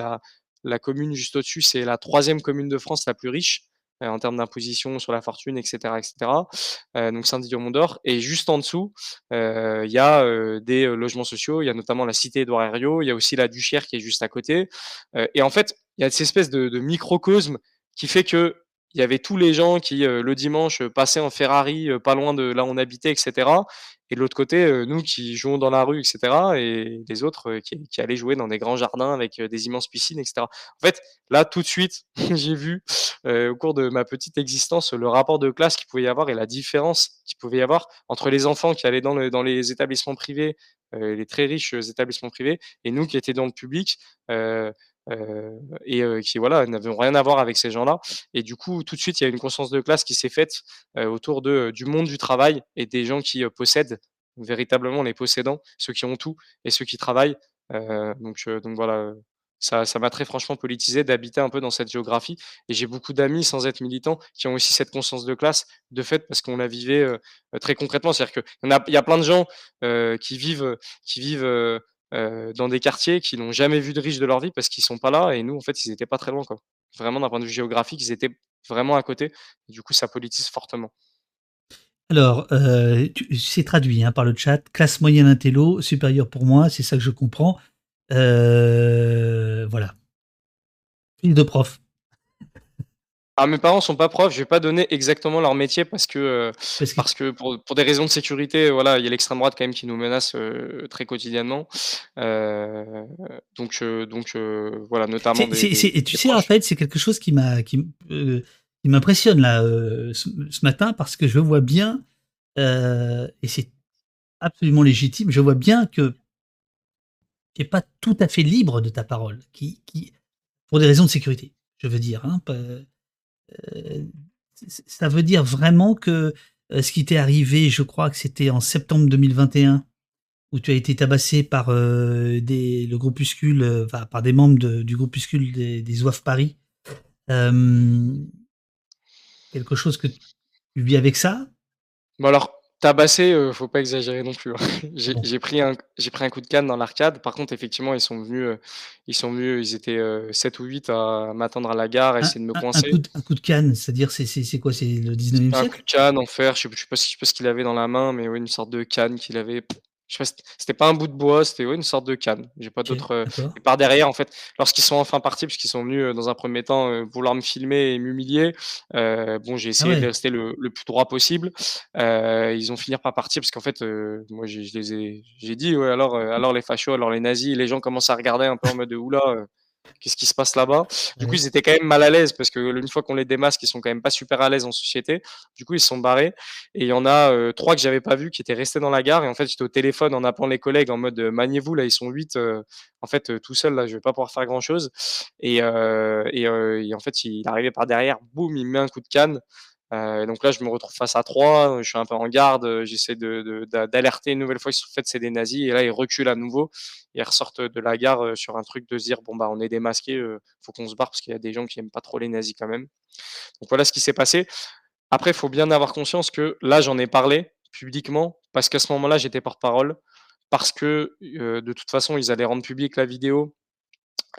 la commune juste au-dessus, c'est la 3e commune de France la plus riche, en termes d'imposition sur la fortune et cetera et cetera. Heu, donc Saint-Didier aux Monts d'Or et juste en dessous, il y a, des, logements sociaux. Il y a notamment la cité Édouard Herriot, il y a aussi la Duchère qui est juste à côté. Et en fait, il y a cette espèce de de microcosme qui fait qu'il y avait tous les gens qui, heu, le dimanche, heu, passaient en Ferrari, heu, pas loin de là où on habitait et cetera et de l'autre côté, nous qui jouons dans la rue et cetera et les autres, qui qui allaient jouer dans des grands jardins avec, des immenses piscines et cetera. En fait, là, tout de suite, j'ai vu, au cours de ma petite existence, le rapport de classe qu'il pouvait y avoir et la différence qu'il pouvait y avoir entre les enfants qui allaient dans le dans les établissements privés, les très riches, établissements privés et nous qui étaient dans le public, heu et heu, qui voilà, n'avions rien à voir avec ces gens-là et du coup, tout de suite, il y a une conscience de classe qui s'est faite, heu, autour de, du monde du travail et des gens qui, possèdent, véritablement les possédants, ceux qui ont tout et ceux qui travaillent. Donc voilà, ça m'a très franchement politisé d'habiter un peu dans cette géographie et j'ai beaucoup d'amis, sans être militants, qui ont aussi cette conscience de classe, de fait, parce qu'on la vivait, très concrètement. C'est-à-dire qu'il y a plein de gens, qui vivent, qui vivent, dans des quartiers, qui n'ont jamais vu de riches de leur vie parce qu'ils sont pas là et nous, en fait, ils étaient pas très loin, quoi. Vraiment d'un point de vue géographique, ils étaient vraiment à côté. Du coup, ça politise fortement. Alors, c'est traduit, hein, par le chat. Classe moyenne intello, supérieur pour moi, c'est ça que je comprends. Voilà. Fils de prof. Ah, mes parents sont pas profs, je vais pas donner exactement leur métier parce que, heu, Parce que parce que pour pour des raisons de sécurité, voilà, il y a l'extrême droite quand même qui nous menace, heu, très quotidiennement. Heu, donc donc voilà, notamment des des et tu sais, en proches. fait, c'est quelque chose qui m'a qui qui m'impressionne là, ce ce matin parce que je vois bien, et c'est absolument légitime, je vois bien que tu es pas tout à fait libre de ta parole, qui qui pour des raisons de sécurité, je veux dire, hein, ça veut dire vraiment que, heu, ce qui t'est arrivé, je crois que c'était en septembre 2021, où tu as été tabassé par, heu, des le groupuscule, par des membres du groupuscule des des zouaves Paris. Quelque chose que tu vis avec ça? Bah alors, tabasser, heu, faut pas exagérer non plus, hein. J'ai bon? j'ai pris un j'ai pris un coup de canne dans l'arcade. Par contre, effectivement, ils sont venus, heu, ils sont venus, ils étaient, heu, 7 ou 8 à m'attendre à la gare, à Un essayer de me un un coup coincer. d un coup de canne, c'est-à-dire c'est c'est c'est quoi? C'est le C'était 19e un coup siècle? de canne en fer, je sais je sais pas je sais pas ce qu'il avait dans la main, mais ouais, une sorte de canne qu'il avait je sais pas, c'était pas un bout de bois, c'était, ouais, une sorte de canne. J'ai pas d'accord. et par derrière, en fait, lorsqu'ils sont enfin partis, puisqu'ils sont venus, heu, dans un 1er temps, heu, vouloir me filmer et m'humilier, bon, j'ai Ah essayé de rester le le plus droit possible. Ils ont finir par partir parce qu'en fait, moi, je les ai j'ai dit: «Ouais, alors, alors les fachos, alors les nazis?» les gens commencent à regarder un peu en mode: «Ouh là, heu, qu'est-ce qui se passe là-bas?» du coup, ils étaient quand même mal à l'aise parce que une fois qu'on les démasque, ils sont quand même pas super à l'aise en société. Du coup, ils se sont barrés et il y en a, heu, 3 que j'avais pas vus qui étaient restés dans la gare et en fait, j'étais au téléphone en appelant les collègues en mode, heu: «Maniez-vous là, ils sont 8, heu, en fait, tout seul là, je vais pas pouvoir faire grand chose» et et en fait, il arrivé par derrière, boum, il me met un coup de canne. Heu, donc là, je me retrouve face à 3, je suis un peu en garde, heu, j'essaie d'alerter une nouvelle fois le fait c'est des nazis et là, ils reculent à nouveau. Ils ressortent de la gare, sur un truc de se dire: «Bon, bah, on est démasqués, heu, faut qu'on se barre parce qu'il y a des gens qui aiment pas trop les nazis quand même». Donc voilà ce qui s'est passé. Après, il faut bien avoir conscience que là, j'en ai parlé publiquement parce qu'à ce moment-là, j'étais porte-parole, parce que, de toute façon, ils allaient rendre publique la vidéo,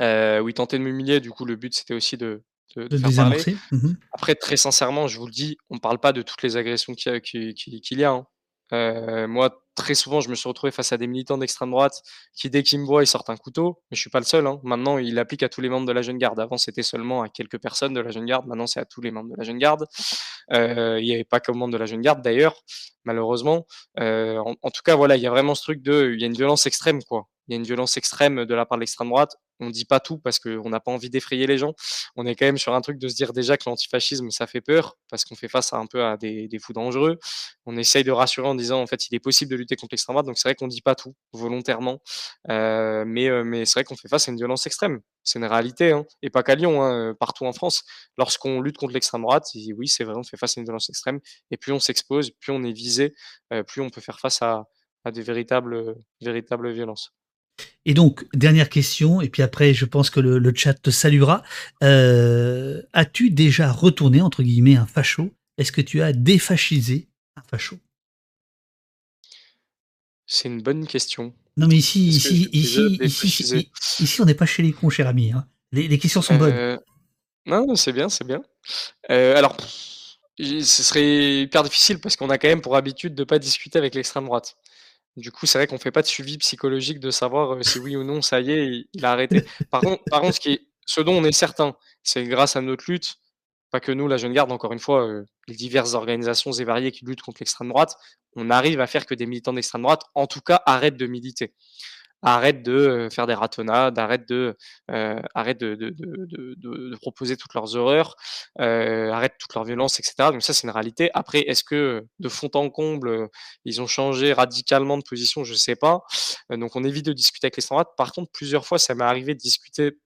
où ils tentaient de m'humilier. Du coup, le but, c'était aussi de de de De faire parler. désamorcer? Mmh mh. Après, très sincèrement, je vous le dis, on parle pas de toutes les agressions qu'il y a y hein. Heu, moi, très souvent, je me suis retrouvé face à des militants d'extrême droite qui, dès qu'ils me voient, ils sortent un couteau. Mais je suis pas le seul, hein. Maintenant, il l'applique à tous les membres de la jeune garde. Avant, c'était seulement à quelques personnes de la jeune garde. Maintenant, c'est à tous les membres de la jeune garde. Euh, il y avait pas que membres de la jeune garde d'ailleurs, malheureusement. Euh, en en tout cas, voilà, il y a vraiment ce truc de il y a une violence extrême, quoi. Il y a une violence extrême de la part de l'extrême droite. On dit pas tout parce qu'on n'a pas envie d'effrayer les gens. On est quand même sur un truc de se dire déjà que l'antifascisme, ça fait peur parce qu'on fait face à un peu à des fous dangereux. On essaye de rassurer en disant, en fait, il est possible de lutter contre l'extrême droite. Donc c'est vrai qu'on dit pas tout volontairement, heu, mais heu, mais c'est vrai qu'on fait face à une violence extrême. C'est une réalité, hein, et pas qu'à Lyon, hein, heu, partout en France. Lorsqu'on lutte contre l'extrême droite, oui, c'est vrai, on fait face à une violence extrême et plus on s'expose, plus on est visé, plus on peut faire face à à des véritables, véritables violences. Et donc, dernière question, et puis après, je pense que le, le chat te saluera. Euh, As-tu déjà retourné, entre guillemets, un facho? Est-ce que tu as défascisé un facho? C'est une bonne question. Non, mais ici, ici, ici, ici, ici, on n'est pas chez les cons, cher ami. hein. Les, les questions sont bonnes. Heu, non, c'est bien, c'est bien. Heu, alors, ce serait hyper difficile parce qu'on a quand même pour habitude de pas discuter avec l'extrême droite. Du coup, c'est vrai qu'on fait pas de suivi psychologique de savoir, heu, si oui ou non, ça y est, il a arrêté. Par contre ce dont on est certain, c'est grâce à notre lutte, pas que nous, la Jeune Garde, encore une fois, heu, les diverses organisations et variées qui luttent contre l'extrême droite, on arrive à faire que des militants d'extrême droite, en tout cas, arrêtent de militer. Arrêtent de, heu, faire des ratonnades, arrêtent arrêtent de proposer toutes leurs horreurs, heu, arrêtent toute leur violence et cetera. Donc ça, c'est une réalité. Après, est-ce que, de fond en comble, ils ont changé radicalement de position? Je sais pas. Heu, donc on évite de discuter avec l'extrême droite. Par contre, plusieurs fois, ça m'est arrivé de discuter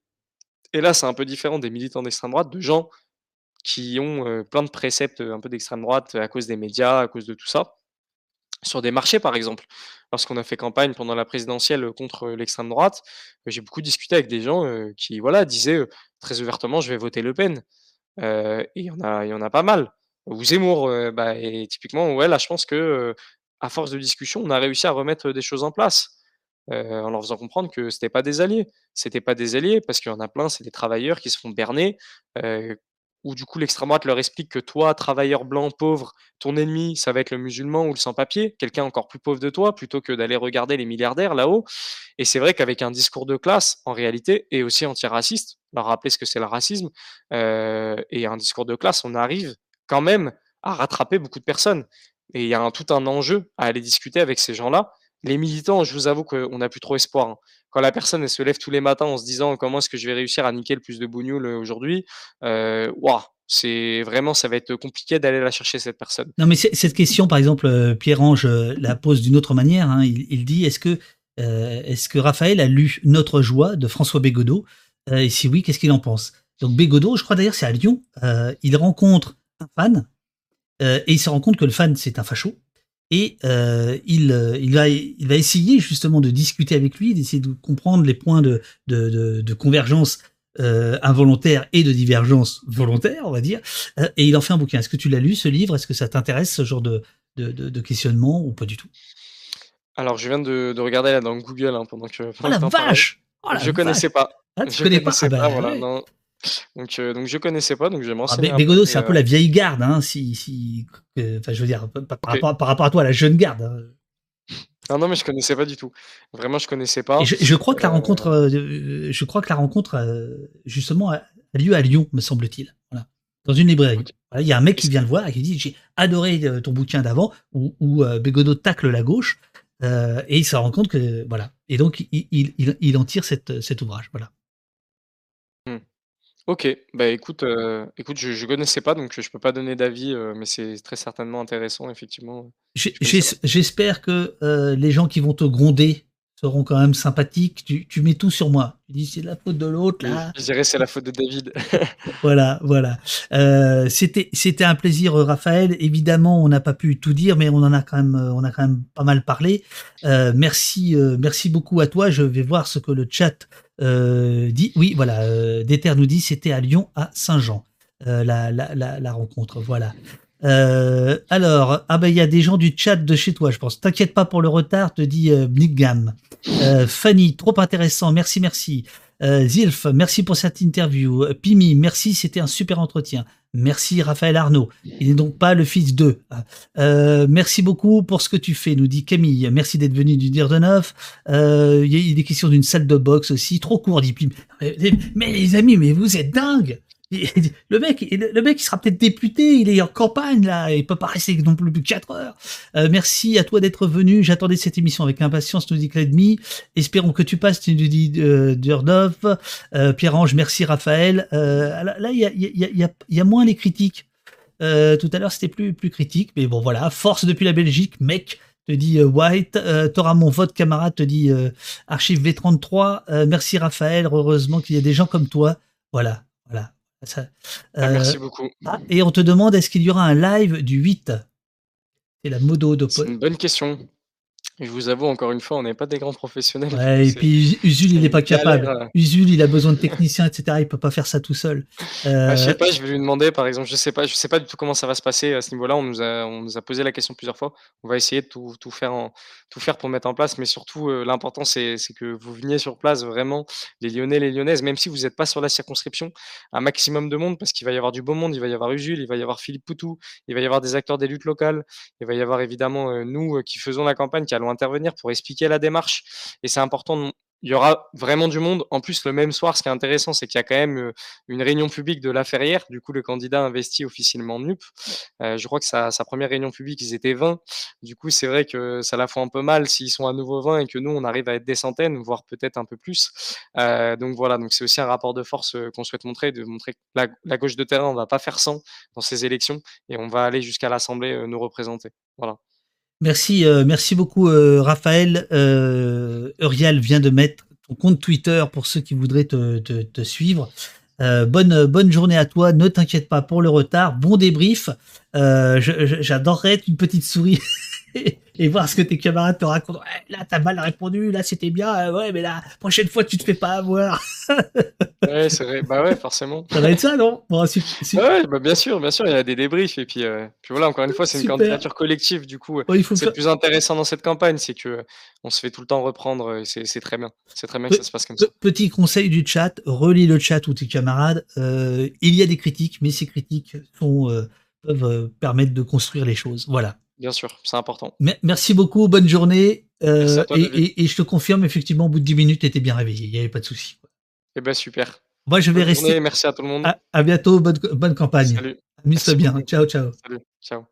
et là, c'est un peu différent des militants d'extrême droite, de gens qui ont, plein de préceptes, un peu d'extrême droite, à cause des médias, à cause de tout ça. Sur des marchés, par exemple, lorsqu'on a fait campagne pendant la présidentielle, contre, l'extrême droite, heu, j'ai beaucoup discuté avec des gens, heu, qui voilà, disaient, heu, très ouvertement: «Je vais voter Le Pen». Et il y en a y en a pas mal. Ou Zemmour, bah et typiquement, ouais, là, je pense que, à force de discussion, on a réussi à remettre, des choses en place, en leur faisant comprendre que c'était pas des alliés. C'était pas des alliés parce qu'il y en a plein, c'est des travailleurs qui se font berner, où du coup l'extrême droite leur explique que toi, travailleur blanc pauvre, ton ennemi, ça va être le musulman ou le sans-papier, quelqu'un encore plus pauvre de toi, plutôt que d'aller regarder les milliardaires là-haut. Et c'est vrai qu'avec un discours de classe, en réalité, et aussi antiraciste, leur rappeler ce que c'est le racisme, heu et un discours de classe, on arrive quand même à rattraper beaucoup de personnes et il y a tout un enjeu à aller discuter avec ces gens-là. Les militants, je vous avoue qu'on n'a plus trop espoir, hein. Quand la personne, se lève tous les matins en se disant: «Comment est-ce que je vais réussir à niquer le plus de bougnoules, heu, aujourd'hui?» waouh, c'est vraiment ça va être compliqué d'aller la chercher cette personne. Non, mais cette question, par exemple, euh, Pierre-Ange euh, la pose d'une autre manière. hein. Il, dit est-ce que, euh, est-ce que Raphaël a lu Notre joie de François Bégodeau? Euh, Et si oui, qu'est-ce qu'il en pense? Donc, Bégodeau, je crois d'ailleurs, c'est à Lyon. euh, il rencontre un fan euh, et il se rend compte que le fan, c'est un facho. Et euh, il, euh, il, va, il va essayer justement de discuter avec lui, d'essayer de comprendre les points de, de, de, de convergence euh, involontaire et de divergence volontaire, on va dire. Euh, et il en fait un bouquin. Est-ce que tu l'as lu, ce livre? Est-ce que ça t'intéresse, ce genre de, de, de, de questionnement, ou pas du tout? Alors je viens de de regarder là dans Google, hein, pendant que Oh la vache Oh la Je connaissais vache pas. Ah, tu Je connais pas? Ah connaissais pas, bah voilà, ouais. non. Donc heu, donc je connaissais pas, donc je vais Ah, renseigner mais c'est un peu heu la vieille garde, hein, si, si, euh, enfin, je veux dire, par, rapport, par rapport à toi, la jeune garde. hein. Non, non, mais je connaissais pas du tout. Vraiment, je connaissais Et pas. je, je crois que la rencontre, euh, je crois que la rencontre, euh, justement, a, lieu à Lyon, me semble-t-il. Voilà. Dans une librairie. Voilà, Il y a un mec qui vient le voir et qui dit J'ai adoré euh, ton bouquin d'avant, où, où euh, Bégodeau tacle la gauche, euh, et il se rend compte que. Voilà. Et donc, il, il, il, il en tire cette, cet ouvrage. Voilà. OK. Bah, écoute, heu, écoute, je je connaissais pas, donc je peux pas donner d'avis, heu, mais c'est très certainement intéressant, effectivement. J'ai- Je connaissais j'es- pas. J'espère que euh, les gens qui vont te gronder seront quand même sympathiques. Tu, tu mets tout sur moi. Tu dis C'est la faute de l'autre, là. je dirais c'est la faute de David. Voilà, voilà. Euh, c'était, c'était un plaisir, euh, Raphaël. Évidemment, on n'a pas pu tout dire, mais on en a quand même, euh, on a quand même pas mal parlé. Euh, merci, euh, merci beaucoup à toi. Je vais voir ce que le chat dit. Oui, voilà. Déter nous dit c'était à Lyon, à Saint-Jean, la, la, la, la rencontre. Voilà. Euh, alors, ah ben il y a des gens du chat de chez toi, je pense. T'inquiète pas pour le retard, te dit euh. Euh, Fanny, trop intéressant. Merci, merci. Euh, Zilf, merci pour cette interview. Pimi, merci, c'était un super entretien. Merci Raphaël Arnaud. Il n'est donc pas le fils d'eux. Euh, merci beaucoup pour ce que tu fais, nous dit Camille. Merci d'être venu du dire de neuf. Euh, il des questions d'une salle de boxe aussi. Trop court, dit Pim. Mais les amis, mais vous êtes dingues le mec, le mec, il sera peut-être député, il est en campagne là, il peut pas rester non plus plus de 4 heures. Euh, merci à toi d'être venu. J'attendais cette émission avec impatience, nous dit Clédemy. Espérons que tu passes, tu nous dis euh, euh, Pierre-Ange, merci Raphaël. Là, il y a, moins les critiques. Tout à l'heure, c'était plus, plus critique, mais bon, voilà. Force depuis la Belgique, mec te dit White. Euh, T'auras mon vote, camarade, te dit Archive V33. merci Raphaël, heureusement qu'il y a des gens comme toi. Voilà, voilà. Ah, merci beaucoup. Ah, et on te demande est-ce qu'il y aura un live du 8 C'est la modo de C'est une bonne question. Je vous avoue, encore une fois, on n'est pas des grands professionnels. Ouais, et puis Usul, il n'est pas capable. Euh. Usul, il a besoin de techniciens, etc. Il peut pas faire ça tout seul. Euh... Ah, je sais pas, je vais lui demander, par exemple, je sais pas, je sais pas du tout comment ça va se passer à ce niveau-là. On nous a, on nous a posé la question plusieurs fois. On va essayer de tout, tout faire, en, tout faire pour mettre en place, mais surtout, euh, l'important, c'est que vous veniez sur place vraiment, les Lyonnais, les Lyonnaises, même si vous n'êtes pas sur la circonscription, un maximum de monde, parce qu'il va y avoir du beau monde. Il va y avoir Usul, il va y avoir Philippe Poutou, il va y avoir des acteurs des luttes locales, il va y avoir évidemment euh, nous qui faisons la campagne, qui allons intervenir pour expliquer la démarche. Et c'est important il y aura vraiment du monde. En plus, le même soir, ce qui est intéressant, c'est qu'il y a quand même euh, une réunion publique de la Ferrière. Du coup, le candidat investit officiellement NUP. Euh, je crois que sa, première réunion publique, ils étaient 20. Du coup, c'est vrai que ça la fout un peu mal s'ils sont à nouveau 20 et que nous, on arrive à être des centaines, voire peut-être un peu plus. Euh, donc voilà, donc c'est aussi un rapport de force qu'on souhaite montrer, de montrer que la, gauche de terrain, on va pas faire 100 dans ces élections et on va aller jusqu'à l'Assemblée nous représenter. Voilà. Merci, euh, merci beaucoup euh, Raphaël. Euh, vient de mettre ton compte Twitter pour ceux qui voudraient te, suivre. Euh, bonne, bonne journée à toi, ne t'inquiète pas pour le retard, bon débrief. J'adorerais être une petite souris et voir ce que tes camarades te racontent. Ouais, là, t'as mal répondu, là, c'était bien, ouais, mais la prochaine fois, tu te fais pas avoir. ouais, c'est vrai, bah ouais, forcément. Ça va être ça, non? Bon, Ouais, bah bien sûr, bien sûr, il y a des débriefs, et puis, euh, puis voilà, encore une fois, c'est une candidature collective, du coup, ouais, c'est le plus intéressant dans cette campagne, c'est que on se fait tout le temps reprendre, c'est très bien. C'est très bien que ça se passe comme ça. Petit conseil du chat, relis le chat ou tes camarades. Euh, il y a des critiques, mais ces critiques sont, euh, peuvent euh, permettre de construire les choses. Voilà. Bien sûr, c'est important. Merci beaucoup, bonne journée. Euh, et, et, et, je te confirme, effectivement, au bout de 10 minutes, tu étais bien réveillé, il n'y avait pas de souci. Eh bien, super. Moi, je vais rester. Merci à tout le monde. À, à bientôt, bonne, bonne campagne. Amuse-toi bien. Beaucoup. Ciao, ciao. Salut, ciao.